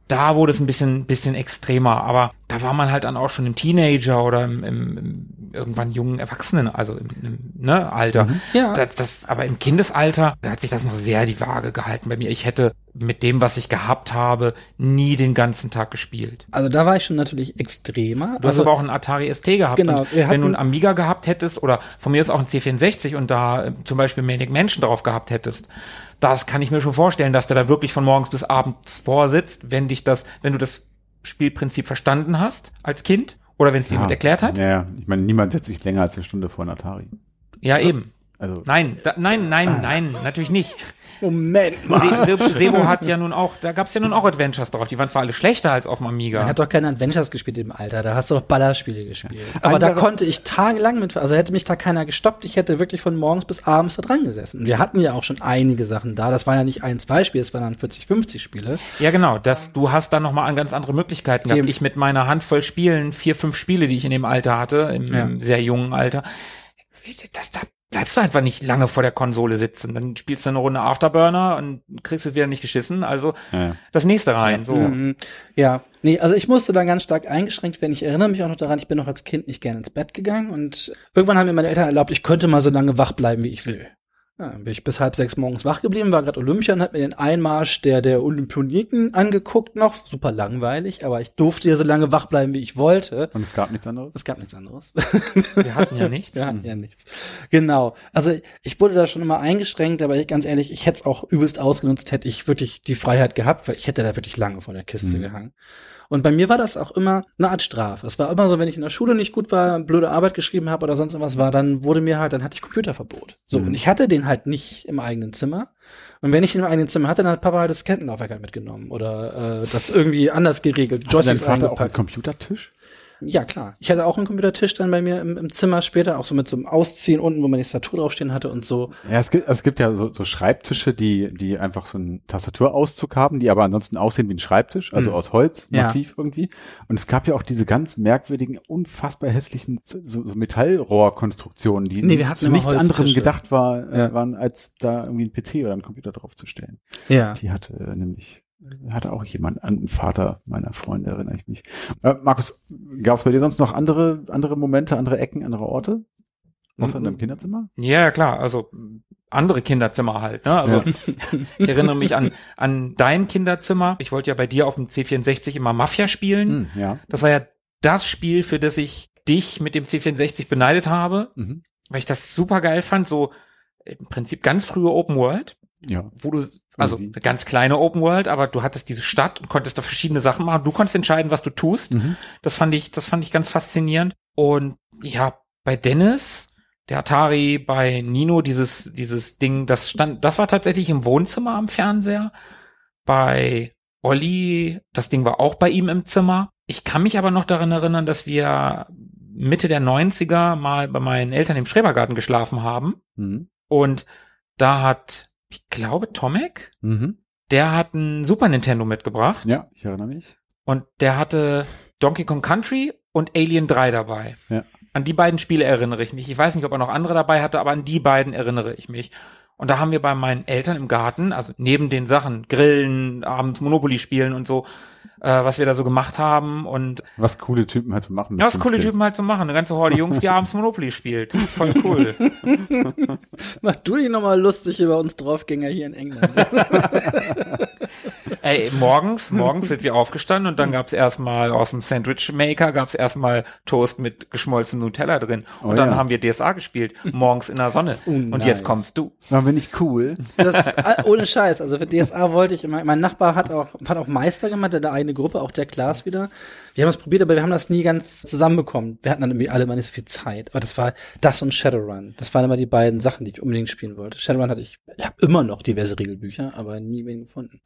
da wurde es ein bisschen, bisschen extremer, aber da war man halt dann auch schon im Teenager oder im, im, im irgendwann jungen Erwachsenen, also im, im ne, Alter. Mhm. Ja. Das, das, aber im Kindesalter da hat sich das noch sehr die Waage gehalten bei mir. Ich hätte mit dem, was ich gehabt habe, nie den ganzen Tag gespielt. Also da war ich schon natürlich extremer. Du also, hast aber auch einen Atari ST gehabt. Genau. wenn du einen Amiga gehabt hättest oder von mir aus auch einen C64 und da äh, zum Beispiel Manic Mansion drauf gehabt hättest, das kann ich mir schon vorstellen, dass der da wirklich von morgens bis abends vorsitzt, wenn dich das, wenn du das Spielprinzip verstanden hast als Kind oder wenn es ja, jemand erklärt hat. Ja, ja, ich meine, niemand setzt sich länger als eine Stunde vor ein Atari. Ja, eben. Also nein, da, nein, nein, ah. nein, natürlich nicht. Moment mal. Se Se Sebo hat ja nun auch, da gab's ja nun auch Adventures drauf. Die waren zwar alle schlechter als auf dem Amiga. Man hat doch keine Adventures gespielt im Alter. Da hast du doch Ballerspiele gespielt. Aber Andere da konnte ich tagelang mit, also hätte mich da keiner gestoppt. Ich hätte wirklich von morgens bis abends da dran gesessen. Und wir hatten ja auch schon einige Sachen da. Das waren ja nicht ein, zwei Spiele, es waren dann 40, 50 Spiele. Ja, genau. Das, du hast dann nochmal ganz andere Möglichkeiten gehabt. Eben. Ich mit meiner Handvoll Spielen, vier, fünf Spiele, die ich in dem Alter hatte, im, ja. im sehr jungen Alter. Das, da bleibst du einfach nicht lange vor der Konsole sitzen. Dann spielst du eine Runde Afterburner und kriegst es wieder nicht geschissen. Also ja. das nächste rein. So. Mhm. Ja, nee, also ich musste dann ganz stark eingeschränkt werden. Ich erinnere mich auch noch daran, ich bin noch als Kind nicht gerne ins Bett gegangen und irgendwann haben mir meine Eltern erlaubt, ich könnte mal so lange wach bleiben, wie ich will. Ja, bin ich bis halb sechs morgens wach geblieben, war gerade Olympia und hab mir den Einmarsch der, der Olympioniken angeguckt noch. Super langweilig, aber ich durfte ja so lange wach bleiben, wie ich wollte. Und es gab nichts anderes? Es gab nichts anderes. Wir hatten ja nichts. Wir hatten ja nichts. Genau. Also ich wurde da schon immer eingeschränkt, aber ich, ganz ehrlich, ich hätte es auch übelst ausgenutzt, hätte ich wirklich die Freiheit gehabt, weil ich hätte da wirklich lange vor der Kiste mhm. gehangen. Und bei mir war das auch immer eine Art Strafe. Es war immer so, wenn ich in der Schule nicht gut war, blöde Arbeit geschrieben habe oder sonst irgendwas war, dann wurde mir halt, dann hatte ich Computerverbot. So, mhm. und ich hatte den halt nicht im eigenen Zimmer. Und wenn ich ihn im eigenen Zimmer hatte, dann hat Papa halt das Kettenlaufwerk halt mitgenommen oder äh, das irgendwie anders geregelt. Hatte dein Vater auch einen Computertisch? Ja, klar. Ich hatte auch einen Computertisch dann bei mir im, im, Zimmer später, auch so mit so einem Ausziehen unten, wo man die Tastatur draufstehen hatte und so. Ja, es gibt, es gibt ja so, so Schreibtische, die, die einfach so einen Tastaturauszug haben, die aber ansonsten aussehen wie ein Schreibtisch, also mhm. aus Holz, massiv ja. irgendwie. Und es gab ja auch diese ganz merkwürdigen, unfassbar hässlichen so, so Metallrohrkonstruktionen, die nee, wir hatten zu nichts anderem gedacht war, äh, ja. waren, als da irgendwie ein PC oder ein Computer draufzustellen. Ja. Die hatte äh, nämlich hatte auch jemand, einen Vater meiner Freunde, erinnere ich mich. Äh, Markus, gab es bei dir sonst noch andere, andere Momente, andere Ecken, andere Orte? Außer in deinem Kinderzimmer? Ja, klar, also andere Kinderzimmer halt. Ne? Also ja. (laughs) ich erinnere mich an, an dein Kinderzimmer. Ich wollte ja bei dir auf dem C64 immer Mafia spielen. Mm, ja. Das war ja das Spiel, für das ich dich mit dem C64 beneidet habe, mhm. weil ich das super geil fand. So im Prinzip ganz frühe Open World. Ja. Wo du also eine ganz kleine Open World, aber du hattest diese Stadt und konntest da verschiedene Sachen machen. Du konntest entscheiden, was du tust. Mhm. Das fand ich, das fand ich ganz faszinierend. Und ja, bei Dennis, der Atari, bei Nino, dieses, dieses Ding, das stand, das war tatsächlich im Wohnzimmer am Fernseher. Bei Olli, das Ding war auch bei ihm im Zimmer. Ich kann mich aber noch daran erinnern, dass wir Mitte der 90er mal bei meinen Eltern im Schrebergarten geschlafen haben. Mhm. Und da hat ich glaube, Tomek, mhm. der hat ein Super Nintendo mitgebracht. Ja, ich erinnere mich. Und der hatte Donkey Kong Country und Alien 3 dabei. Ja. An die beiden Spiele erinnere ich mich. Ich weiß nicht, ob er noch andere dabei hatte, aber an die beiden erinnere ich mich. Und da haben wir bei meinen Eltern im Garten, also neben den Sachen, Grillen, abends Monopoly spielen und so, äh, was wir da so gemacht haben und was coole Typen halt zu machen. Ja, was 15. coole Typen halt zu machen. Eine ganze Horde Jungs, die abends Monopoly spielt. Voll cool. (laughs) Mach du dich nochmal lustig über uns Draufgänger hier in England. (laughs) Ey, morgens, morgens sind wir aufgestanden und dann gab's erstmal aus dem Sandwich Maker gab's erstmal Toast mit geschmolzenem Nutella drin. Und oh, dann ja. haben wir DSA gespielt, morgens in der Sonne. Oh, und nice. jetzt kommst du. War bin ich cool. Das, äh, ohne Scheiß. Also für DSA wollte ich, mein, mein Nachbar hat auch, hat auch Meister gemacht, der eine Gruppe, auch der Klaas wieder. Wir haben es probiert, aber wir haben das nie ganz zusammenbekommen. Wir hatten dann irgendwie alle mal nicht so viel Zeit. Aber das war das und Shadowrun. Das waren immer die beiden Sachen, die ich unbedingt spielen wollte. Shadowrun hatte ich, ich habe immer noch diverse Regelbücher, aber nie wen gefunden.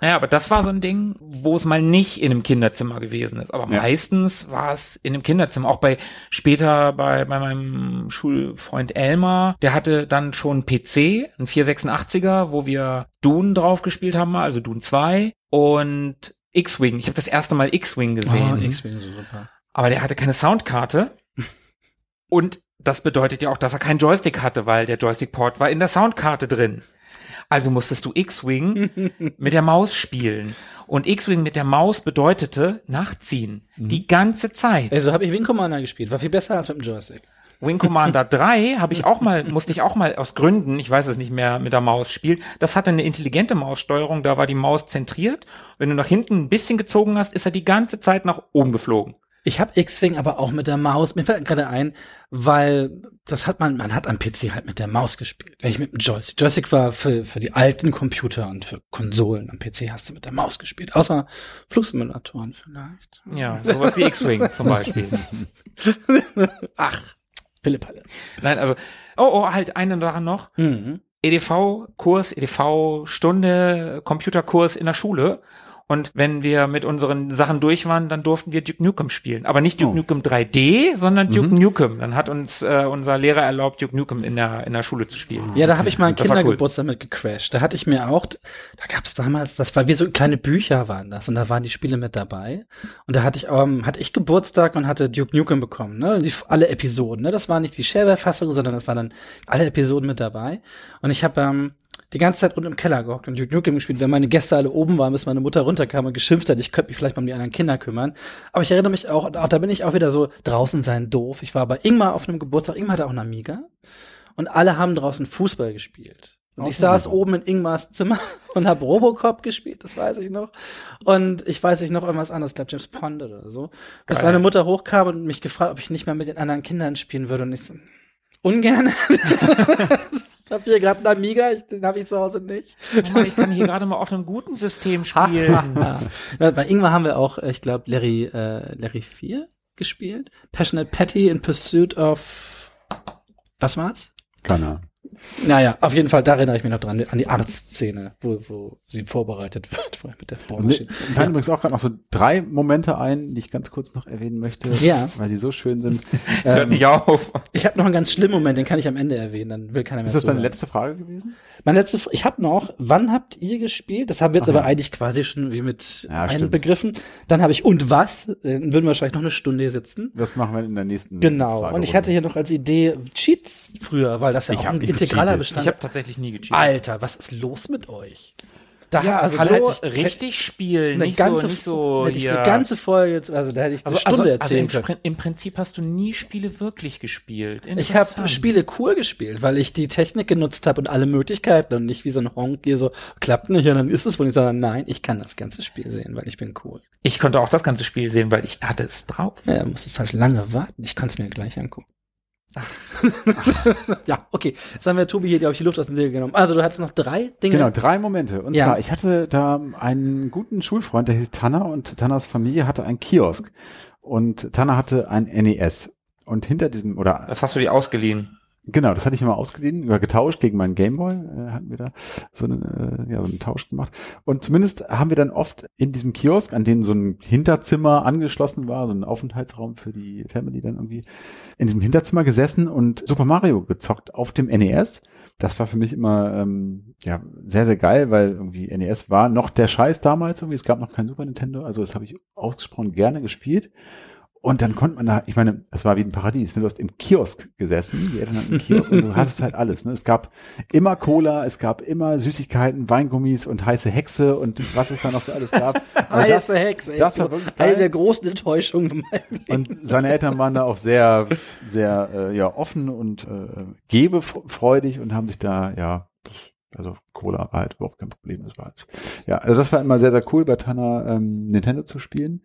Naja, aber das war so ein Ding, wo es mal nicht in einem Kinderzimmer gewesen ist. Aber ja. meistens war es in einem Kinderzimmer. Auch bei später bei, bei meinem Schulfreund Elmar, der hatte dann schon PC, ein 486er, wo wir Dune drauf gespielt haben, also Dune 2 und X-Wing. Ich habe das erste Mal X-Wing gesehen. Oh, X-Wing ist super. Aber der hatte keine Soundkarte. (laughs) Und das bedeutet ja auch, dass er keinen Joystick hatte, weil der Joystick-Port war in der Soundkarte drin. Also musstest du X-Wing (laughs) mit der Maus spielen. Und X-Wing mit der Maus bedeutete nachziehen. Die ganze Zeit. Ey, so habe ich Wing Commander gespielt. War viel besser als mit dem Joystick. Wing Commander 3 habe ich auch mal, musste ich auch mal aus Gründen, ich weiß es nicht mehr, mit der Maus spielen. Das hatte eine intelligente Maussteuerung, da war die Maus zentriert. Wenn du nach hinten ein bisschen gezogen hast, ist er die ganze Zeit nach oben geflogen. Ich habe X-Wing aber auch mit der Maus. Mir fällt gerade ein, weil das hat man, man hat am PC halt mit der Maus gespielt. Ich mit dem Joystick. Joystick war für, für die alten Computer und für Konsolen. Am PC hast du mit der Maus gespielt. Außer Flugsimulatoren vielleicht. Ja, sowas wie X-Wing zum Beispiel. (laughs) Ach, Pillepalle. Nein, also, oh, oh, halt eine Sache noch. Mhm. EDV-Kurs, EDV-Stunde, Computerkurs in der Schule. Und wenn wir mit unseren Sachen durch waren, dann durften wir Duke Nukem spielen. Aber nicht Duke Oh. Nukem 3D, sondern Duke Nukem. Dann hat uns äh, unser Lehrer erlaubt, Duke Nukem in der, in der Schule zu spielen. Ja, da habe ich mal einen war cool. Kindergeburtstag mit gecrashed. Da hatte ich mir auch, da gab es damals, das war wie so kleine Bücher waren das und da waren die Spiele mit dabei. Und da hatte ich, ähm, hatte ich Geburtstag und hatte Duke Nukem bekommen, ne? Die, alle Episoden, ne? Das war nicht die Shareware-Fassung, sondern das waren dann alle Episoden mit dabei. Und ich habe ähm, die ganze Zeit unten im Keller gehockt und Duke Nukem gespielt. Wenn meine Gäste alle oben waren, bis meine Mutter runterkam und geschimpft hat, ich könnte mich vielleicht mal um die anderen Kinder kümmern. Aber ich erinnere mich auch, auch, da bin ich auch wieder so draußen sein doof. Ich war bei Ingmar auf einem Geburtstag, Ingmar hatte auch einen Amiga. Und alle haben draußen Fußball gespielt. Und ich saß oben in Ingmars Zimmer (laughs) und habe Robocop gespielt, das weiß ich noch. Und ich weiß nicht noch irgendwas anderes, ich glaube James Pond oder so. Bis Geil. meine Mutter hochkam und mich gefragt, ob ich nicht mehr mit den anderen Kindern spielen würde. Und ich so, ungern. (laughs) (laughs) ich habe hier gerade einen Amiga, ich, den habe ich zu Hause nicht. Oh Mann, ich kann hier gerade mal auf einem guten System spielen. (laughs) Ja, Bei Ingmar haben wir auch, äh, ich glaube, Larry, äh, Larry 4 gespielt. Passionate Patty in Pursuit of was war's? Keine Ahnung. Naja, auf jeden Fall, da erinnere ich mich noch dran, an die Arztszene, wo, wo sie vorbereitet (laughs) wird vorher mit der mir Formmaschine. fallen übrigens auch gerade noch so drei Momente ein, die ich ganz kurz noch erwähnen möchte, Ja. weil sie so schön sind. (laughs) Hört Ähm, nicht auf. Ich habe noch einen ganz schlimmen Moment, den kann ich am Ende erwähnen, dann will keiner mehr ist das deine zuhören. letzte Frage gewesen? Meine letzte, ich habe noch, wann habt ihr gespielt? Das haben wir jetzt Ach aber ja. eigentlich quasi schon wie mit Ja, einem stimmt. Begriffen. Dann habe ich und was? Dann würden wir wahrscheinlich noch eine Stunde hier sitzen. Das machen wir in der nächsten. Genau. Frage Und ich hatte hier noch als Idee Cheats früher, weil das ja Ich auch hab ein nicht integraler gecheatet. Bestand Ich habe tatsächlich nie gecheatet. Alter, was ist los mit euch? Da, ja, also hallo, ich, richtig spielen, eine nicht ganze, so, nicht so hätte ich eine ganze Folge, jetzt- also da hätte ich eine also, Stunde also, also erzählen im, können. Sprin- im Prinzip hast du nie Spiele wirklich gespielt. Ich habe. Spiele cool gespielt, weil ich die Technik genutzt habe und alle Möglichkeiten und nicht wie so ein Honk hier so klappt nicht und dann ist es wohl nicht, sondern nein, ich kann das ganze Spiel sehen, weil ich bin cool. Ich konnte auch das ganze Spiel sehen, weil ich hatte es drauf. Ja, muss es halt lange warten. Ich kann es mir gleich angucken. (laughs) ja, okay. Jetzt haben wir Tobi hier, glaube ich, die Luft aus den Segeln genommen. Also du hattest noch drei Dinge. Genau, drei Momente. Und Ja. zwar, ich hatte da einen guten Schulfreund, der hieß Tanner und Tanners Familie hatte einen Kiosk. Und Tanner hatte ein NES. Und hinter diesem, oder Das hast du dir ausgeliehen. Genau, das hatte ich immer ausgeliehen oder getauscht gegen meinen Gameboy. Äh, hatten wir da so einen, äh, ja, so einen Tausch gemacht. Und zumindest haben wir dann oft in diesem Kiosk, an den so ein Hinterzimmer angeschlossen war, so ein Aufenthaltsraum für die Family dann irgendwie, in diesem Hinterzimmer gesessen und Super Mario gezockt auf dem NES. Das war für mich immer ähm, ja sehr, sehr geil, weil irgendwie NES war noch der Scheiß damals irgendwie. Es gab noch kein Super Nintendo, also das habe ich ausgesprochen gerne gespielt. Und dann konnte man da, ich meine, es war wie ein Paradies. Ne? Du hast im Kiosk gesessen, die Eltern hatten einen Kiosk und du hattest halt alles. Ne? Es gab immer Cola, es gab immer Süßigkeiten, Weingummis und heiße Hexe und was es da noch so alles gab. (laughs) Aber das- Heiße Hexe. ey. das war wirklich Eine geil. der großen Enttäuschungen. Und seine Eltern waren da auch sehr, sehr äh, ja, offen und äh, gebefreudig und haben sich da, ja, also Cola war halt überhaupt kein Problem. Das war halt, ja, also das war immer sehr, sehr cool, bei Tanner ähm, Nintendo zu spielen.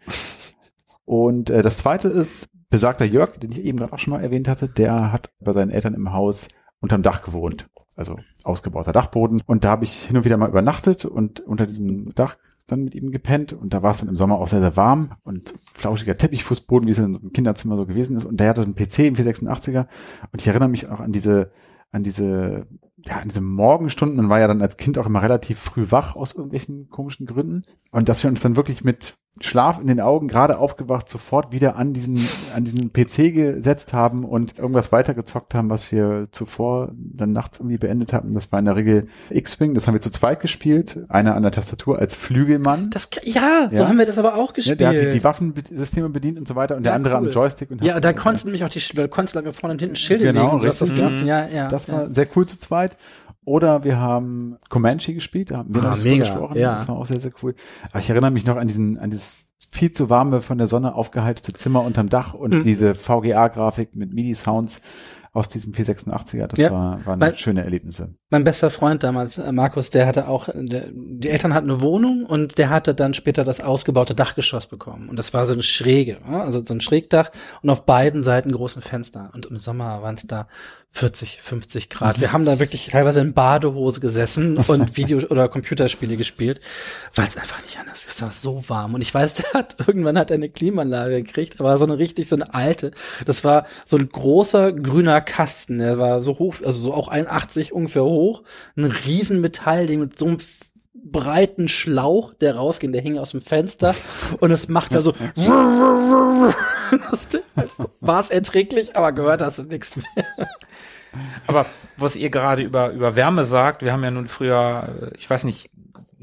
Und äh, das zweite ist, besagter Jörg, den ich eben gerade auch schon mal erwähnt hatte, der hat bei seinen Eltern im Haus unterm Dach gewohnt. Also ausgebauter Dachboden. Und da habe ich hin und wieder mal übernachtet und unter diesem Dach dann mit ihm gepennt. Und da war es dann im Sommer auch sehr, sehr warm und flauschiger Teppichfußboden, wie es in so einem Kinderzimmer so gewesen ist. Und der hatte einen PC im 486er. Und ich erinnere mich auch an diese, an diese, ja, an diese Morgenstunden. Man war ja dann als Kind auch immer relativ früh wach aus irgendwelchen komischen Gründen. Und dass wir uns dann wirklich mit Schlaf in den Augen, gerade aufgewacht, sofort wieder an diesen, an diesen PC gesetzt haben und irgendwas weitergezockt haben, was wir zuvor dann nachts irgendwie beendet hatten. Das war in der Regel X-Wing, das haben wir zu zweit gespielt. Einer an der Tastatur als Flügelmann. Das, ja, so Ja. haben wir das aber auch Ja, gespielt. der hat die, die Waffensysteme bedient und so weiter und der Ja, andere cool. am Joystick. Und ja, da konntest du nämlich auch die, weil du konntest lange vorne und hinten Schilde Genau, legen und so hast das richtig. gehabt. Ja, ja. Das ja. war sehr cool zu zweit. Oder wir haben Comanche gespielt, da haben wir Ah, noch mega, gesprochen. ja. Das war auch sehr, sehr cool. Aber ich erinnere mich noch an diesen, an dieses viel zu warme, von der Sonne aufgeheizte Zimmer unterm Dach und Mhm. diese VGA-Grafik mit MIDI-Sounds aus diesem 486er. Das Ja, war, waren schöne Erlebnisse. Mein bester Freund damals, äh, Markus, der hatte auch, der, die Eltern hatten eine Wohnung und der hatte dann später das ausgebaute Dachgeschoss bekommen. Und das war so eine Schräge, also so ein Schrägdach und auf beiden Seiten großen Fenster. Und im Sommer waren es da 40, 50 Grad. Wir haben da wirklich teilweise in Badehose gesessen und (laughs) Video- oder Computerspiele gespielt, weil es einfach nicht anders ist. Es war so warm. Und ich weiß, der hat, (laughs) irgendwann hat er eine Klimaanlage gekriegt, aber so eine richtig, so eine alte. Das war so ein großer grüner Kasten. Der war so hoch, also so auch 81 ungefähr hoch. Ein riesen Metallding mit so einem breiten Schlauch, der rausging, der hing aus dem Fenster (laughs) und es macht da so (laughs) war es erträglich, aber gehört hast du nichts mehr. Aber was ihr gerade über, über Wärme sagt, wir haben ja nun früher, äh, ich weiß nicht,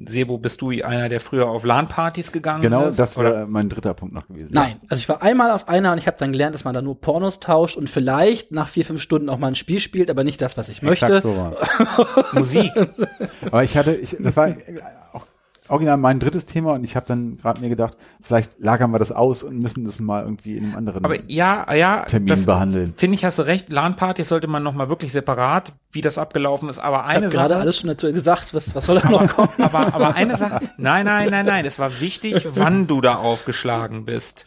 Sebo, bist du einer, der früher auf LAN-Partys gegangen Genau, ist? das Oder- wäre mein dritter Punkt noch gewesen. Nein, also ich war einmal auf einer und ich habe dann gelernt, dass man da nur Pornos tauscht und vielleicht nach vier, fünf Stunden auch mal ein Spiel spielt, aber nicht das, was ich möchte. Exakt so war's. (laughs) Musik. Aber ich hatte, ich, das war auch original mein drittes Thema und ich habe dann gerade mir gedacht, vielleicht lagern wir das aus und müssen das mal irgendwie in einem anderen Aber ja, ja, Termin das behandeln. finde ich, hast du recht. LAN-Partys sollte man noch mal wirklich separat, wie das abgelaufen ist. Aber Ich eine gerade Sache, alles schon dazu gesagt, was, was soll da noch kommen? aber, aber eine Sache, nein, nein, nein, nein, es war wichtig, wann du da aufgeschlagen bist.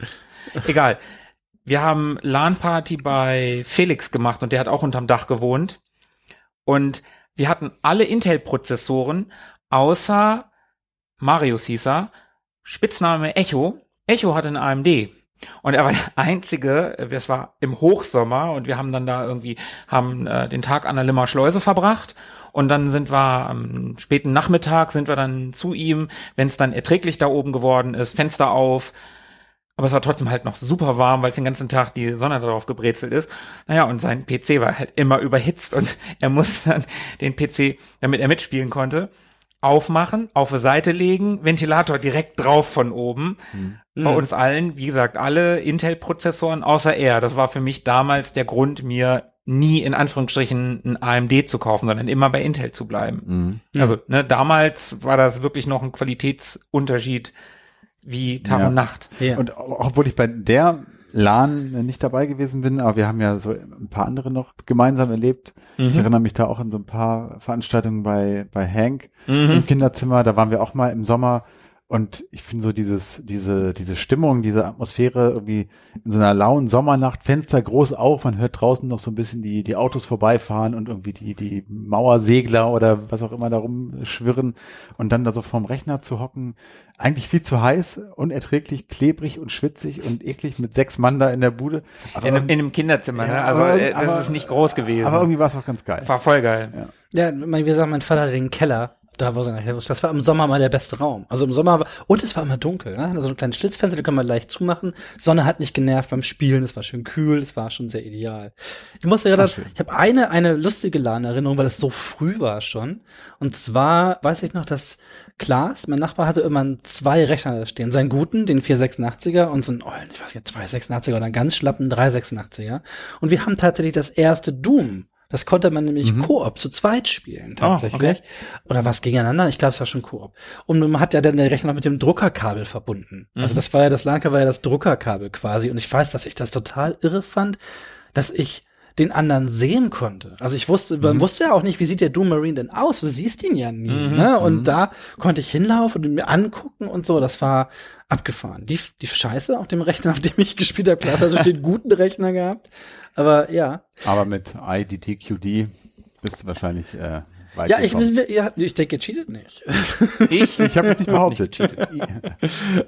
Egal. Wir haben LAN-Party bei Felix gemacht und der hat auch unterm Dach gewohnt. Und wir hatten alle Intel-Prozessoren, außer Marius hieß er, Spitzname Echo. Echo hatte eine AMD. Und er war (laughs) der einzige, es war im Hochsommer und wir haben dann da irgendwie, haben äh, den Tag an der Limmer Schleuse verbracht und dann sind wir am späten Nachmittag sind wir dann zu ihm, wenn es dann erträglich da oben geworden ist, Fenster auf, aber es war trotzdem halt noch super warm, weil es den ganzen Tag die Sonne darauf gebrezelt ist. Naja, und sein PC war halt immer überhitzt und (laughs) er musste dann den PC, damit er mitspielen konnte, aufmachen, auf die Seite legen, Ventilator direkt drauf von oben. Bei uns allen, wie gesagt, alle Intel-Prozessoren außer er. Das war für mich damals der Grund, mir nie in Anführungsstrichen ein AMD zu kaufen, sondern immer bei Intel zu bleiben. Mhm. Also, ne, damals war das wirklich noch ein Qualitätsunterschied wie Tag Ja. und Nacht. Ja. Und auch- obwohl ich bei der LAN nicht dabei gewesen bin, aber wir haben ja so ein paar andere noch gemeinsam erlebt. Ich erinnere mich da auch an so ein paar Veranstaltungen bei, bei Hank im Kinderzimmer. Da waren wir auch mal im Sommer. Und ich finde so dieses, diese, diese Stimmung, diese Atmosphäre irgendwie in so einer lauen Sommernacht, Fenster groß auf, man hört draußen noch so ein bisschen die, die Autos vorbeifahren und irgendwie die, die Mauersegler oder was auch immer da rumschwirren und dann da so vorm Rechner zu hocken. Eigentlich viel zu heiß, unerträglich, klebrig und schwitzig und eklig mit sechs Mann da in der Bude. Aber, In, einem- in einem Kinderzimmer, ne? Ja, Also aber- äh, das aber- ist nicht groß gewesen. aber irgendwie war es auch ganz geil. war voll geil. Ja, mein- wie gesagt, mein Vater hatte den Keller. Da war seine Das war im Sommer mal der beste Raum. Also im Sommer war, und es war immer dunkel, ne? Also ein kleines Schlitzfenster, die können wir leicht zumachen. Sonne hat nicht genervt beim Spielen, es war schön kühl, es war schon sehr ideal. Ich musste gerade, ich habe eine, eine lustige LAN-Erinnerung, weil es so früh war schon. Und zwar weiß ich noch, dass Klaas, mein Nachbar, hatte immer zwei Rechner da stehen. Seinen guten, den 486er und so einen, oh, ich weiß nicht, 286er oder einen ganz schlappen 386er. Und wir haben tatsächlich das erste Doom. Das konnte man nämlich Koop zu zweit spielen, tatsächlich. Oder was gegeneinander? Ich glaube, es war schon Koop. Und man hat ja dann den Rechner noch mit dem Druckerkabel verbunden. Also das war ja, das LAN-Kabel war ja das Druckerkabel quasi. Und ich weiß, dass ich das total irre fand, dass ich den anderen sehen konnte. Also ich wusste, man wusste ja auch nicht, wie sieht der Doom Marine denn aus? Du siehst ihn ja nie, ne? Und da konnte ich hinlaufen und mir angucken und so. Das war abgefahren. Die, die Scheiße auf dem Rechner, auf dem ich gespielt habe, klar, hat den guten Rechner gehabt. Aber ja, Aber mit IDTQD bist du wahrscheinlich äh, Ja, ich, ja, ich denke, ihr cheatet nicht. Ich, (laughs) Ich habe es nicht behauptet. (laughs)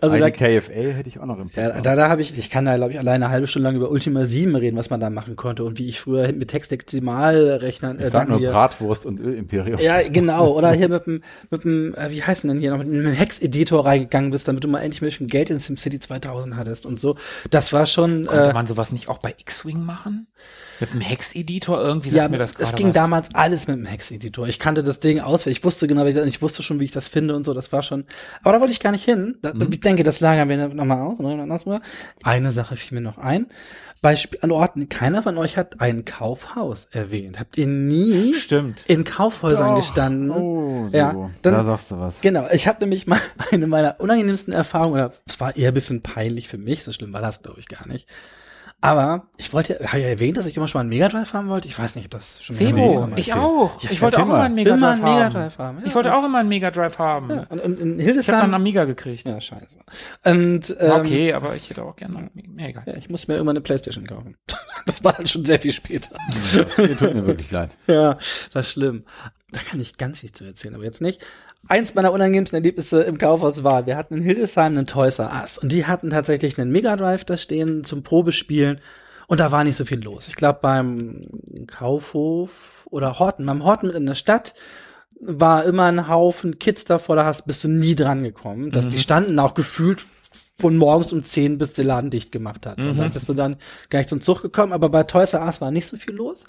Also Eine da, KFA hätte ich auch noch im ja, Programm. da, da habe ich, ich kann da, glaube ich, alleine eine halbe Stunde lang über Ultima 7 reden, was man da machen konnte und wie ich früher mit Textdezimalrechnern, ich sag nur hier- Bratwurst und Ölimperium. Ja, genau. Oder hier mit dem, mit dem, äh, wie heißt denn denn hier noch, mit einem Hex-Editor reingegangen bist, damit du mal endlich ein bisschen Geld in SimCity 2000 hattest und so. Das war schon, konnte äh, man sowas nicht auch bei X-Wing machen? Mit dem Hex-Editor irgendwie sagt ja, mir das es gerade ging was. damals alles mit dem Hex-Editor. Ich kannte das Ding auswendig. Ich wusste genau, ich, ich wusste schon, wie ich das finde und so. Das war schon, aber da wollte ich gar nicht hin. Da, Mhm. Ich denke, das lagern wir nochmal aus. Eine Sache fiel mir noch ein. Bei Sp an Orten, keiner von euch hat ein Kaufhaus erwähnt. Habt ihr nie Stimmt. in Kaufhäusern Doch. gestanden? Oh, so. Ja, da dann, sagst du was. Genau, ich habe nämlich mal (laughs) eine meiner unangenehmsten Erfahrungen, oder es war eher ein bisschen peinlich für mich, so schlimm war das, glaube ich, gar nicht. Aber ich wollte, habe ja erwähnt, dass ich immer schon mal einen Megadrive haben wollte. Ich weiß nicht, ob das schon Sebo, ich erzählt. auch. Ja, ich wollte erzähl auch immer mal. einen Megadrive Immer einen haben. Megadrive haben, ja. Ich wollte auch immer einen Megadrive haben. Ja, und, und in Ich habe dann Hildesheim. einen Amiga gekriegt. ja, scheiße. Und ähm, Okay, aber ich hätte auch gerne einen Mega. ja, ich musste mir irgendwann eine Playstation kaufen. (laughs) Das war dann schon sehr viel später. Mir tut mir wirklich leid. Ja, das ist schlimm. Da kann ich ganz viel zu erzählen, aber jetzt nicht. Eins meiner unangenehmsten Erlebnisse im Kaufhaus war, wir hatten in Hildesheim einen Toys R Us und die hatten tatsächlich einen Mega Drive da stehen zum Probespielen und da war nicht so viel los. Ich glaube beim Kaufhof oder Horten, beim Horten mit in der Stadt war immer ein Haufen Kids davor, da hast, bist du nie dran gekommen. Dass die standen auch gefühlt von morgens um 10 bis der Laden dicht gemacht hat. Und dann bist du dann gar nicht zum Zug gekommen, aber bei Toys R Us war nicht so viel los.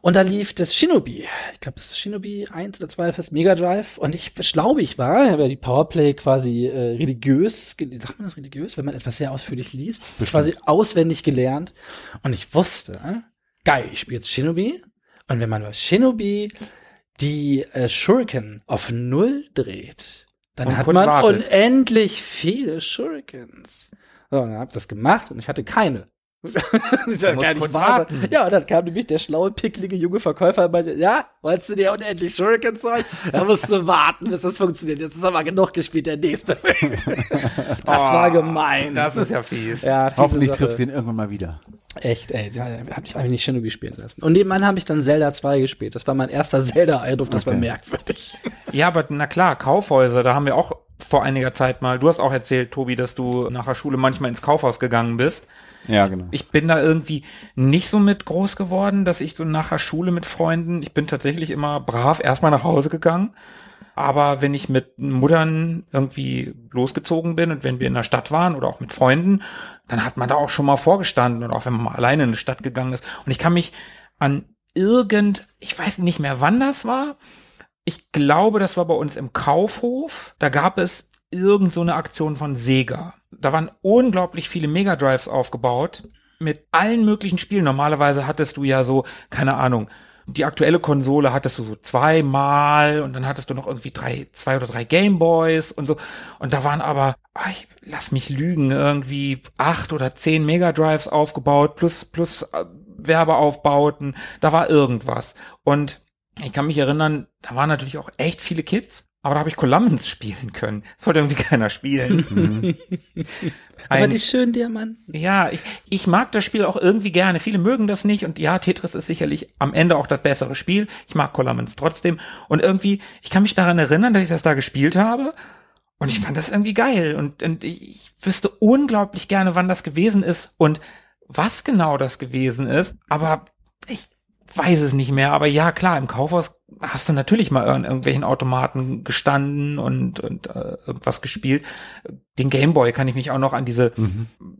Und da lief das Shinobi. Ich glaube, das ist Shinobi 1 oder 2 fürs Mega Drive. Und ich schlaubig war, ich habe ja die Powerplay quasi äh, religiös, sagt man das religiös, wenn man etwas sehr ausführlich liest, quasi auswendig gelernt. Und ich wusste, äh, geil, ich spiele jetzt Shinobi. Und wenn man bei Shinobi die äh, Shuriken auf Null dreht, dann Und hat man wartet. unendlich viele Shurikens. So, und dann hab ich das gemacht und ich hatte keine. (laughs) das musst kann nicht wahr sein. warten. Ja, und dann kam nämlich der schlaue, picklige junge Verkäufer und meinte, ja, wolltest du dir unendlich Shurikens holen? Da musst du warten, bis das funktioniert. Jetzt ist aber genug gespielt, der nächste. (laughs) das war gemein. Das ist ja fies. ja, Hoffentlich Sache. triffst du ihn irgendwann mal wieder. Echt, ey, da hab ich einfach nicht Shinobi spielen lassen. Und nebenan habe ich dann Zelda 2 gespielt. Das war mein erster Zelda-Eindruck, das war Okay. merkwürdig. Ja, aber na klar, Kaufhäuser, da haben wir auch vor einiger Zeit mal, du hast auch erzählt, Tobi, dass du nach der Schule manchmal ins Kaufhaus gegangen bist. Ja, genau. Ich bin da irgendwie nicht so mit groß geworden, dass ich so nach der Schule mit Freunden, ich bin tatsächlich immer brav erstmal nach Hause gegangen. Aber wenn ich mit Muttern irgendwie losgezogen bin und wenn wir in der Stadt waren oder auch mit Freunden, dann hat man da auch schon mal vorgestanden oder auch wenn man mal alleine in die Stadt gegangen ist. Und ich kann mich an irgend, ich weiß nicht mehr wann das war. Ich glaube, das war bei uns im Kaufhof. Da gab es irgend so eine Aktion von Sega. Da waren unglaublich viele Mega Drives aufgebaut mit allen möglichen Spielen. Normalerweise hattest du ja so, keine Ahnung, die aktuelle Konsole hattest du so zweimal und dann hattest du noch irgendwie drei, zwei oder drei Gameboys und so. Und da waren aber, ah, ich lass mich lügen, irgendwie acht oder zehn Mega Drives aufgebaut plus, plus äh, Werbeaufbauten. Da war irgendwas. Und ich kann mich erinnern, da waren natürlich auch echt viele Kids. Aber da habe ich Columbus spielen können. Das wollte irgendwie keiner spielen. (laughs) Aber Ein- die schönen Diamanten. ja, ich, ich mag das Spiel auch irgendwie gerne. Viele mögen das nicht und ja, Tetris ist sicherlich am Ende auch das bessere Spiel. Ich mag Columbus trotzdem und irgendwie, ich kann mich daran erinnern, dass ich das da gespielt habe und ich fand das irgendwie geil und, und ich, ich wüsste unglaublich gerne, wann das gewesen ist und was genau das gewesen ist, aber ich weiß es nicht mehr. Aber ja, klar, im Kaufhaus hast du natürlich mal in irgendwelchen Automaten gestanden und, und äh, irgendwas gespielt. Den Gameboy kann ich mich auch noch an diese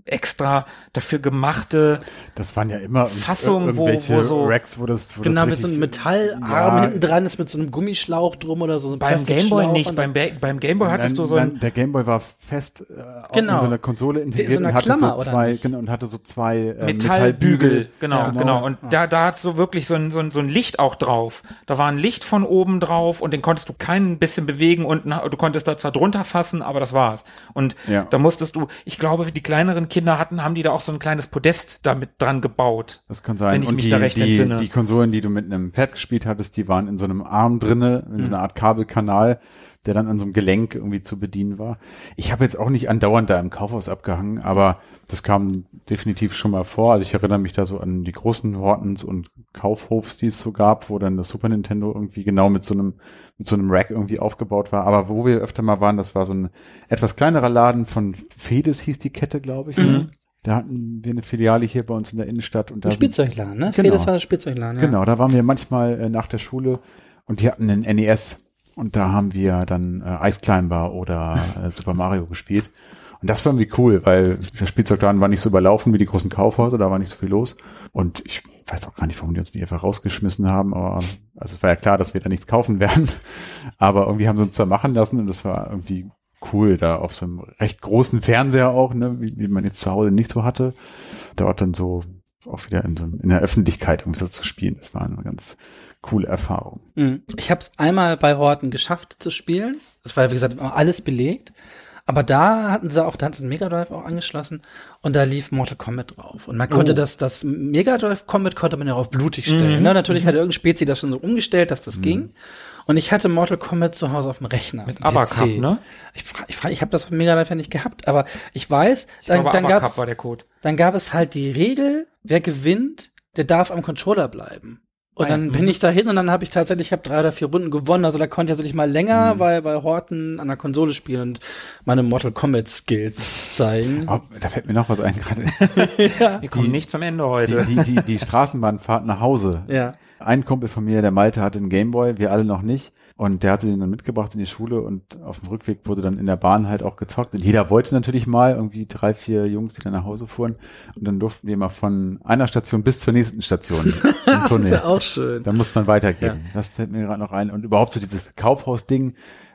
extra dafür gemachte Das waren ja immer Fassungen, wo- irgendwelche wo so- Racks, wo das, wo Genau, das mit so einem Metallarm Ja, hinten dran ist mit so einem Gummischlauch drum oder so. so ein beim Gameboy nicht. Beim, Ba- beim Gameboy hattest du Nein, so ein nein, der Gameboy war fest äh, Genau. in so einer Konsole integriert so einer und hatte Klammer, so oder zwei genau, und hatte so zwei äh, Metallbügel, genau, Ja, genau. Und da, da hat so wirklich so ein, so, ein, so ein Licht auch drauf. Da war ein Licht von oben drauf und den konntest du kein bisschen bewegen und na, du konntest da zwar drunter fassen, aber das war's. Und Ja. da musstest du, ich glaube, die kleineren Kinder hatten, haben die da auch so ein kleines Podest damit dran gebaut. Das kann sein. Wenn ich und mich die, da recht die, entsinne. die Konsolen, die du mit einem Pad gespielt hattest, die waren in so einem Arm drinne, in so einer Art Kabelkanal, der dann an so einem Gelenk irgendwie zu bedienen war. Ich habe jetzt auch nicht andauernd da im Kaufhaus abgehangen, aber das kam definitiv schon mal vor. Also ich erinnere mich da so an die großen Hortons und Kaufhofs, die es so gab, wo dann das Super Nintendo irgendwie genau mit so einem mit so einem Rack irgendwie aufgebaut war. Aber wo wir öfter mal waren, das war so ein etwas kleinerer Laden von Fedes hieß die Kette, glaube ich. Mhm. Da hatten wir eine Filiale hier bei uns in der Innenstadt und da Ein Spielzeugladen, ne? Genau. Fedes war das Spielzeugladen, ja. Genau, da waren wir manchmal äh, nach der Schule und die hatten einen NES und da haben wir dann äh, Ice Climber oder äh, Super Mario gespielt. Und das war irgendwie cool, weil der Spielzeugladen war nicht so überlaufen wie die großen Kaufhäuser, da war nicht so viel los. Und ich weiß auch gar nicht, warum die uns nicht einfach rausgeschmissen haben, aber also es war ja klar, dass wir da nichts kaufen (laughs) werden. Aber irgendwie haben sie uns da machen lassen und das war irgendwie cool, da auf so einem recht großen Fernseher auch, ne, wie, wie man jetzt zu Hause nicht so hatte, dort dann so auch wieder in, so, in der Öffentlichkeit um so zu spielen. Das war eine ganz coole Erfahrung. Mhm. Ich habe es einmal bei Horten geschafft zu spielen. Das war, wie gesagt, alles belegt. Aber da hatten sie auch, da hatten sie einen Mega Drive auch angeschlossen und da lief Mortal Kombat drauf. Und man konnte Oh. das, das Mega Drive Kombat konnte man ja auf blutig stellen. Mhm. Ne? Natürlich hat irgendein Spezi das schon so umgestellt, dass das ging. Und ich hatte Mortal Kombat zu Hause auf dem Rechner. Mit Abacup, ne? Ich, ich, fra- ich habe das auf dem Mega Drive ja nicht gehabt, aber ich weiß, Ich dann, glaube, dann gab's dann gab es halt die Regel, wer gewinnt, der darf am Controller bleiben. Und Ah ja, dann bin mhm. ich da hin und dann habe ich tatsächlich, ich habe drei oder vier Runden gewonnen. Also da konnte ich tatsächlich mal länger Mhm. bei, bei Horten an der Konsole spielen und meine Mortal Kombat Skills zeigen. Oh, da fällt mir noch was ein gerade. (laughs) Wir kommen nicht zum Ende Die, heute. die, die, die Straßenbahnfahrt nach Hause. Ja. Ein Kumpel von mir, der Malte, hatte einen Gameboy, wir alle noch nicht. Und der hatte den dann mitgebracht in die Schule und auf dem Rückweg wurde dann in der Bahn halt auch gezockt. Und jeder wollte natürlich mal, irgendwie drei, vier Jungs, die dann nach Hause fuhren. Und dann durften wir mal von einer Station bis zur nächsten Station (laughs) im Das ist Tunnel. ja auch schön. Da muss man weitergehen. Das fällt mir gerade noch ein. Und überhaupt so dieses Kaufhaus-Ding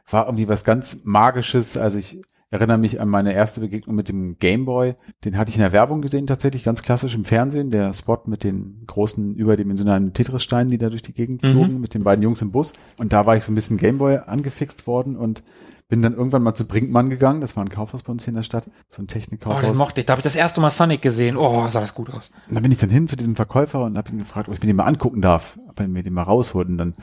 war irgendwie was ganz Magisches. Also ich erinnere mich an meine erste Begegnung mit dem Gameboy. Den hatte ich in der Werbung gesehen tatsächlich, ganz klassisch im Fernsehen. Der Spot mit den großen überdimensionalen Tetris-Steinen, die da durch die Gegend Mhm. flogen, mit den beiden Jungs im Bus. Und da war ich so ein bisschen Gameboy angefixt worden und bin dann irgendwann mal zu Brinkmann gegangen. Das war ein Kaufhaus bei uns hier in der Stadt. So ein Oh, Technikkaufhaus. den mochte ich. Da habe ich das erste Mal Sonic gesehen. Oh, sah das gut aus. Und dann bin ich dann hin zu diesem Verkäufer und habe ihn gefragt, ob ich mir den mal angucken darf, ob er mir den mal rausholt. Und dann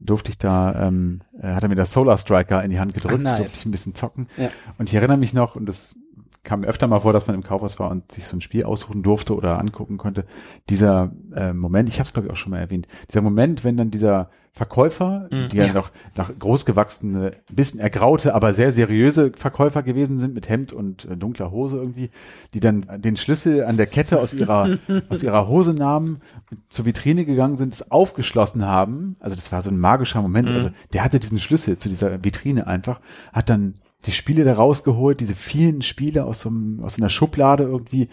durfte ich da, ähm, äh, hat er mir das Solar Striker in die Hand gedrückt, Ach, nice. durfte ich ein bisschen zocken. Ja. Und ich erinnere mich noch, und das kam mir öfter mal vor, dass man im Kaufhaus war und sich so ein Spiel aussuchen durfte oder angucken konnte. Dieser äh, Moment, ich habe es glaube ich auch schon mal erwähnt, dieser Moment, wenn dann dieser Verkäufer, Mhm, die ja, ja. noch nach großgewachsene, bisschen ergraute, aber sehr seriöse Verkäufer gewesen sind mit Hemd und äh, dunkler Hose irgendwie, die dann den Schlüssel an der Kette aus ihrer (laughs) aus ihrer Hose nahmen, zur Vitrine gegangen sind, es aufgeschlossen haben. Also das war so ein magischer Moment. Mhm. Also der hatte diesen Schlüssel zu dieser Vitrine einfach, hat dann die Spiele da rausgeholt, diese vielen Spiele aus so, einem, aus so einer Schublade irgendwie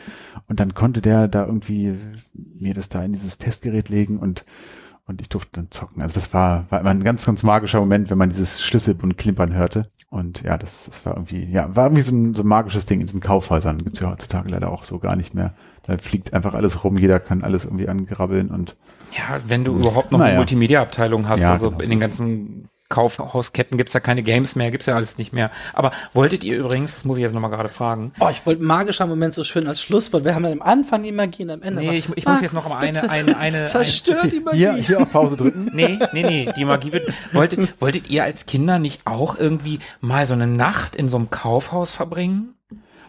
und dann konnte der da irgendwie mir das da in dieses Testgerät legen und und ich durfte dann zocken. Also das war, war immer ein ganz, ganz magischer Moment, wenn man dieses Schlüsselbund klimpern hörte. Und ja, das, das war irgendwie, ja, war irgendwie so ein, so ein magisches Ding in diesen Kaufhäusern. Gibt's ja heutzutage leider auch so gar nicht mehr. Da fliegt einfach alles rum, jeder kann alles irgendwie angrabbeln und Ja, wenn du überhaupt noch Naja. eine Multimedia-Abteilung hast, Ja, also genau, in den ganzen Kaufhausketten gibt's ja keine Games mehr, gibt's ja alles nicht mehr. Aber wolltet ihr übrigens, das muss ich jetzt nochmal gerade fragen, Oh, ich wollte magischer Moment so schön als Schlusswort. Wir haben ja am Anfang die Magie und am Ende. Nee, aber- ich- ich muss jetzt noch Markus, mal eine- eine- (laughs) eine- Zerstört die Magie. hier, hier auf Pause drücken. (laughs) Nee, nee, nee, die Magie wird. Wolltet, wolltet ihr als Kinder nicht auch irgendwie mal so eine Nacht in so einem Kaufhaus verbringen?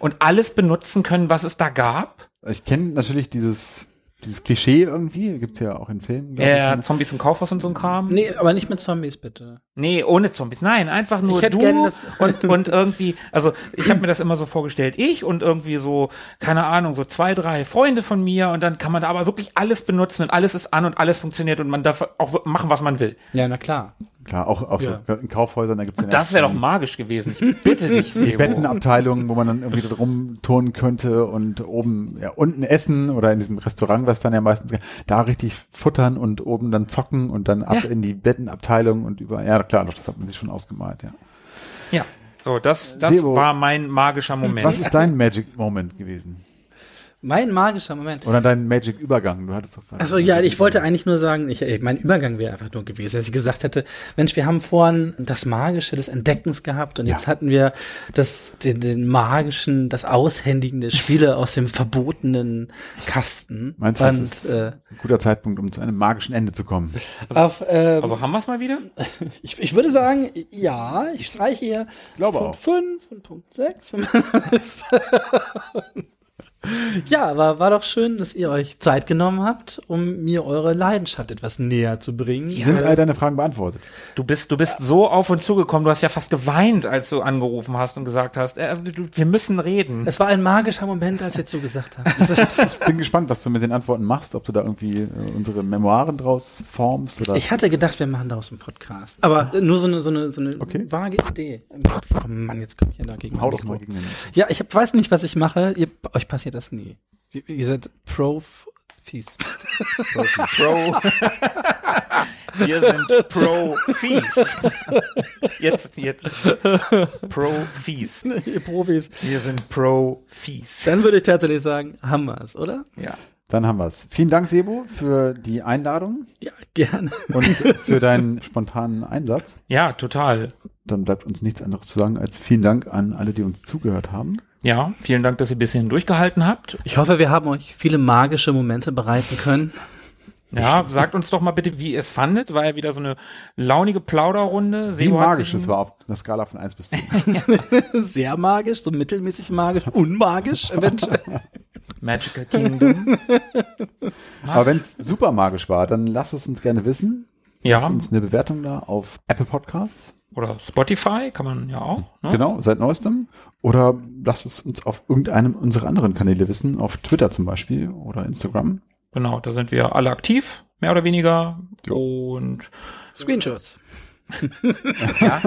Und alles benutzen können, was es da gab? Ich kenne natürlich dieses, dieses Klischee irgendwie, gibt's ja auch in Filmen, glaub Ja, ich. Zombies im Kaufhaus und so ein Kram? Nee, aber nicht mit Zombies, bitte. Nee, ohne Zombies. Nein, einfach nur Ich hätte du gern und, und irgendwie, also ich habe mir das immer so vorgestellt, ich und irgendwie so, keine Ahnung, so zwei, drei Freunde von mir und dann kann man da aber wirklich alles benutzen und alles ist an und alles funktioniert und man darf auch machen, was man will. Ja, na klar. Klar, auch, auch Ja. so in Kaufhäusern, da gibt's ja Das wäre doch magisch gewesen. Ich bitte (laughs) dich, die Sebo. Bettenabteilungen, wo man dann irgendwie drum turnen könnte und oben, ja, unten essen oder in diesem Restaurant, was dann ja meistens, da richtig futtern und oben dann zocken und dann ab Ja. in die Bettenabteilung und über, ja klar, doch, das hat man sich schon ausgemalt, ja. Ja. So, das, das Sebo. war mein magischer Moment. Was ist dein Magic Moment gewesen? Mein magischer Moment. Oder dein Magic-Übergang. Du hattest doch Also ja, ich wollte eigentlich nur sagen, ich, mein Übergang wäre einfach nur gewesen, dass ich gesagt hätte, Mensch, wir haben vorhin das Magische des Entdeckens gehabt und jetzt hatten wir das, den, den magischen, das Aushändigen der Spiele aus dem verbotenen Kasten. Meinst du, das und, ist äh, ein guter Zeitpunkt, um zu einem magischen Ende zu kommen? auf, äh, Also haben wir es mal wieder? (laughs) ich, ich würde sagen, ja, ich streiche hier Glaube Punkt auch. 5 und Punkt 6. (laughs) (laughs) Ja, aber war doch schön, dass ihr euch Zeit genommen habt, um mir eure Leidenschaft etwas näher zu bringen. Sind all deine Fragen beantwortet? Du bist, du bist so auf uns zugekommen, du hast ja fast geweint, als du angerufen hast und gesagt hast, äh, wir müssen reden. Es war ein magischer Moment, als ihr zugesagt habt. (laughs) Ich bin gespannt, was du mit den Antworten machst, ob du da irgendwie äh, unsere Memoiren draus formst oder. Ich hatte gedacht, wir machen daraus einen Podcast. Aber nur so eine, so eine, so eine Okay. vage Idee. Oh Mann, jetzt komme ich ja dagegen. Hau doch mal gegen den. Ja, ich hab, weiß nicht, was ich mache. Ihr, euch passiert das nie. Ihr, seid Pro-Fies. Pro. Wir sind Pro-Fees. Jetzt, jetzt. Pro-Fees. ihr Profis. Wir sind Pro-Fees. Dann würde ich tatsächlich sagen, haben wir's, oder? Ja. Dann haben wir's. Vielen Dank, Sebo, für die Einladung Ja, gerne. und für deinen spontanen Einsatz. Ja, total. Dann bleibt uns nichts anderes zu sagen als vielen Dank an alle, die uns zugehört haben. Ja, vielen Dank, dass ihr bis hierhin durchgehalten habt. Ich hoffe, wir haben euch viele magische Momente bereiten können. Ja, sagt uns doch mal bitte, wie ihr es fandet. War ja wieder so eine launige Plauderrunde. Wie Sebo magisch es war auf einer Skala von 1 bis 10. (laughs) Sehr magisch, so mittelmäßig magisch, unmagisch eventuell. Magical Kingdom. Aber wenn es super magisch war, dann lasst es uns gerne wissen. Ja. Lasst uns eine Bewertung da auf Apple Podcasts. Oder Spotify kann man ja auch. Ne? Genau, seit neuestem. Oder lasst es uns auf irgendeinem unserer anderen Kanäle wissen, auf Twitter zum Beispiel oder Instagram. Genau, da sind wir alle aktiv, mehr oder weniger. Und Screenshots. (laughs) ja,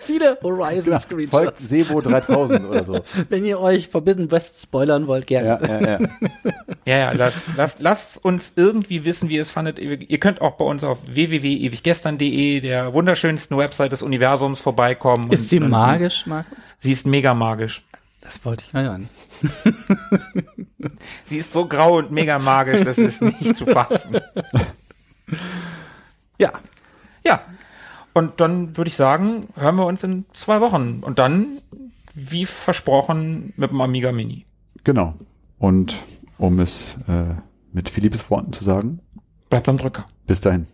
Viele Horizon Folgt Screenshots. Sebo 3000 oder so. (laughs) Wenn ihr euch Forbidden West spoilern wollt, gerne. Ja, ja, ja. (laughs) ja, ja, lasst, lasst, lasst uns irgendwie wissen, wie ihr es fandet. Ihr, könnt auch bei uns auf www.ewiggestern.de, der wunderschönsten Website des Universums, vorbeikommen. Ist sie und magisch, Markus? Sie ist mega magisch. Das wollte ich mal hören. (laughs) Sie ist so grau und mega magisch, das ist nicht zu fassen. Ja, Ja. Und dann würde ich sagen, hören wir uns in zwei Wochen. Und dann, wie versprochen, mit dem Amiga Mini. Genau. Und um es äh, mit Philippes Worten zu sagen, Bleibt am Drücker. bis dahin.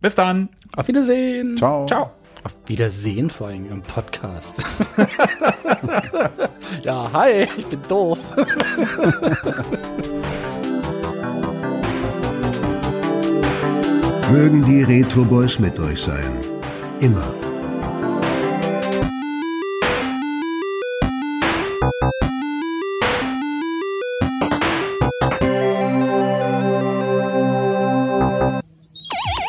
Bis dann. auf Wiedersehen. Ciao. Ciao. Auf Wiedersehen vor allem im Podcast. (laughs) ja, hi, ich bin doof. Mögen die Retro Boys mit euch sein. Immer.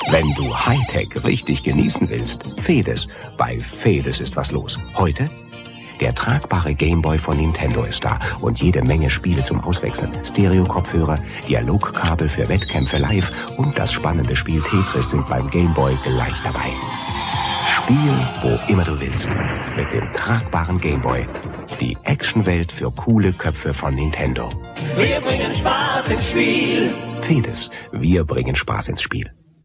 Wenn du Hightech richtig genießen willst, Fedes. Bei Fedes ist was los. Heute? Der tragbare Gameboy von Nintendo ist da und jede Menge Spiele zum Auswechseln. Stereo-Kopfhörer, Dialogkabel für Wettkämpfe live und das spannende Spiel Tetris sind beim Gameboy gleich dabei. Spiel, wo immer du willst. Mit dem tragbaren Gameboy. Die Actionwelt für coole Köpfe von Nintendo. Wir bringen Spaß ins Spiel. Fedes. Wir bringen Spaß ins Spiel.